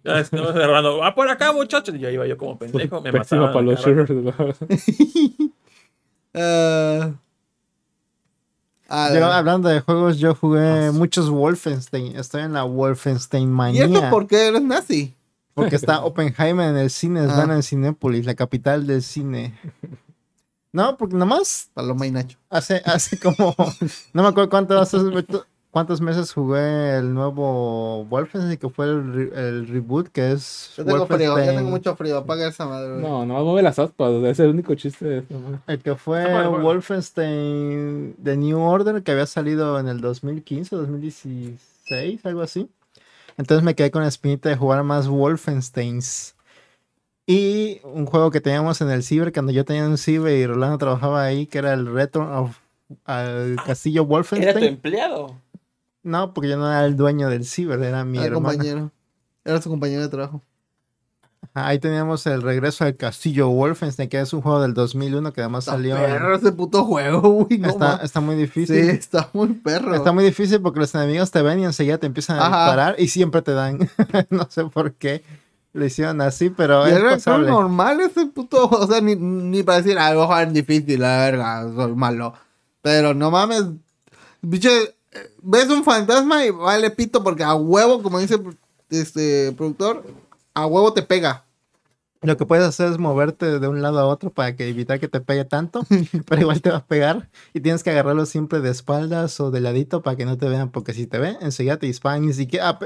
Ya es- no, Rolando, va por acá, muchachos. Y ya iba yo como pendejo, me pésimo mataba. para los shooters. Eh, ah, Yo, hablando de juegos, yo jugué muchos Wolfenstein. Estoy en la Wolfenstein ¿Y manía. esto por qué eres nazi? Porque está *laughs* Oppenheimer en el cine, Ah. van en Cinépolis, la capital del cine. No, porque nomás Paloma y Nacho. hace, hace como. No me acuerdo cuántos, cuántos meses jugué el nuevo Wolfenstein, que fue el, re- el reboot, que es. Yo tengo frío, yo Wolfenstein- tengo mucho frío. Apaga esa madre. güey. No, no mueve las aspas. Es el único chiste de. El que fue bueno. Wolfenstein The New Order, que había salido en el 2015, 2016, algo así. Entonces me quedé con la espinita de jugar más Wolfensteins. Y un juego que teníamos en el Ciber, cuando yo tenía un Ciber y Rolando trabajaba ahí, que era el Return of al Castillo Era tu Wolfenstein. empleado. No, porque yo no era el dueño del Ciber, era mi Era hermano. compañero. Era su compañero de trabajo. Ajá, Ahí teníamos el regreso al Castillo Wolfenstein, que es un juego del 200001 que además Está salió. en- perro ese puto juego, *laughs* güey. No está, está muy Sí, difícil. está muy perro. Está muy difícil porque los enemigos te ven y enseguida te empiezan a Ajá. disparar y siempre te dan. *laughs* no sé por qué lo hicieron así, pero Y es era tan pasable. normal ese puto. O sea, ni, ni para decir, ah, voy a jugar en difícil, la verga, soy malo. Pero no mames. Bicho, eh, ves un fantasma y vale pito porque a huevo, como dice este productor, a huevo te pega. Lo que puedes hacer es moverte de un lado a otro para que evitar que te pegue tanto, *laughs* pero igual te va a pegar y tienes que agarrarlo siempre de espaldas o de ladito para que no te vean, porque si te ven, enseguida te disparan. Ni siquiera,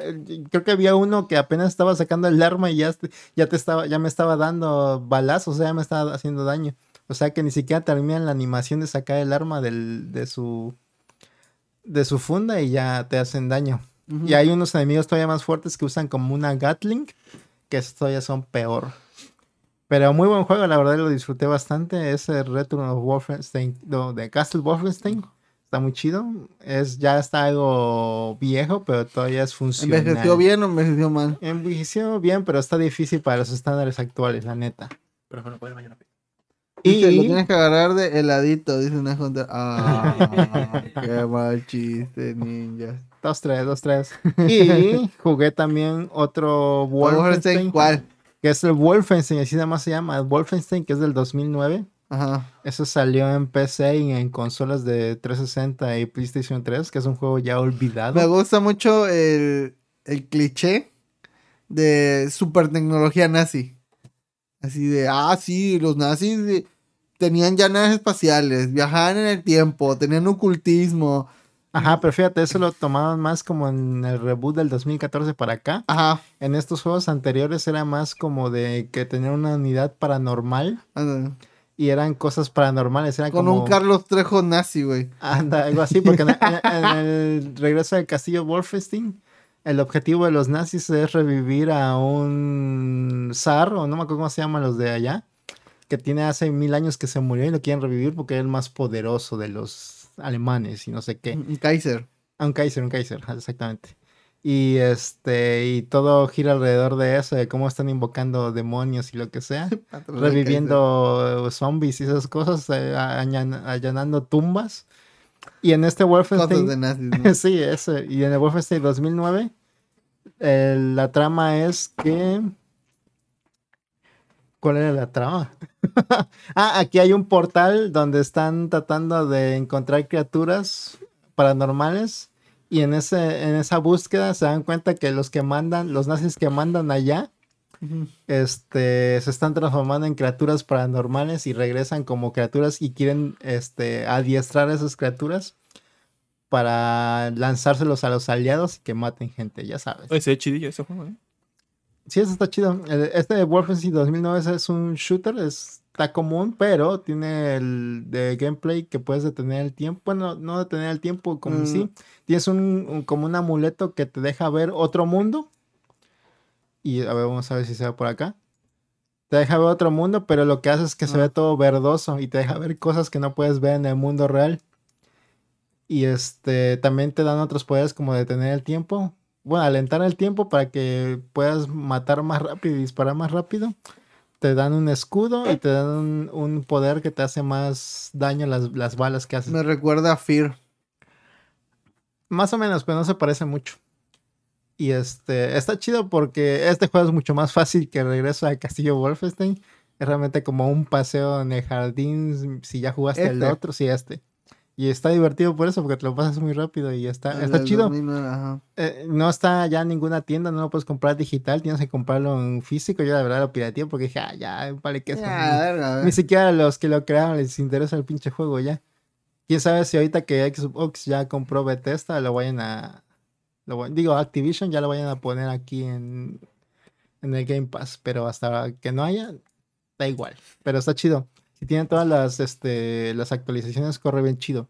creo que había uno que apenas estaba sacando el arma y ya, te- ya te estaba, ya me estaba dando balazos, o sea, ya me estaba haciendo daño. O sea que ni siquiera terminan la animación de sacar el arma del, de su de su funda y ya te hacen daño. Y hay unos enemigos todavía más fuertes que usan como una Gatling, que todavía son peor. Pero muy buen juego, la verdad lo disfruté bastante. Ese Return of Wolfenstein, no, de Castle Wolfenstein. Está muy chido. Es, ya está algo viejo, pero todavía es funcional. ¿Envejeció bien o envejeció mal? Envejeció bien, pero está difícil para los estándares actuales, la neta. Pero bueno, puede mañana. Y lo *laughs* tienes que agarrar de heladito, dice una junta. *laughs* Ah, qué mal chiste, ninja. dos, tres, dos, tres. Y *laughs* jugué también otro Wolfenstein, Wolfenstein, ¿cuál? que es el Wolfenstein, así nada más se llama, el Wolfenstein, que es del 2009. Ajá. Eso salió en PC y en consolas de 360 y PlayStation 3, que es un juego ya olvidado. Me gusta mucho el, el cliché de super tecnología nazi. Así de, ah, sí, los nazis eh, tenían ya naves espaciales, viajaban en el tiempo, tenían ocultismo. Ajá, pero fíjate, eso lo tomaban más como en el reboot del 2014 para acá. Ajá. En estos juegos anteriores era más como de que tenían una unidad paranormal anda. y eran cosas paranormales. Era Con como... un Carlos Trejo nazi, güey. Anda, algo así, porque en, en- en el regreso del castillo Wolfenstein, el objetivo de los nazis es revivir a un zar, o no me acuerdo cómo se llaman los de allá, que tiene hace mil años que se murió y lo quieren revivir porque es el más poderoso de los alemanes y no sé qué. Un Kaiser. Ah, un Kaiser, un Kaiser, exactamente. Y este, y todo gira alrededor de eso, de cómo están invocando demonios y lo que sea, *laughs* reviviendo zombies y esas cosas, eh, allanando tumbas. Y en este Wolfenstein, de nazis. ¿no? *laughs* sí, ese, y en el Wolfenstein 2009, eh, la trama es que... ¿Cuál era la trama? *laughs* ah, aquí hay un portal donde están tratando de encontrar criaturas paranormales y en, ese, en esa búsqueda se dan cuenta que los que mandan, los nazis que mandan allá, Este, se están transformando en criaturas paranormales y regresan como criaturas y quieren este, adiestrar a esas criaturas para lanzárselos a los aliados y que maten gente, ya sabes. Oye, se ve chidillo ese juego, ¿eh? Sí, eso está chido. Este de Wolfenstein 2009 es un shooter, es- está común, pero tiene el de gameplay que puedes detener el tiempo. Bueno, no detener el tiempo como Mm. sí. Tienes un, un- como un amuleto que te deja ver otro mundo. Y a ver, vamos a ver si se ve por acá. Te deja ver otro mundo, pero lo que hace es que se Ah. ve todo verdoso y te deja ver cosas que no puedes ver en el mundo real. Y este también te dan otros poderes como detener el tiempo. Bueno, alentar el tiempo para que puedas matar más rápido y disparar más rápido. Te dan un escudo y te dan un, un poder que te hace más daño las, las balas que haces. Me recuerda a Fear. Más o menos, pero no se parece mucho. Y este, está chido porque este juego es mucho más fácil que regreso al castillo Wolfenstein. Es realmente como un paseo en el jardín. Si ya jugaste el Este. otro, sí, este. Y está divertido por eso, porque te lo pasas muy rápido y está, el está chido. 2009, ajá. Eh, no está ya en ninguna tienda, no lo puedes comprar digital, tienes que comprarlo en físico. Yo la verdad lo pirateé porque dije, ah, ya, vale que verga, Ni ver. siquiera a los que lo crearon les interesa el pinche juego ya. Quién sabe si ahorita que Xbox ya compró Bethesda lo vayan a. Lo, digo, Activision ya lo vayan a poner aquí en, en el Game Pass. Pero hasta que no haya, da igual. Pero está chido. Si tienen todas las, este, las actualizaciones, corre bien chido.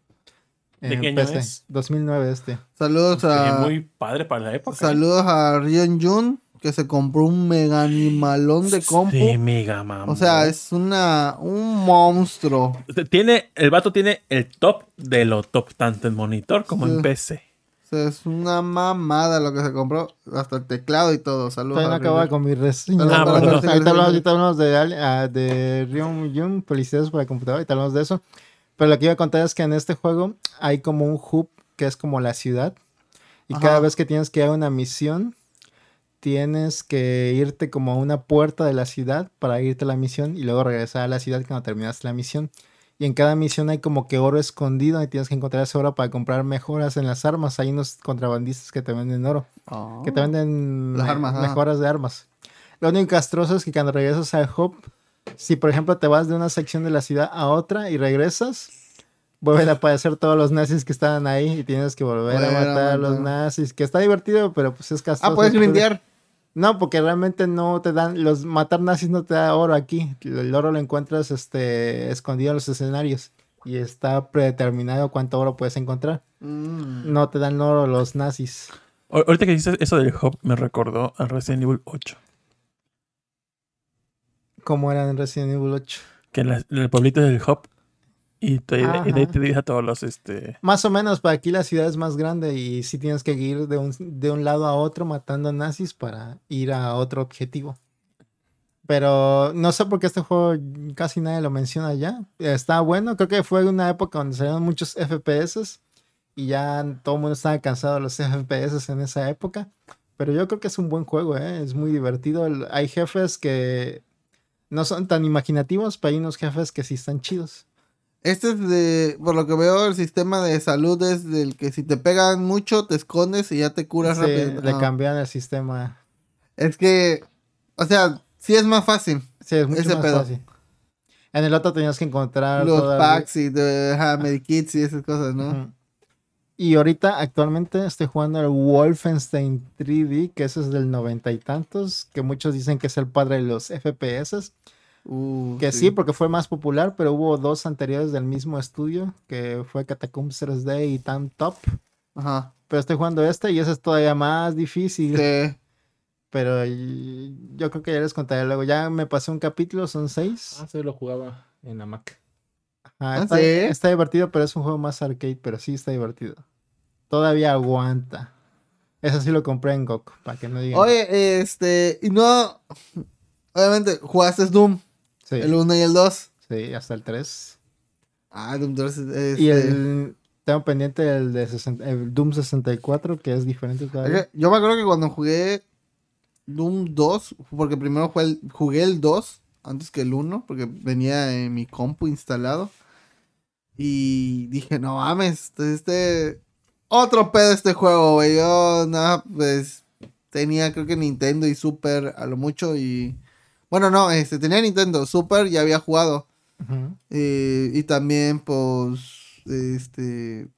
¿De En qué año PC. es? 2009 este. Saludos Sería a. muy padre para la época. ¿eh? Saludos a Rion Jun, que se compró un mega animalón de compu. Sí, mega mamón. O sea, es una un monstruo. Tiene, el vato tiene el top de lo top, tanto en monitor como Sí. en PC. Sea, es una mamada lo que se compró. Hasta el teclado y todo. Saludos Todavía no a acababa con mi reseña. Ah, Ahorita hablamos- ahorita hablamos- ahorita de, ah, de Ryun Yun, felicidades por la computadora, y te hablamos de eso. Pero lo que iba a contar es que en este juego hay como un hub que es como la ciudad. Y Ajá. cada vez que tienes que ir a una misión, tienes que irte como a una puerta de la ciudad para irte a la misión y luego regresar a la ciudad cuando terminaste la misión. Y en cada misión hay como que oro escondido y tienes que encontrar ese oro para comprar mejoras en las armas. Hay unos contrabandistas que te venden oro Oh. que te venden Las me- armas, ajá. mejoras de armas. Lo único castroso es que cuando regresas al hub, si por ejemplo te vas de una sección de la ciudad a otra y regresas, vuelven a aparecer todos los nazis que estaban ahí y tienes que volver a matar a los nazis, que está divertido, pero pues es castroso. Ah, puedes grindear. No, porque realmente no te dan, los matar nazis no te da oro aquí. El oro lo encuentras este escondido en los escenarios y está predeterminado cuánto oro puedes encontrar. Mm. No te dan oro los nazis. Ahor- Ahorita que dices eso del hub, me recordó al Resident Evil 8. Como eran en Resident Evil 8. Que en la- el pueblito del hub Y, te, y de ahí Ajá. te dirige todos los, este... Más o menos, para aquí la ciudad es más grande y sí tienes que ir de un, de un lado a otro matando nazis para ir a otro objetivo. Pero no sé por qué este juego casi nadie lo menciona ya. Está bueno, creo que fue una época donde salieron muchos FPS y ya todo el mundo estaba cansado de los FPS en esa época. Pero yo creo que es un buen juego, ¿eh? es muy divertido. Hay jefes que no son tan imaginativos, pero hay unos jefes que sí están chidos. Este es de, por lo que veo, el sistema de salud es del que si te pegan mucho, te escondes y ya te curas Sí, rápido. le Ah. cambiaron el sistema. Es que, o sea, sí es más fácil. Sí, es mucho Ese más pedo. fácil. En el otro tenías que encontrar Los packs y de, ajá, medikits y esas cosas, ¿no? Y ahorita, actualmente, estoy jugando el Wolfenstein 3D, que ese es del noventa y tantos, que muchos dicen que es el padre de los FPS. Uh, Que sí. porque fue más popular, pero hubo dos anteriores del mismo estudio, que fue Catacombs 3D y Time Top. Ajá. Pero estoy jugando este y ese es todavía más difícil. Sí. Pero yo creo que ya les contaré luego. Ya me pasé un capítulo, son seis. Ah, sí, lo jugaba en la Mac. Ah, ¿Ah, está, sí? está divertido, pero es un juego más arcade, pero sí está divertido. Todavía aguanta. Eso sí lo compré en GOG, para que no digan. Oye, este, y no, obviamente, jugaste Doom, sí, el 1 y el 2. sí, hasta el 3. Ah, Doom 3, este, Y el tengo pendiente el de 60 el Doom 64, que es diferente todavía. Oye, Yo me acuerdo que cuando jugué Doom 2, porque primero jugué el, jugué el 2 antes que el 1, porque venía en mi compu instalado. Y dije, no mames, este, este- otro pedo este juego, güey. Yo, nada, pues tenía creo que Nintendo y Super a lo mucho y... Bueno, no, este, tenía Nintendo, Super ya había jugado. Eh, y también, pues, este,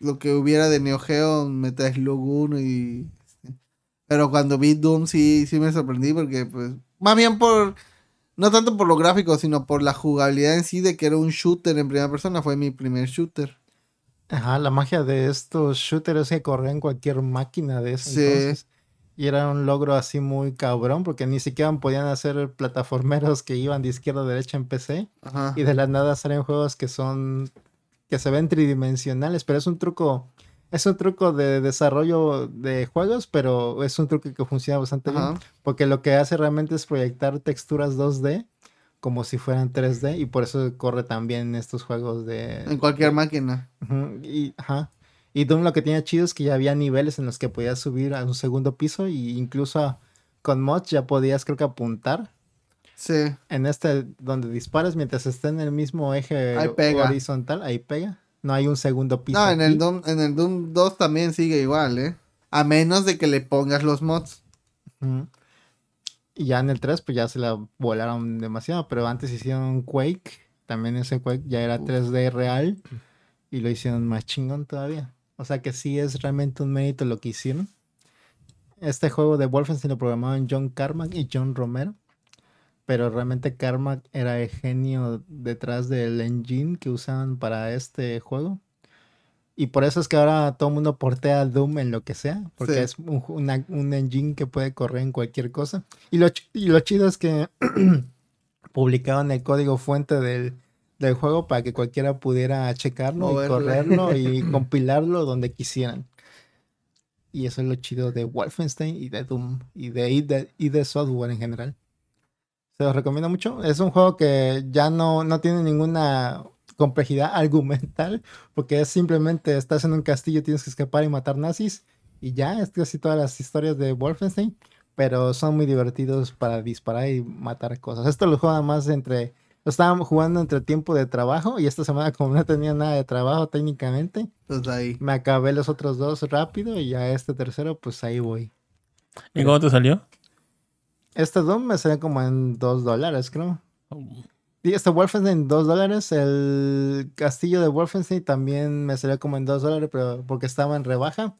lo que hubiera de Neo Geo, Metal Slug 1 y... este, Pero cuando vi Doom sí, sí me sorprendí porque, pues, más bien por, no tanto por lo gráfico, sino por la jugabilidad en sí de que era un shooter en primera persona, fue mi primer shooter. Ajá, la magia de estos shooters es que corren en cualquier máquina de eso. Sí. entonces. Y era un logro así muy cabrón, porque ni siquiera podían hacer plataformeros que iban de izquierda a derecha en PC. Ajá. Y de la nada salen juegos que son. que se ven tridimensionales, pero es un truco. Es un truco de desarrollo de juegos, pero es un truco que funciona bastante bien. Porque lo que hace realmente es proyectar texturas 2D como si fueran 3D. Y por eso corre también estos juegos de. En cualquier máquina. Y, ajá. Y Doom lo que tenía chido es que ya había niveles en los que podías subir a un segundo piso. Y incluso con mods ya podías, creo que apuntar Sí. en este donde disparas mientras esté en el mismo eje Ahí pega. horizontal, ahí pega. No hay un segundo piso. No, en aquí. el, Doom, en el Doom 2 también sigue igual, ¿eh? A menos de que le pongas los mods. Y ya en el 3, pues ya se la volaron demasiado. Pero antes hicieron Quake. También ese Quake ya era 3D real. Y lo hicieron más chingón todavía. O sea que sí es realmente un mérito lo que hicieron. Este juego de Wolfenstein lo programaban John Carmack y John Romero. Pero realmente Carmack era el genio detrás del engine que usaban para este juego. Y por eso es que ahora todo el mundo portea Doom en lo que sea. Porque Sí. es un, ju- una- un engine que puede correr en cualquier cosa. Y lo, y lo chido es que *clears throat* publicaban el código fuente del, del juego para que cualquiera pudiera checarlo y correrlo y *laughs* compilarlo donde quisieran. Y eso es lo chido de Wolfenstein y de Doom y de, y de, y de software en general. Se los recomiendo mucho. Es un juego que ya no, no tiene ninguna complejidad *laughs* argumental, porque es simplemente estás en un castillo, tienes que escapar y matar nazis, y ya, es casi todas las historias de Wolfenstein, pero son muy divertidos para disparar y matar cosas. Esto lo juega más entre, estaban jugando entre tiempo de trabajo, y esta semana como no tenía nada de trabajo técnicamente, Pues ahí. me acabé los otros dos rápido, y ya este tercero, pues ahí voy. ¿Y cómo te salió? Este Doom me salió como en dos dólares, creo. Y este Wolfenstein 2 dólares. El castillo de Wolfenstein también me salió como en 2 dólares, pero porque estaba en rebaja.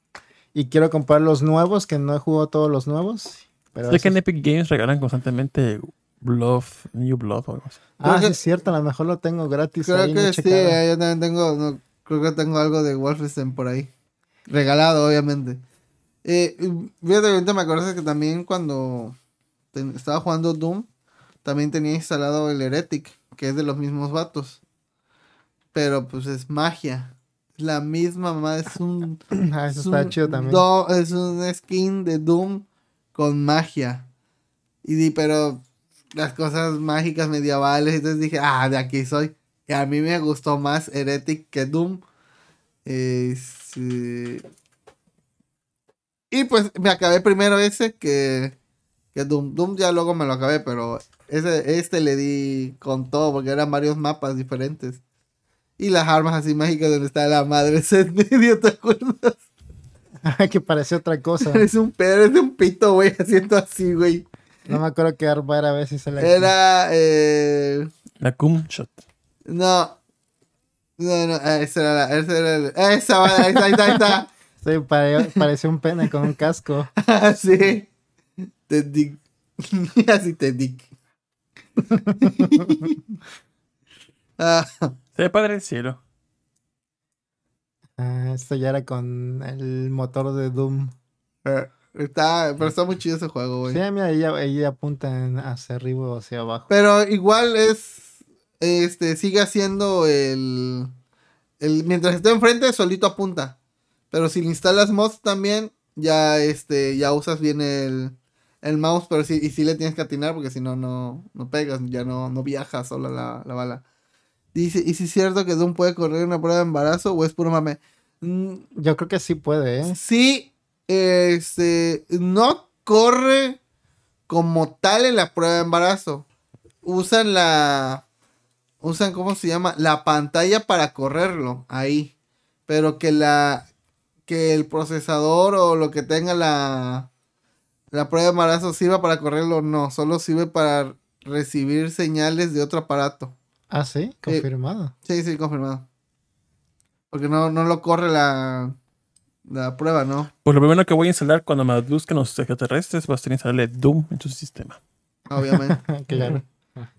Y quiero comprar los nuevos, que no he jugado todos los nuevos. Pero Sé que en Epic Games regalan constantemente Blood, New Blood o algo así. Ah, sí es cierto, a lo mejor lo tengo gratis. Creo ahí, no he que sí, checado. eh, yo también tengo, no, creo que tengo algo de Wolfenstein por ahí. Regalado, obviamente. Eh, fíjate, ahorita me acuerdo que también cuando ten- estaba jugando Doom, también tenía instalado el Heretic, que es de los mismos vatos. pero pues es magia. Es la misma mamá, es un *clears throat* Ah, eso es está un chido también. do- es un skin de Doom con magia. Y di, pero las cosas mágicas medievales, entonces dije, ah, de aquí soy. Y a mí me gustó más Heretic que Doom. Es, eh, Y pues me acabé primero ese que, que Doom. Doom ya luego me lo acabé, pero ese, este le di con todo porque eran varios mapas diferentes. Y las armas así mágicas donde está la madre ese *laughs* en medio, ¿te acuerdas? *laughs* que parecía otra cosa. Es un pedo, es un pito, güey, haciendo así, güey. No me acuerdo qué arma era, a ver si se la Era, eh... La Cum Shot. No. No, no, esa era la, esa era el- esa, vale, ahí está, ahí está, ahí está. *laughs* Sí, pare- parecía un pene con un casco. *laughs* *laughs* Así. Te dic. Así te dic. Ah, Se ve padre el cielo. Ah, esto ya era con el motor de Doom. eh, está, pero está muy chido ese juego, güey. Sí, mira, ahí, ahí apuntan hacia arriba o hacia abajo. Pero igual es. Este, sigue haciendo el. el mientras esté enfrente, solito apunta. Pero si le instalas mods también, ya este, ya usas bien el, el mouse, pero sí, y sí le tienes que atinar, porque si no, no, no pegas, ya no, no viaja sola la, la bala. Dice, ¿y si es cierto que Doom puede correr una prueba de embarazo o es puro mame? Mm, Yo creo que sí puede, ¿eh? Sí, este, no corre como tal en la prueba de embarazo. Usan la, usan, ¿cómo se llama? La pantalla para correrlo ahí. Pero que la, que el procesador o lo que tenga la, la prueba de embarazo sirva para correrlo, no. Solo sirve para recibir señales de otro aparato. Ah, sí, confirmado. Sí, sí, confirmado. Porque no, no lo corre la, la prueba, ¿no? Pues lo primero que voy a instalar cuando me busquen los extraterrestres va a ser instalarle Doom en su sistema. Obviamente. *laughs* claro.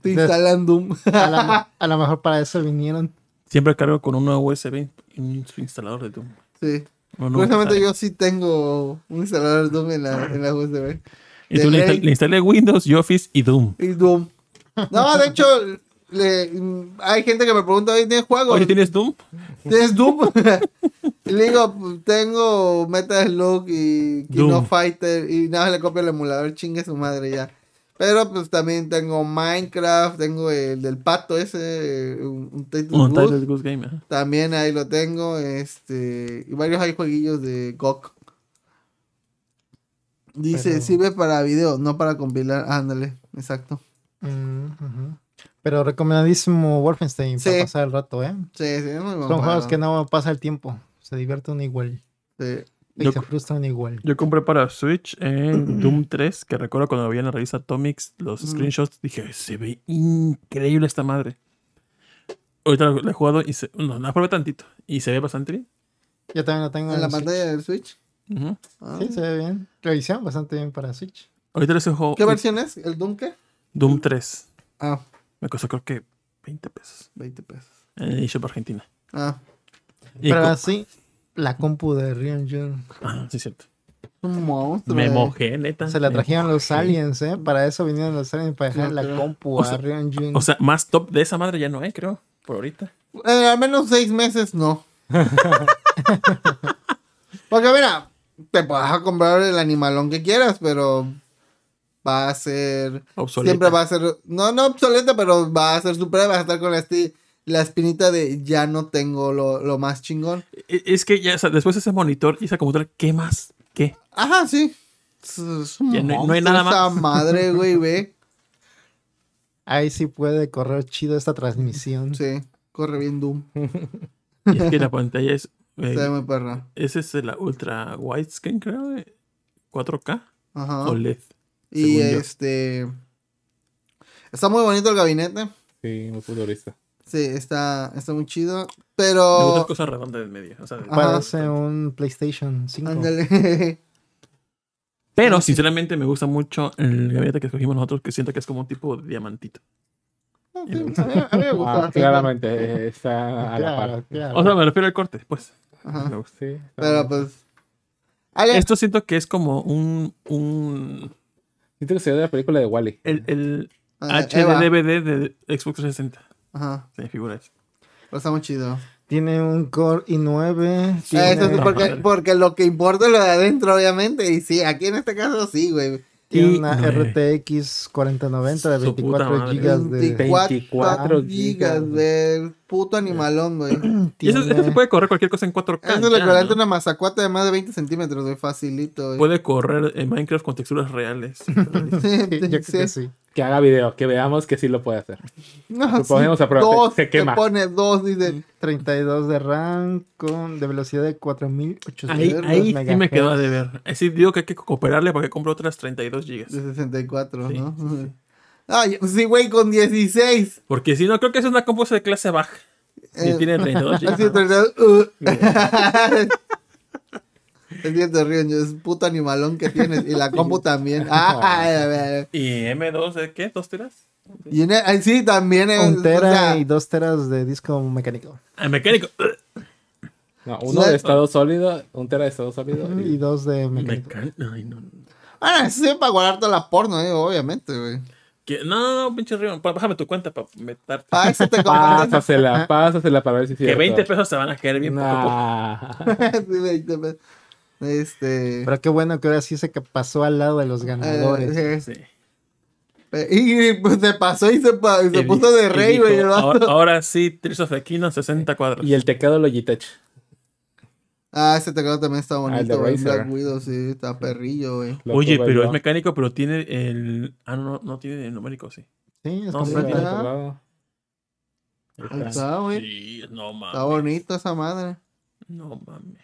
Te instalan Doom. A la- *laughs* a lo mejor para eso vinieron. Siempre cargo con un nuevo USB en su instalador de Doom. sí. Curiosamente yo sí tengo un instalador Doom en la, en la USB. Y de tú le, ley. instal- le instalé Windows y Office y Doom. Y Doom. No, de hecho, le- hay gente que me pregunta, oye, ¿tienes juegos? Oye, ¿tienes Doom? ¿Tienes Doom? *laughs* y le digo, tengo Metal Slug y Kino. Fighter y nada, le copio el emulador, chingue su madre ya. Pero pues también tengo Minecraft, tengo el del pato ese, un, un. Title Goose Game. También ahí lo tengo, este, y varios hay jueguillos de GOG. Dice, Pero- sirve para video, no para compilar. Ándale, exacto. Mm. Pero recomendadísimo Wolfenstein Sí. para pasar el rato, ¿eh? Sí, sí, es muy buen Son juegos juego. que no pasa el tiempo. Se divierte uno igual. Sí. Y Yo se frustran igual. Yo compré para Switch en *clears throat* Doom 3, que recuerdo cuando vi en la revista Atomics los Mm. screenshots, dije, se ve increíble esta madre. Ahorita lo, he jugado y se, no, no probé tantito. Y se ve bastante bien. Yo también lo tengo ¿En la Switch. pantalla del Switch? Ah. Sí, se ve bien. Hicieron bastante bien para Switch. Ahorita les juego ¿Qué versión es? ¿El Doom qué? Doom 3. Ah, Me costó creo que 20 pesos. 20 pesos. En eShop Argentina. Ah, Y Pero así, la compu de Rion Jun. Ah, sí, es cierto. un monstruo. Me eh. mojé, neta. Se la trajeron los aliens, ¿eh? Para eso vinieron los aliens, para dejar No la creo. compu O a sea- Rion Jun. O sea, más top de esa madre ya no hay, creo. Por ahorita. Eh, al menos seis meses no. *laughs* Porque mira, te vas a comprar el animalón que quieras, pero va a ser... Obsoleta. Siempre va a ser... No, no obsoleta, pero va a ser su prueba. Vas a estar con la, esti- la espinita de ya no tengo lo, lo más chingón. E- Es que ya, o sea, después de ese monitor y esa computadora, ¿qué más? ¿Qué? Ajá, sí. Es- un Ya no hay- no hay monstruo nada esa más. madre, güey, ve. *laughs* Ahí sí puede correr chido esta transmisión. Sí, corre bien Doom. *laughs* Y es que la pantalla es. eh, Se ve muy perra. ese es la ultra widescreen, creo. eh, 4K Ajá. OLED. Y según yo. este. Está muy bonito el gabinete. Sí, muy futurista. Sí, está, está muy chido. Me gusta Pero. cosas redondas en medio. o sea. Parece un PlayStation 5. Ándale. *laughs* Pero, sinceramente, me gusta mucho el gabinete que escogimos nosotros, que siento que es como un tipo de diamantito. a, mí, a mí me gusta. Ah, claramente está a la Claro, par. claro. O sea, me refiero al corte, pues. Ajá. Me gusta, sí, Pero bien. pues. Esto siento que es como un. un Siento que se ve de la película de Wally. el, el ah, HD Eva. DVD de Xbox 360. Ajá. Se me figura eso. Pero está muy chido. Tiene un Core i9. Ah, Eso sí, Tiene, porque, porque lo que importa es lo de adentro, obviamente. Y sí, aquí en este caso sí, güey. Tiene y- una RTX 4090 de Su puta 24 madre. GB de... 24 24 gigas, gigas, güey. Puto animalón, güey. *clears throat* *clears throat* Y eso, eso tiene- se puede correr cualquier cosa en 4K. Eso ya, equivalente a una mazacuata de más de 20 centímetros, güey. Facilito, güey. Puede correr en Minecraft con texturas reales. *laughs* Sí, que sí. Que haga video, que veamos que sí lo puede hacer. No, Lo ponemos a prueba, dos, se- se quema. Te pone dos, dice. 32 de RAM con de velocidad de 4800 Ahí, ahí sí me quedó a deber. Así digo que hay que cooperarle para que compre otras 32 De gigas. 64, Sí, ¿no? sí, Ay, sí, güey, con 16. Porque si no, creo que es una compu de clase baja. Y Eh, tiene 32 *laughs* gigas. Así, ¿no? 32, uh. *laughs* *laughs* Es cierto, Río, es puto animalón que tienes. Y la *laughs* compu también. Ah, a ver. ¿Y M2 de qué? ¿Dos teras? Y en el- sí, también es. Un tera o sea, y dos teras de disco mecánico. Ah, mecánico. *laughs* No, uno No, de estado sólido, un tera de estado sólido. Y Y, dos de mecánico. Mecánico. Ay, no. Ah, eso sí, para guardar toda la porno, eh, obviamente, güey. No, no, pinche río. Pa- Bájame tu cuenta para meterte. Ah, eso te compraste. pásasela, pásasela para ver si es Que cierto. 20 pesos te van a caer bien poco a poco. Nah. Sí, 20 pesos. Este. Pero qué bueno que ahora sí se que pasó al lado de los ganadores. eh, Sí. eh, y pues se pasó y se, pa- y se Y puso de rey, güey. ahora, ahora sí, Tears of the Kingdom, 60 cuadros. Y el teclado Logitech. Ah, ese teclado también está Ah, bonito, güey. Black Widow, sí, está perrillo, güey. Oye, pero yo. es mecánico, pero tiene el. Ah, no, no, tiene el numérico, sí. Sí, es No, Sí, teclado. Está. está, güey. Sí, no Está mames. bonito esa madre. No mames.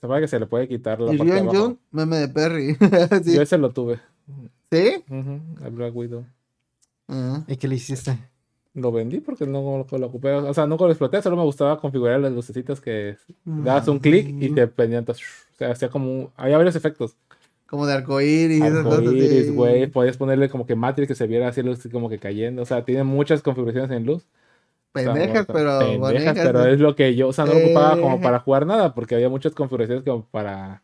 Se que se le puede quitar la Y parte de Rion abajo. Jun, meme de Perry. *laughs* sí. Yo ese lo tuve. ¿Sí? Ujú, el Black Widow. Ah. ¿Y qué le hiciste? Lo vendí porque no lo, lo ocupé. O sea, nunca lo exploté. Solo me gustaba configurar las lucecitas que dabas un clic y te prendían. entonces, O sea, hacía como. un- Había varios efectos. Como de arcoíris y esas cosas. Arcoíris, sí. güey. Podías ponerle como que Matrix que se viera así luz como que cayendo. O sea, tiene muchas configuraciones en luz. Pendejas, pero pendejas, bonitas. pero es lo que yo, o sea, no lo ocupaba como para jugar nada, porque había muchas configuraciones como para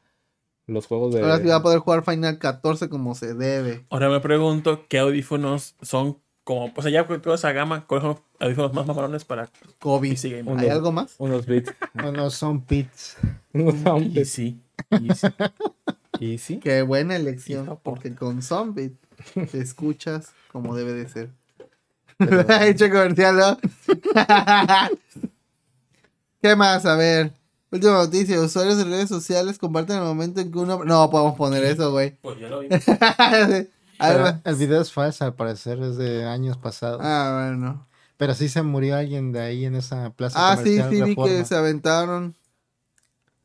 los juegos de. Ahora sí va a poder jugar Final 14 como se debe. Ahora me pregunto qué audífonos son como. O sea, ya con toda esa gama, ¿cuáles son los audífonos más mamalones para COVID. PC Gamer? ¿Hay algo más? Unos bits. Bueno, son pits. *laughs* unos sound Y sí. Y sí. Y sí. Qué buena elección. Porque con Zombie te escuchas como debe de ser. Pero- *laughs* hecho comercial, ¿no? *laughs* ¿Qué más? A ver. Última noticia. Usuarios de redes sociales comparten el momento en que uno... No podemos poner eso, güey. Pues ya lo *laughs* vi. Pero el video es falso, al parecer, es de años pasados. Ah, bueno. Pero sí se murió alguien de ahí en esa plaza Ah, sí, comercial sí, vi que se aventaron.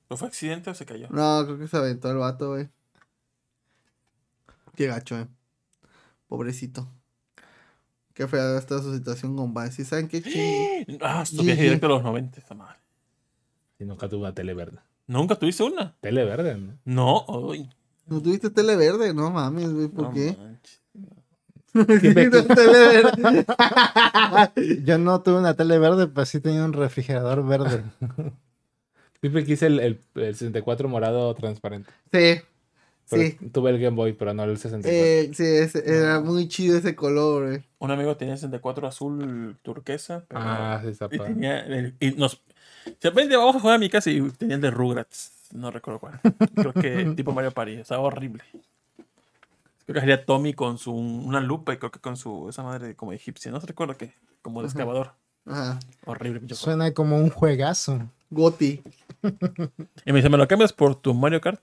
¿No fue accidente o se cayó? No, creo que se aventó el vato, güey. Qué gacho, eh. Pobrecito. Qué fea está su situación, compadre. ¿Sí saben qué chingo? Ah, viaje sí. directo a los 90, esta madre. Y nunca tuve una tele verde. ¿Nunca tuviste una? Tele verde, ¿no? No, uy, ¿No tuviste tele verde? No mames, güey, ¿por no qué? *laughs* tele verde. *laughs* Yo no tuve una tele verde, pero sí tenía un refrigerador verde. *laughs* Siempre quise el, el, el 64 morado transparente. Sí, sí. Tuve el Game Boy, pero no el 64. Eh, sí, ese- era muy chido ese color, güey. Un amigo tenía 64 azul turquesa. Pero... ah, sí, está y tenía. el- y nos. Se aprende, vamos a jugar a mi casa y tenía el de Rugrats. No recuerdo cuál. Creo que *laughs* tipo Mario Party. Estaba horrible. Creo que salía Tommy con su una lupa y creo que con su esa madre como egipcia. No se recuerdo qué. Como de excavador. Ajá. Horrible. Suena como un juegazo. Goti. Y me dice, ¿me lo cambias por tu Mario Kart?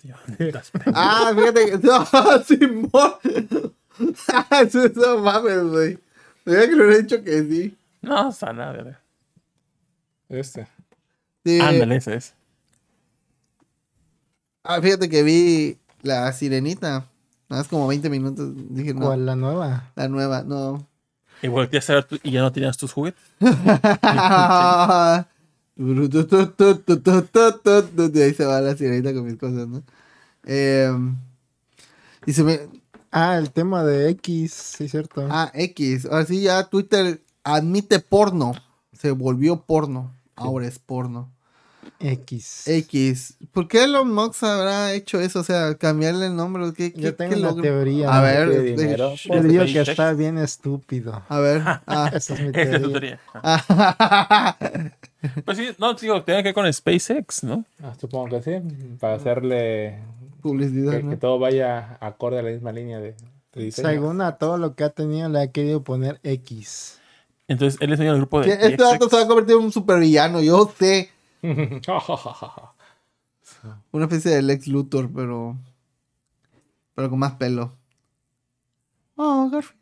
Ah, fíjate que. *laughs* No, Simón. *laughs* Eso no mames, güey. Me había que lo hubiera dicho que sí. no, sana, verdad. Este. Sí. Ándale, ese es. Ah, fíjate que vi la sirenita. Nada más como 20 minutos. Dije, no. ¿Cuál la nueva? La nueva, no. Y volteaste a ver tú- y ya no tenías tus juguetes. *laughs* De ahí se va la sirenita con mis cosas, ¿no? Eh, y se me. Ah, el tema de X, sí, cierto. Ah, X. Ahora sí, ya Twitter admite porno. Se volvió porno. Ahora es porno. X. X. ¿Por qué Elon Musk habrá hecho eso? O sea, cambiarle el nombre. ¿Qué, qué- Yo tengo qué logro? teoría. A ver, de dinero. Yo digo que Check. está bien estúpido. a ver. *laughs* Ah. Esa es mi *laughs* Esa es tu teoría. *laughs* Pues sí, no, digo, tiene que ver con SpaceX, ¿no? Ah, supongo que sí, para hacerle Publicidad, que, que todo vaya acorde a la misma línea de, de diseño. Según a todo lo que ha tenido, le ha querido poner X. Entonces él es del grupo de. Este dato se va a convertir en un supervillano, yo sé. *laughs* Una especie de Lex Luthor, pero. Pero con más pelo. Oh, Garfield.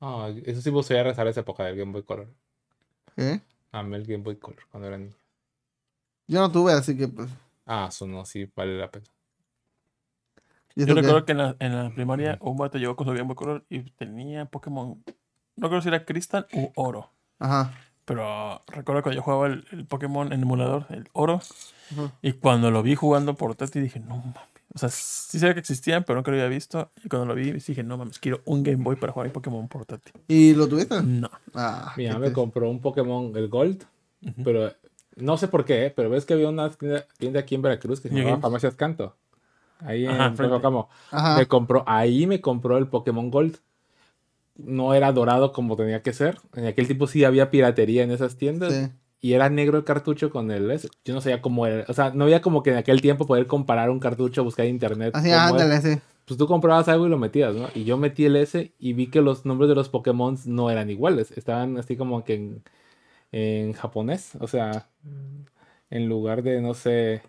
Ah, eso sí me gustaría rezar esa época del Game Boy Color. ¿Qué? Amé el Game Boy Color cuando era niño. Yo no tuve, así que pues. Ah, eso no, sí vale la pena. ¿y eso Yo qué? recuerdo que en la, en la primaria un vato llegó con su Game Boy Color y tenía Pokémon. No creo si era Crystal u Oro. Ajá. Pero recuerdo cuando yo jugaba el, el Pokémon en emulador, el Oro. Y cuando lo vi jugando por Tati dije, no mames. O sea, sí sabía que existían, pero nunca lo había visto. Y cuando lo vi dije, no mames, quiero un Game Boy para jugar mi Pokémon portátil. ¿Y lo tuviste? No. Ah, Mi qué mamá me triste. compró un Pokémon, el Gold, pero no sé por qué, ¿eh? pero ves que había una tienda, tienda aquí en Veracruz que se llamaba. Farmacias Canto. Ahí en Ajá. Camo. Ajá. Me compró, ahí me compró el Pokémon Gold. No era dorado como tenía que ser. En aquel tiempo sí había piratería en esas tiendas. Sí. Y era negro el cartucho con el S. Yo no sabía cómo era. O sea, no había como que en aquel tiempo poder comparar un cartucho, buscar en internet. Así, era. ándale, sí. Pues tú comprabas algo y lo metías, ¿no? Y yo metí el S y vi que los nombres de los Pokémon no eran iguales. Estaban así como que en, en japonés. O sea, en lugar de, no sé,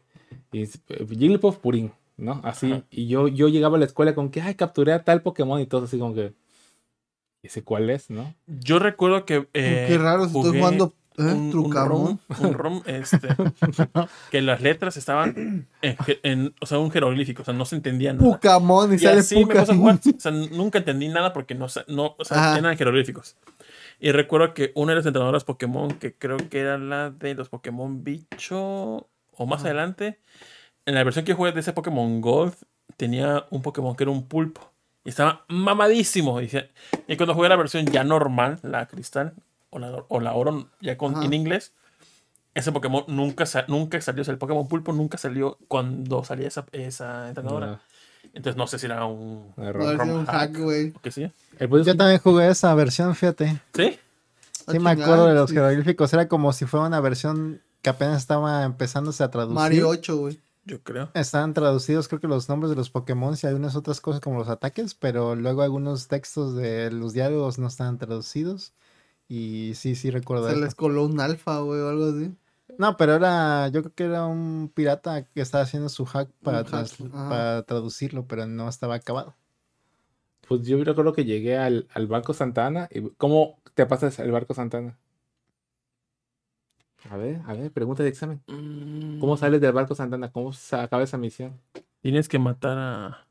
Jigglypuff Purin, ¿no? Así. Ajá. Y yo, yo llegaba a la escuela con que, ay, capturé a tal Pokémon y todo así como que, ¿ese cuál es, no? Yo recuerdo que. eh, Qué raro, si estoy jugué jugando ¿eh? Un, un. ROM, un ROM, *laughs* este, que las letras estaban en, en- o sea, un jeroglífico, o sea, no se entendía nada. Pucamón y, Y sale así me Pucamón. jugar. O sea, nunca entendí nada porque no, no o sea, Ajá. eran jeroglíficos. Y recuerdo que una de las entrenadoras Pokémon, que creo que era la de los Pokémon Bicho, o más adelante, en la versión que jugué de ese Pokémon Gold, tenía un Pokémon que era un pulpo. Y estaba mamadísimo. Y, y cuando jugué la versión ya normal, la cristal, o la, o la oro, ya con, Ajá. en inglés, ese Pokémon nunca, nunca salió. O sea, el Pokémon pulpo nunca salió cuando salía esa, esa entrenadora. Entonces no sé si era un... No, No, error. es un hack, güey. o qué sé. El punto es Yo también jugué esa versión, fíjate. ¿Sí? Ah, Sí, me acuerdo de los sí. jeroglíficos. Era como si fuera una versión que apenas estaba empezándose a traducir. Mario 8, güey. Yo creo. Estaban traducidos, creo que los nombres de los Pokémon y algunas otras cosas como los ataques, pero luego algunos textos de los diálogos no estaban traducidos. Y sí, sí recuerdo Se eso. les coló un alfa, güey, o algo así. No, pero era, yo creo que era un pirata que estaba haciendo su hack para, hack, para traducirlo, pero no estaba acabado. Pues yo recuerdo que llegué al, al barco Santana. Y, ¿Cómo te pasas el barco Santana? A ver, a ver, pregunta de examen. ¿Cómo sales del barco Santana? ¿Cómo se acaba esa misión? Tienes que matar a.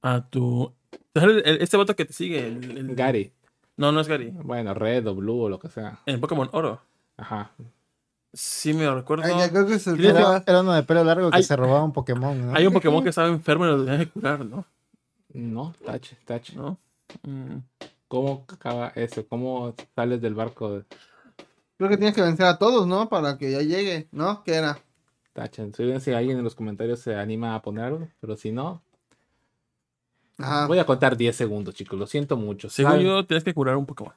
A tu. ¿te sale el- Este voto que te sigue. el- el- Gary. No, no es Gary. Bueno, red o blue o lo que sea. En Pokémon Oro. Ajá. Sí, me lo recuerdo. Ay, ya creo que se Era, era uno de pelo largo que Hay- se robaba un Pokémon, ¿no? Hay un Pokémon que estaba enfermo y lo tenías que curar, ¿no? No, tache, tache. ¿No? Mm. ¿Cómo acaba eso? ¿Cómo sales del barco de Creo que tienes que vencer a todos, ¿no? Para que ya llegue, ¿no? ¿Qué era? tache? Estoy viendo si alguien en los comentarios se anima a poner algo, pero si no, Ajá. voy a contar 10 segundos, chicos. Lo siento mucho. Según yo, tienes que curar un Pokémon.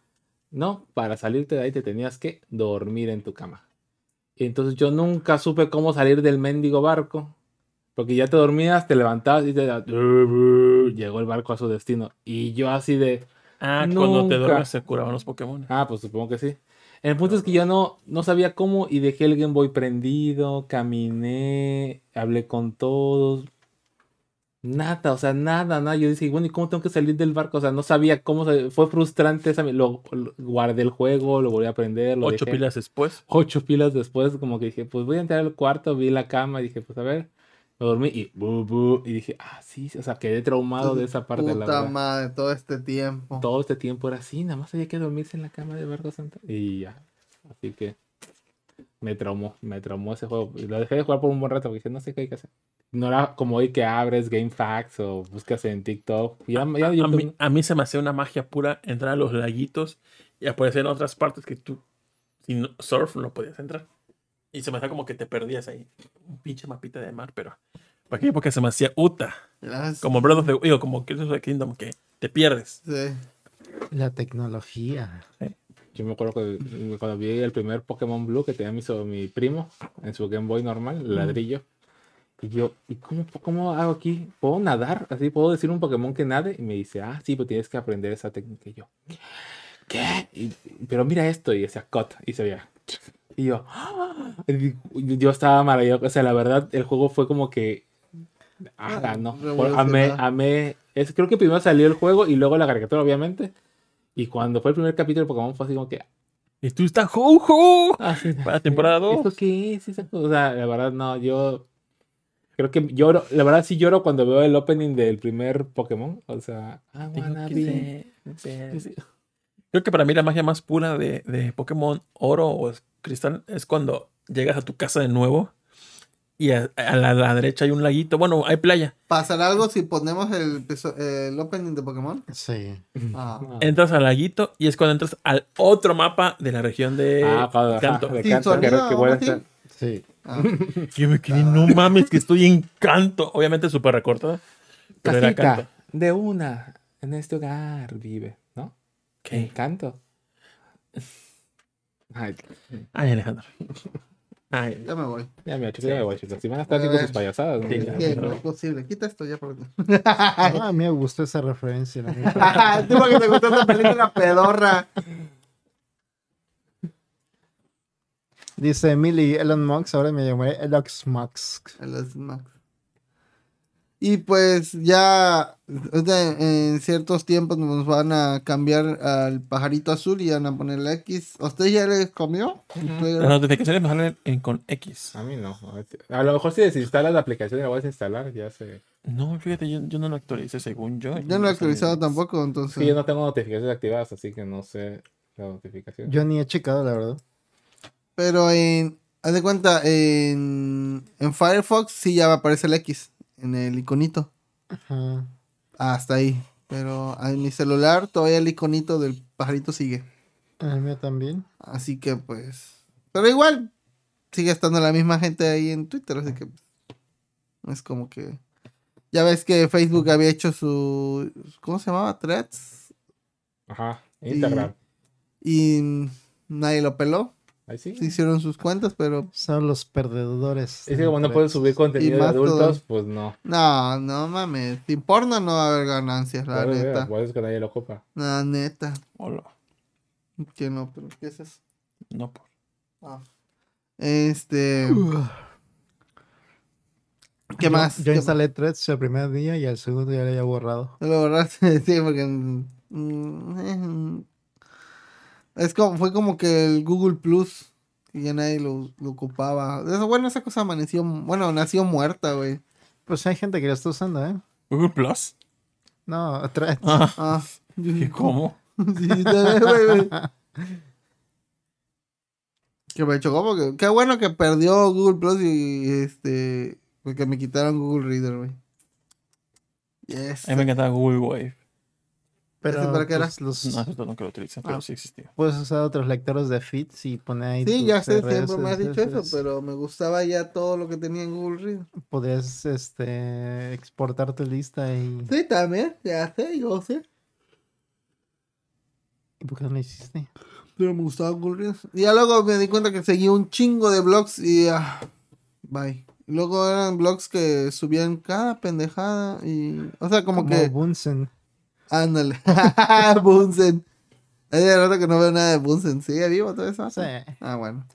No, para salirte de ahí te tenías que dormir en tu cama. Y entonces yo nunca supe cómo salir del mendigo barco. Porque ya te dormías, te levantabas y te llegó el barco a su destino. Y yo así de, Ah, cuando te duermes se curaban los Pokémon. ah, pues supongo que sí. El punto es que yo no, no sabía cómo y dejé el Game Boy prendido, caminé, hablé con todos. Nada, o sea, nada, nada. Yo dije, bueno, ¿y cómo tengo que salir del barco? O sea, no sabía cómo. Fue frustrante. Esa, lo, lo- guardé el juego, lo volví a aprender. Lo Ocho dejé. pilas después. Ocho pilas después, como que dije, pues voy a entrar al cuarto, vi la cama y dije, pues a ver. Me dormí y bu, bu, y dije, ah, sí, o sea, quedé traumado de esa parte, la Puta verdad. madre, todo este tiempo. Todo este tiempo era así, nada más había que dormirse en la cama de Barco Santa. Y ya. Así que me traumó, me traumó ese juego. Y lo dejé de jugar por un buen rato porque dije, no sé qué hay que hacer. No era como hoy que abres GameFAQs o buscas en TikTok. Ya, ya- A, yo- a mí, a mí se me hacía una magia pura entrar a los laguitos y aparecer en otras partes que tú, sin surf, no podías entrar. Y se me hacía como que te perdías ahí. Un pinche mapita de mar, pero. ¿Para qué? Porque se me hacía Uta. Las- Como Breath of the digo, como Tears of the Kingdom, que te pierdes. Sí. La tecnología. Yo me acuerdo que cuando vi el primer Pokémon Blue que tenía mi, mi primo en su Game Boy normal, el ladrillo. Y yo, ¿y cómo, cómo hago aquí? ¿Puedo nadar? Así puedo decir un Pokémon que nade. Y me dice, ah, sí, pues tienes que aprender esa técnica. Y yo, ¿qué? Y- pero mira esto. Y decía, cut. Y se veía. Y yo, ¡ah! Y yo estaba maravilloso. O sea, la verdad, el juego fue como que. Ah, no. Por- Amé, amé. Es, creo que primero salió el juego y luego la caricatura, obviamente. Y cuando fue el primer capítulo de Pokémon fue así como que. Y tú estás Jojo. Ah, sí. *laughs* Para temporada dos. ¿Esto qué es? O sea, la verdad, no, yo. Creo que lloro, la verdad sí lloro cuando veo el opening del primer Pokémon. O sea, I wanna be-. Creo que para mí la magia más pura de, de Pokémon Oro o Cristal es cuando llegas a tu casa de nuevo y a, a la, a la derecha hay un laguito. Bueno, hay playa. ¿Pasará algo si ponemos el, el opening de Pokémon? Sí. Ah. No. Entras al laguito y es cuando entras al otro mapa de la región de Ah, Canto. de Sin canto, que- sonido, que vuelve a ¿sí? estar- Sí. Ah. *laughs* Yo me quedé, no mames, que estoy en canto. Obviamente súper recortada. Pero era canto. de una en este hogar vive, ¿no? ¿Qué? Encanto. Ay, Ay, Alejandro. Ay, Ya me voy. ya me chicos, ya me voy, chicos. Si van a estar haciendo sus payasadas, ¿no? Sí. No es posible. Quita esto ya por Ah, a mí me gustó esa referencia. *laughs* Tú porque te gustó esta película pedorra. Dice Emily Elon Musk, ahora me llamaré Elon Musk. Los Max. Y pues ya en ciertos tiempos nos van a cambiar al pajarito azul y van a poner la X. ¿Usted ya le comió? ¿Usted las notificaciones me salen en- con X. A mí no. A lo mejor si desinstalas la aplicación y la vuelves a instalar, ya sé. No, fíjate, yo, yo no lo actualicé según yo. Yo no lo he actualizado tampoco, entonces. Sí, yo no tengo notificaciones activadas, así que no sé la notificación. Yo ni he checado, la verdad. Pero en. Haz de cuenta, en, en Firefox sí ya aparece el X en el iconito. Ajá. Hasta ahí. Pero en mi celular todavía el iconito del pajarito sigue. El mío también. Así que pues. Pero igual sigue estando la misma gente ahí en Twitter. Así que no es como que. Ya ves que Facebook había hecho su. ¿Cómo se llamaba? Threads. Ajá, Instagram. Y nadie lo peló. Ahí sí. Se hicieron sus cuentas, pero. Son los perdedores. Es que como no puedes subir contenido de todo. adultos, pues no. No, no mames. Sin porno no va a haber ganancias, la neta. por eso es que nadie lo ocupa. La neta. Hola. Que no, pero ¿qué es eso? No, por. Este. ¿Qué Yo- más? Yo ¿Qué instalé Threads el primer día y el segundo ya lo había borrado. Lo borraste, *laughs* sí, porque. Es como, fue como que el Google Plus, que ya nadie lo, lo ocupaba. Eso, bueno, esa cosa amaneció, bueno, nació muerta, güey. Pues hay gente que lo está usando, ¿eh? Google Plus. No, Threads. Ah, *laughs* Ah, ¿y dije, cómo? *laughs* Sí, también, güey, güey. *laughs* Que me chocó porque qué bueno que perdió Google Plus y este porque me quitaron Google Reader, güey. Yes. A mí me encantaba Google Wave. Pero ¿Ese para qué era? pues, los, No, eso nunca lo utilicé, pero Ah. sí existía. puedes usar otros lectores de feeds y poner ahí. Sí, ya sé, siempre me has dicho eso, pero me gustaba ya todo lo que tenía en Google Reader. Podrías este, exportar tu lista y. Sí, también, ya sé, yo sé. ¿Y por qué no lo hiciste? Pero me gustaba Google Reader. Y ya luego me di cuenta que seguía un chingo de blogs y ah, bye. Luego eran blogs que subían cada pendejada y o sea, como, Como que Bunsen. Ándale. *laughs* Bunsen. Hace rato que no veo nada de Bunsen. ¿Sigue vivo todo eso? Sí. Ah, bueno.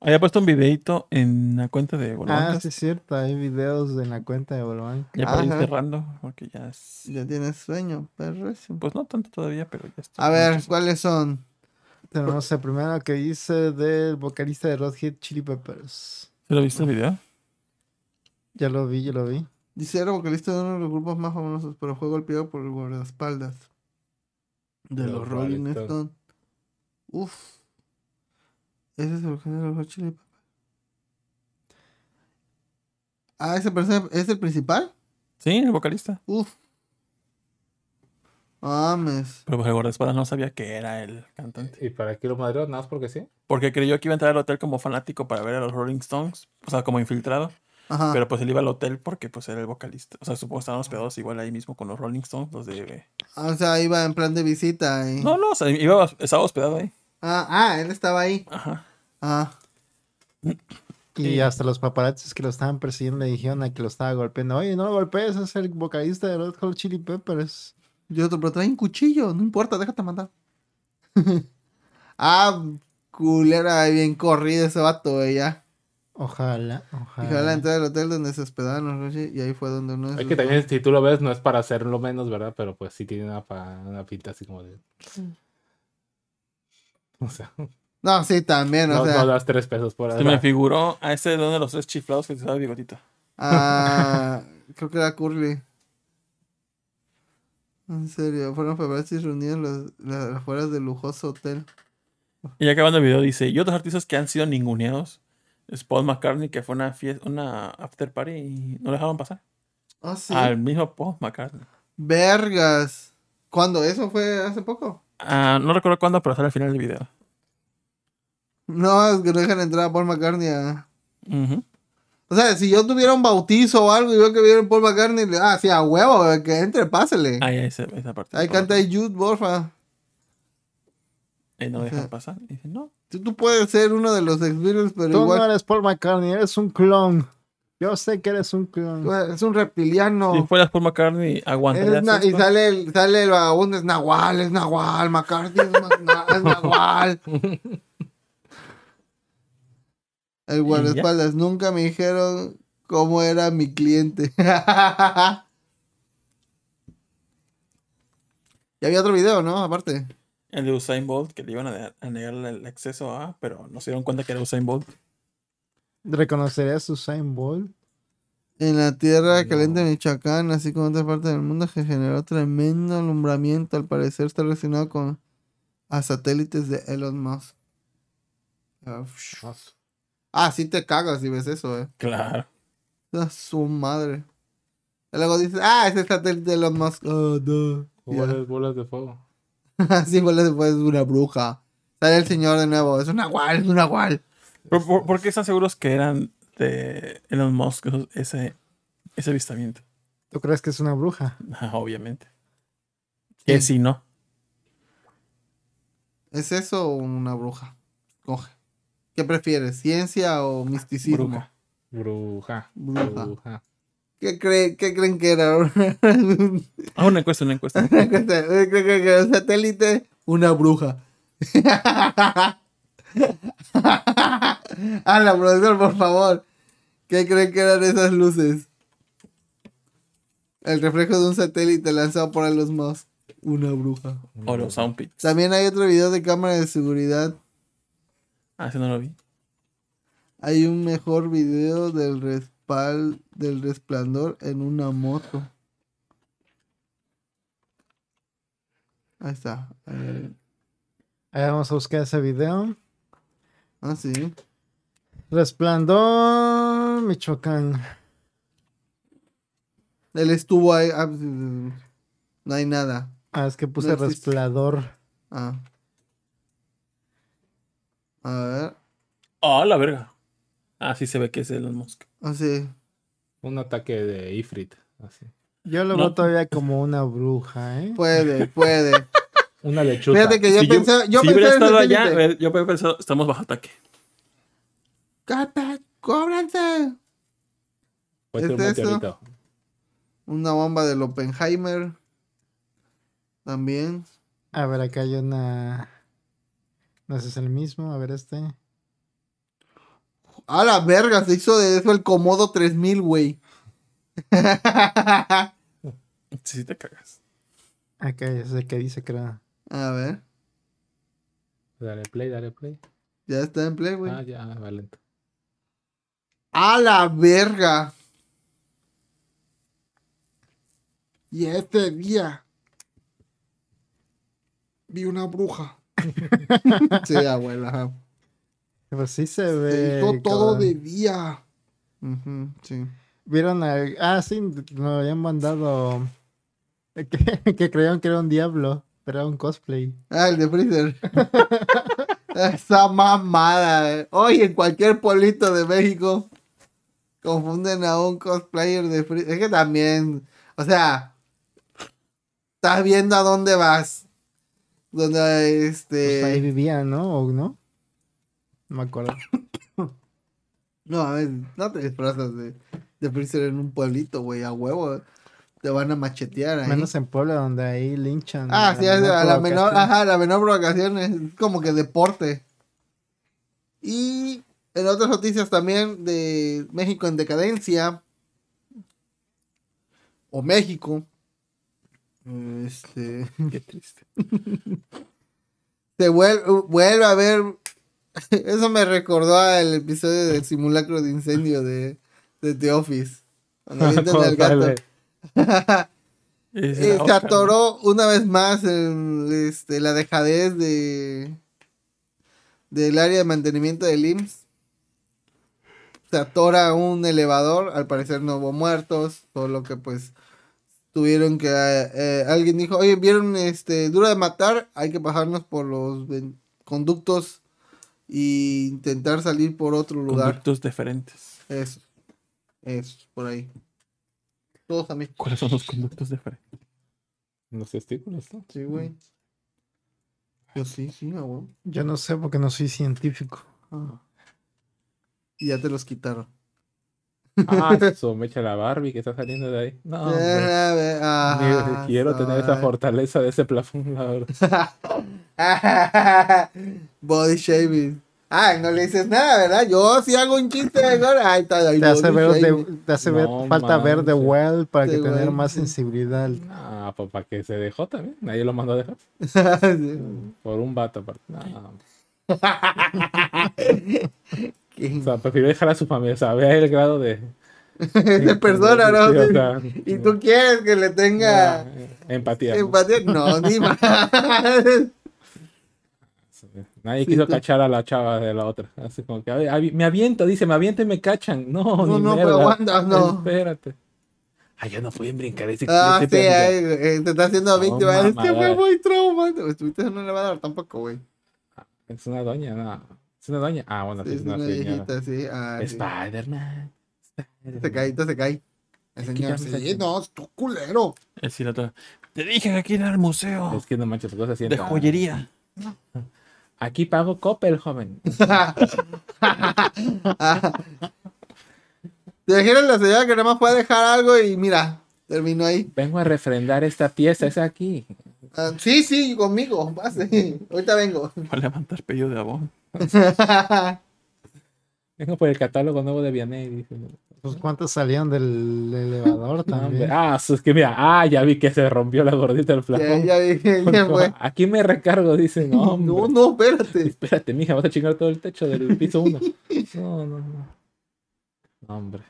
Había puesto un videito en la cuenta de Ah, Volvancas. sí, es cierto. Hay videos en la cuenta de Volvan. Ya para ir cerrando, porque ya es. Ya tienes sueño, perro. Pues no tanto todavía, pero ya está. A ver, ¿cuáles son? Tenemos el primero que dice del vocalista de Red Hot Chili Peppers. ¿Se lo viste el video? Ya lo vi, ya lo vi. Dice, era vocalista de uno de los grupos más famosos, pero fue golpeado por el guardaespaldas. De Los los, Rolling Stones. Uf. Ese es el vocalista de los Chili Peppers. Ah, ese persona es el principal. Sí, el vocalista. Uf. Mames. Pero pues el guardaespaldas no sabía que era el cantante. ¿Y para qué lo madreó? Nada más porque sí. Porque creyó que iba a entrar al hotel como fanático para ver a los Rolling Stones. O sea, como infiltrado. Ajá. Pero pues él iba al hotel porque pues era el vocalista. O sea, supongo que estaban hospedados igual ahí mismo con los Rolling Stones. Los de... Ah, o sea, iba en plan de visita. Y... No, no, o sea, iba, estaba hospedado ahí. Ah, ah, él estaba ahí. Ajá. Ah. Y hasta los paparazzis que lo estaban persiguiendo le dijeron a que lo estaba golpeando. Oye, no lo golpees, es el vocalista de Red Hot Chili Peppers. Y otro, pero trae un cuchillo, no importa, déjate mandar. *laughs* ah, culera, bien corrido ese vato, ya. Ojalá, ojalá. fue a la entrada del hotel donde se hospedaban los Roshi, y ahí fue donde uno Es que también si tú lo ves no es para hacerlo menos, ¿verdad? Pero pues sí tiene una, una pinta así como de... O sea, *laughs* No, sí, también, o no, sea. no das tres pesos por Se ahí. me figuró a ese de uno de los tres chiflados que te estaba bigotito. Ah, *laughs* creo que era Curly. En serio, fueron paparazzis reunidos en las, las afueras del lujoso hotel. Y acabando el video dice, y otros artistas que han sido ninguneados. Es Paul McCartney, que fue una fiesta, una after party y no dejaron pasar. Ah, sí. Al mismo Paul McCartney. Vergas. ¿Cuándo? ¿Eso fue hace poco? Ah, no recuerdo cuándo, pero sale al final del video. No, es que no dejan entrar a Paul McCartney a... Ujú. O sea, si yo tuviera un bautizo o algo y veo que viene Paul McCartney, le- ah, sí, a huevo, que entre, pásele. Ahí, ahí, esa, esa parte. Ahí canta Jude, porfa. Y no lo dejan pasar. Y dice, no. Tú, tú puedes ser uno de los ex Beatles, pero Tú igual no eres Paul McCartney, eres un clon. Yo sé que eres un clon. eres un reptiliano. Si fueras Paul McCartney, Es na- y sale el, sale el vagabundo, es Nahual, es Nahual, McCartney es, ma- na- es Nahual. *laughs* El guardaespaldas, nunca me dijeron cómo era mi cliente. *laughs* y había otro video, ¿no? Aparte. El de Usain Bolt, que le iban a, de- a negar el acceso a, pero no se dieron cuenta que era Usain Bolt. ¿Reconocerías Usain Bolt? En la tierra No. caliente de Michoacán, así como en otras partes del mundo, que generó tremendo alumbramiento. Al parecer está relacionado con a satélites de Elon Musk. Ah, Ah, sí te cagas si ves eso, eh. Claro. A su madre. Y luego dices, ah, ese satélite de Elon Musk. Oh, no. Bolas, bolas de fuego. *laughs* Así fue después es una bruja. Sale el señor de nuevo. Es un nahual, es un nahual. ¿Por, por, por qué están seguros que eran de Elon Musk ese, ese avistamiento? ¿Tú crees que es una bruja? *laughs* Ah, Obviamente. Que si no. ¿Es eso o una bruja? Coge. ¿Qué prefieres? ¿Ciencia o misticismo? Bruja. Bruja. Bruja. Bruja. ¿Qué, cree, ¿Qué creen que era? Ah, una encuesta, una encuesta. ¿Qué creen que era un satélite? Una bruja. *laughs* Habla, profesor, por favor. ¿Qué creen que eran esas luces? El reflejo de un satélite lanzado por Elon Musk. Una bruja. O los Soundpits. También hay otro video de cámara de seguridad. Ah, ese no lo vi. Hay un mejor video del respal del resplandor en una moto. Ahí está. Ahí. Ahí vamos a buscar ese video. Ah, sí. Resplandor, Michoacán. Él estuvo ahí. ah, no hay nada. Ah, es que puse No resplandor. Ah. A ver. Ah, la verga. Ah, sí se ve que es Elon Musk. Así. Un ataque de Ifrit. Así. Yo lo No. veo todavía como una bruja, ¿eh? Puede, *laughs* puede. Una lechuza. Fíjate que yo Si pensé. Yo, si pensé hubiera en estado allá, satélite. eh, yo hubiera pensado, estamos bajo ataque. Cata, cóbranse. Puede ser un. Una bomba del Oppenheimer. También. A ver, acá hay una. No sé si es el mismo. A ver, este. A la verga, se hizo de eso el Comodo 3000, güey. *laughs* Sí, te cagas. Acá es el que dice que era. A ver. Dale play, dale play. Ya está en play, güey. Ah, ya, va lento. A la verga. Y este día vi una bruja. *laughs* sí, abuela. Pues sí se Se ve. hizo todo cabrón. de día. Ujú, sí. Vieron a... Ah, sí, me habían mandado. *laughs* Que, que creían que era un diablo, pero era un cosplay. Ah, el de Freezer. *laughs* Esa mamada. eh. Hoy en cualquier pueblito de México confunden a un cosplayer de Freezer. Es que también, o sea, estás viendo a dónde vas. Donde Pues este. ahí vivía, ¿no? ¿O no? No me acuerdo. No, a ver, no te disfrazas de, de Freezer en un pueblito, güey, a huevo. Te van a machetear ahí. Menos en Puebla, donde ahí linchan. Ah, sí, a la menor, ajá, la menor provocación es como que deporte. Y en otras noticias también de México en decadencia. O México. Este. *laughs* Qué triste. Se vuelve, vuelve a ver. *laughs* Eso me recordó al episodio del simulacro de incendio de, de The Office. Cuando *laughs* avientan al gato. *laughs* Es Eh, se atoró una vez más en este, la dejadez de del área de mantenimiento del IMSS. Se atora un elevador, al parecer no hubo muertos, solo que pues tuvieron que eh, eh, alguien dijo, oye, vieron este duro de matar, hay que pasarnos por los conductos e intentar salir por otro lugar. Conductos diferentes. Eso, eso, por ahí. Todos a mí. ¿Cuáles son los conductos diferentes? Los testículos, ¿no? Sí, güey. Yo sí, sí, ah, güey. Yo no sé porque no soy científico. Y ya te los quitaron. Ah, *laughs* su mecha la Barbie que está saliendo de ahí. No, ver, ah, quiero tener esa fortaleza de ese plafón, la verdad. *laughs* *laughs* Body shaming. Ay, no le dices nada, ¿verdad? Yo sí hago un chiste de. Ay, está ahí. Te hace, ver de, shaming. te hace ver, No falta ver The. Well para que tener más sí. sensibilidad. Ah, pues para que se dejó también. Nadie lo mandó a dejar. *laughs* Sí. Por un vato aparte. No, *laughs* o sea, prefirió dejar a su familia. O sea, vea el grado de. de persona, ¿no? Sí, o sea, y tú quieres que le tenga ah, empatía. empatía. No, ni más. Nadie Sí, quiso cachar a la chava de la otra. Así como que, "Ay, ay, me aviento, dice, me aviento y me cachan. No, No, ni no, pero aguanta, no. Espérate. Ay, ya no pueden brincar ese Ah, ese sí, ay, eh, te está haciendo No, víctima. es que fue muy traumante. Estuviste en un elevador tampoco, güey. Es una doña, no. Es una doña. Ah, bueno, sí, es es una una viejita, sí. Ah. Spider-Man. Se cae, se cae. El señor, sí, no, es tu culero. Es Te dije que aquí era el museo Es que no manches, cosas así. de joyería. *laughs* Aquí pago Coppel, joven. *laughs* Te dijeron la señora que nada más fue a dejar algo y mira, terminó ahí. Vengo a refrendar esta pieza, es aquí. Ah, sí, sí, conmigo, pase. Ahorita vengo. Va a levantar pedido de abón. *laughs* Vengo por el catálogo nuevo de Vianney. dice. Pues cuántos salían del elevador también. Ah, es que mira, ah, ya vi que se rompió la gordita del ya, plafón. ya dije, *laughs* ya fue. Aquí me recargo, dice. No, hombre. No, no, espérate. Espérate, mija, vas a chingar todo el techo del piso 1. *laughs* No, no, no. No, hombre.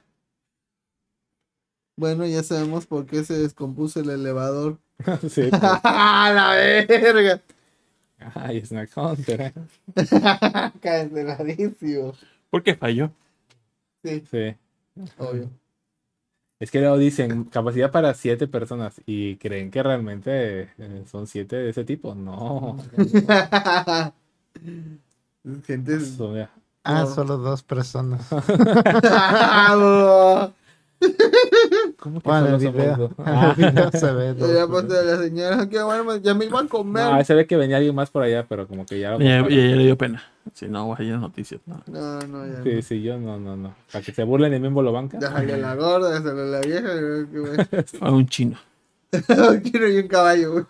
Bueno, ya sabemos por qué se descompuso el elevador. *laughs* sí, pues. ¡A la verga! Ay, Snack Hunter. ¿eh? Canceladísimo. ¿Por qué falló? Sí, Sí. Obvio. Es que luego dicen capacidad para siete personas y creen que realmente eh, son siete de ese tipo. No. *laughs* Gente. Ah, solo dos personas. *laughs* *laughs* ¿Cómo que Bueno, el video. En el video se ve dos. Ya pasó la señora, que bueno, ya me iba a comer. No, ahí se ve que venía alguien más por allá, pero como que ya lo Y a ella le dio pena. Si no, hay en noticias. No. No, no, ya. Sí, sí, yo no, no, no. Para que se burlen de mí en Bolobanca. Déjale la gorda, déjale la vieja. que. A *laughs* un chino. *laughs* Quiero ir un caballo, güey.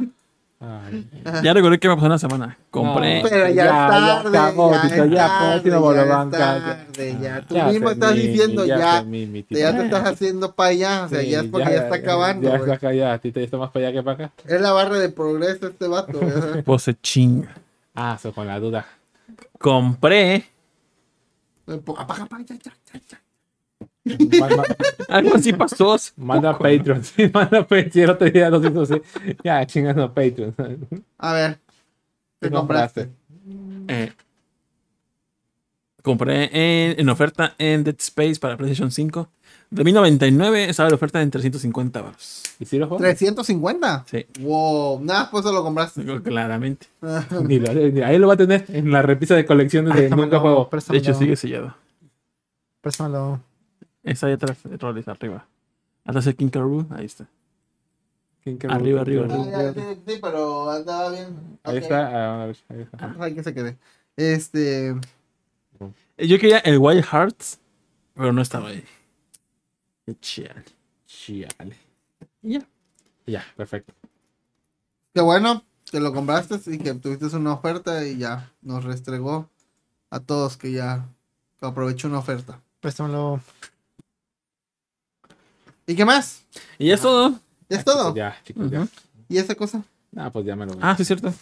Ay, *laughs* Ya recordé que me pasó una semana. Compré. No. Pero ya, Ya, tarde. ya, es ya, ya es ya. tarde, ya. Tú ya mismo estás mi- diciendo ya. mi- mi. Ya te estás haciendo para allá. O sea, Sí, ya es porque ya, está acabando, Ya está acá, ya. Tito ya está más para allá que para acá. Es la barra de progreso este vato, güey. *laughs* Pues chinga. Ah, eso con la duda. Compré. Apaga, apaga, ya, ya, ya, *laughs* Algo así pasó. manda poco. Patreon. Sí, *laughs* manda Patreon. El otro día nos hizo así. Ya, chingando Patreon. A ver. ¿Qué ¿Qué compraste? Eh, compré en, en oferta en Dead Space para PlayStation 5. De 1099 estaba la oferta en 350 baros. ¿Y si lo juego? ¿350? Sí, Wow, nada, pues eso lo compraste. claramente. *laughs* Ni lo- ni- ahí lo va a tener en la repisa de colecciones de Nunca Juego. De hecho, sigue sellado. préstamelo. Está ahí atrás, roles arriba. Atrás el King ahí está. ¿Quién que Arriba, arriba, Ah, arriba. ya, sí, sí, pero andaba bien. Ahí está. ah, a ver, ahí está. Ah, que se quede. Este. Yo quería el Wild Hearts, pero no estaba ahí. Chiale. Y ya. Ya, perfecto. Qué bueno que lo compraste y que tuviste una oferta y ya nos restregó a todos que ya aprovechó una oferta. Préstamelo. ¿Y qué más? Y es todo. ¿Ya es todo? Ya, chicos, ya. ¿Y esa cosa? Ah, pues ya me lo. Ah, sí, es cierto.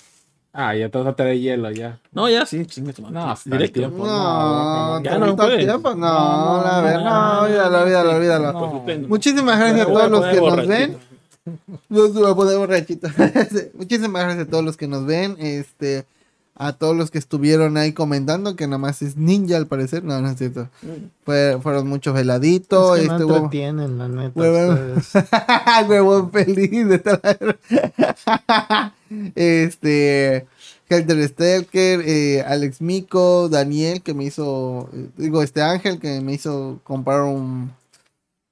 Ah, ya todo te de hielo, ya. No, ya sí, chinga tu madre. No, hasta el Directo. tiempo. No, no, ya no. No, No, la ver, no, no, no, olvídalo, olvídalo, olvídalo. no. Muchísimas gracias a voy a todos los que nos ven. A poner borrachito. *laughs* Muchísimas gracias a todos los que nos ven. Este, a todos los que estuvieron ahí comentando, que nada más es ninja al parecer. No, no es cierto. Fue- fueron muchos veladitos. Es que no este, hubo- entretienen, la neta. Huevón *laughs* feliz de estar. *laughs* este. Helter Stelker, eh, Alex Mico, Daniel, que me hizo. digo, este Ángel, que me hizo comprar un.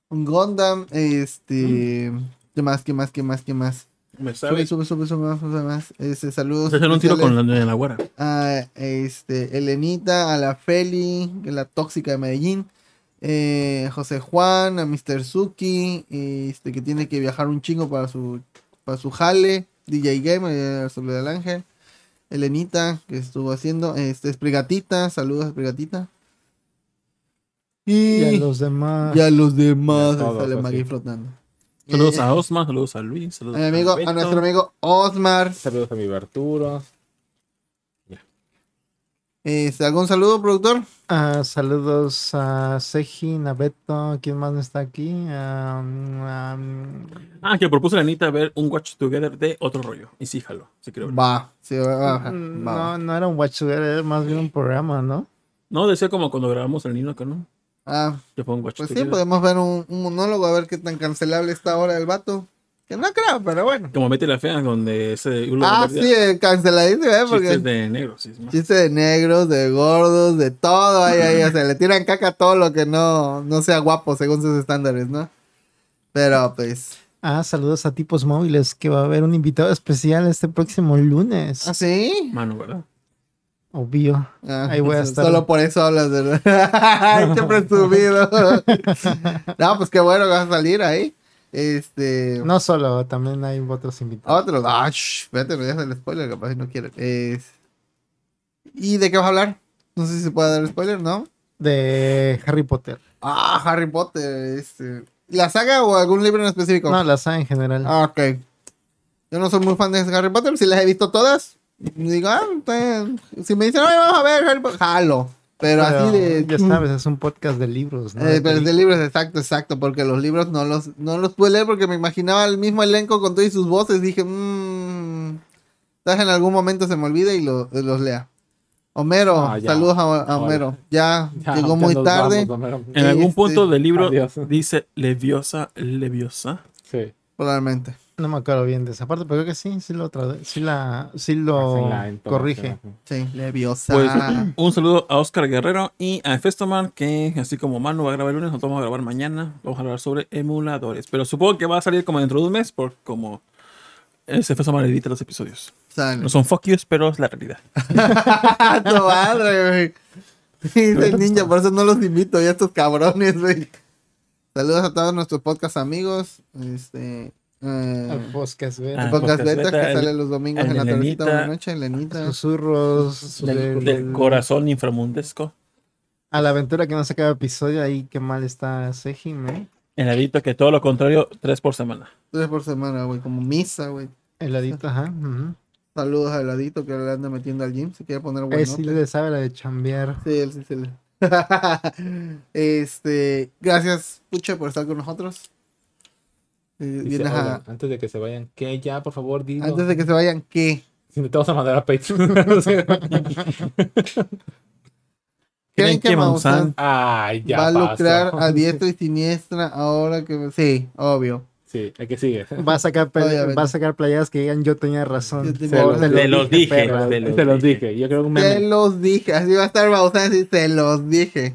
Un Gundam. Este. ¿Qué más? ¿Qué más? ¿Qué más? ¿Qué más? Me sabe. sube, sube, sube más, sube más. Este, saludos. Hacer un tiro con la, de la güera. a este, Elenita, a la Feli, la tóxica de Medellín, eh, José Juan, a Mr. Suki, este, que tiene que viajar un chingo para su, para su jale, DJ Game, eh, sobre el ángel, Elenita, que estuvo haciendo, este, Esprigatita, saludos a Esprigatita. Y a Y los demás. ya los demás, Ya todos, sale. Maggie flotando. Saludos Eh, a Osma, saludos a Luis, a saludos mi amigo, a nuestro amigo Osmar. Saludos a mi Berturo. Este, ¿Algún saludo, productor? Ah, saludos a Seji, a Beto. ¿Quién más no está aquí? Ah, que propuse a la Anita ver un Watch Together de otro rollo. Y sí, jalo. Sí, creo. Va, sí, va, va, mm, no, no era un watch together, era más bien un programa, ¿no? No, decía como cuando grabamos el Nino acá, ¿no? Ah, Yo pongo Watch Pues sí, podemos ver un, un monólogo a ver qué tan cancelable está ahora el vato. Que no creo, pero bueno. Como Betty la Fea, donde ese. uno Ah, sí, eh, canceladísimo, ¿eh? Porque Chistes de negros. Sí, es más. chiste de negros, de gordos, de todo ahí, ahí. O sea, le tiran caca a todo lo que no, no sea guapo según sus estándares, ¿no? Pero pues. Ah, saludos a tipos móviles, que va a haber un invitado especial este próximo lunes. ¿Ah, sí? Mano, ¿verdad? Obvio. Ah, Ahí voy a *laughs* estar. Solo por eso hablas de. *laughs* Ay, qué presumido. *laughs* no, pues qué bueno que vas a salir ahí. Este. No solo, también hay otros invitados. Otro. Ah, shh, vete, no el spoiler, capaz si no quieren. Es... ¿Y de qué vas a hablar? No sé si se puede dar spoiler, ¿no? De Harry Potter. Ah, Harry Potter. Este... ¿La saga o algún libro en específico? No, la saga en general. Ah, ok. Yo no soy muy fan de Harry Potter, si las he visto todas. Digo, ah, si me dicen, vamos a ver Harry Potter, jalo. Pero, Pero, así de. Ya *laughs* sabes, es un podcast de libros, ¿no? Eh, pero es de libros, exacto, exacto, porque los libros no los, no los pude leer porque me imaginaba el mismo elenco con todas sus voces. Dije, mmm, tal vez en algún momento se me olvide y lo- los lea. Homero, Ah, saludos a. Homero. Ya, *laughs* Ya, llegó muy tarde, vamos. En algún Este, punto del libro adiós. dice Leviosa, Leviosa. Sí. probablemente. No me acuerdo bien de esa parte, pero creo que sí, sí lo, sí la, sí lo la corrige. Sí, Leviosa. Pues un saludo a Oscar Guerrero y a Festoman, que así como Manu va a grabar el lunes, nosotros vamos a grabar mañana. Vamos a hablar sobre emuladores. Pero supongo que va a salir como dentro de un mes, por como ese Festoman edita los episodios. Sale. No son fuck yous, pero es la realidad. *laughs* tu madre, güey. Ninja, por eso no los invito ya estos cabrones, güey. Saludos a todos nuestros podcast amigos. Este. Eh, Al podcast. Ah, beta, Beta, que sale los domingos en la de tardecita de la noche, Lenita. Susurros Del, del- del corazón inframundesco. a la aventura que no se acaba episodio, ahí qué mal está Seji, ¿no? El edito que todo lo contrario, tres por semana. Tres por semana, güey, como misa, güey. Heladito, ajá. Saludos a Heladito que le anda metiendo al gym. Si quiere poner Él bueno. sí le sabe la de chambear. Sí, él sí se le. *laughs* este, gracias, Pucha, por estar con nosotros. Eh, Dice, vienes a- "Oigan, antes de que se vayan, que ya, por favor, dilo. antes de que se vayan, ¿qué? Si no te vamos a mandar a Patreon. *laughs* *laughs* ¿Creen que Maussan ya va a pasó. lucrar a *laughs* diestra y siniestra ahora que... Sí, obvio. Sí, hay que sigue. Va a sacar, Obviamente. va a sacar playadas que digan yo tenía razón. Yo tenía Se razón. lo Te los dije, perra. te Te los dije. Yo creo que Se los dije, así va a estar Maussan, así se los dije.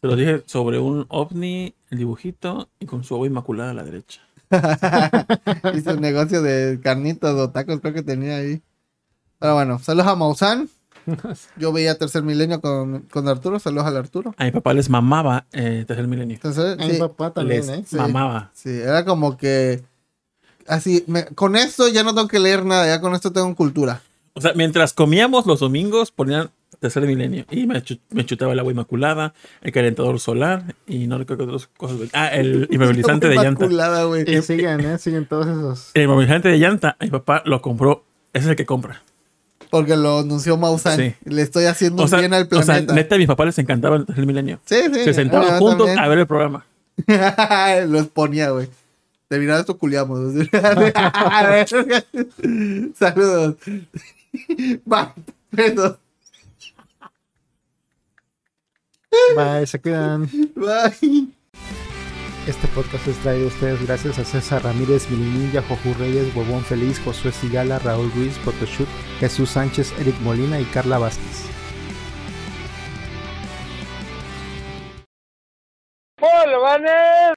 Se lo dije sobre un ovni, el dibujito, y con su agua inmaculada a la derecha. *laughs* Hizo un negocio de carnitas o tacos, creo que tenía ahí. Pero bueno, saludos a Maussan. *laughs* Yo veía Tercer Milenio con, con Arturo. Saludos al Arturo. A mi papá les mamaba eh, Tercer Milenio. Entonces, A mi papá también, Les ¿eh? Sí. mamaba. sí, era como que. Así, me- con esto ya no tengo que leer nada, ya con esto tengo cultura. O sea, mientras comíamos los domingos, ponían Tercer Milenio. Y me, chu- me chutaba el agua inmaculada, el calentador solar y no recuerdo qué otras cosas. Ah, el *laughs* immovilizante de llanta. Inmaculada, güey. Y siguen, ¿eh? Siguen todos esos. El inmovilizante de llanta, mi papá lo compró. Ese es el que compra. Porque lo anunció Maussan. Sí. Le estoy haciendo O un sea, bien al o sea, planeta. neta, a mis papás les encantaba el Tercer Milenio. sí, sí. Se sentaban yo juntos también. a ver el programa. *laughs* Los ponía, güey. Terminado esto, culiamos. *laughs* Saludos. Bye. Besos. Bye, se quedan. Bye. Este podcast es traído a ustedes gracias a César Ramírez, Milinilla, Jojú Reyes, Huevón Feliz, Josué Sigala, Raúl Ruiz, Photoshoot, Jesús Sánchez, Eric Molina y Carla Vázquez. ¡Hola, manes!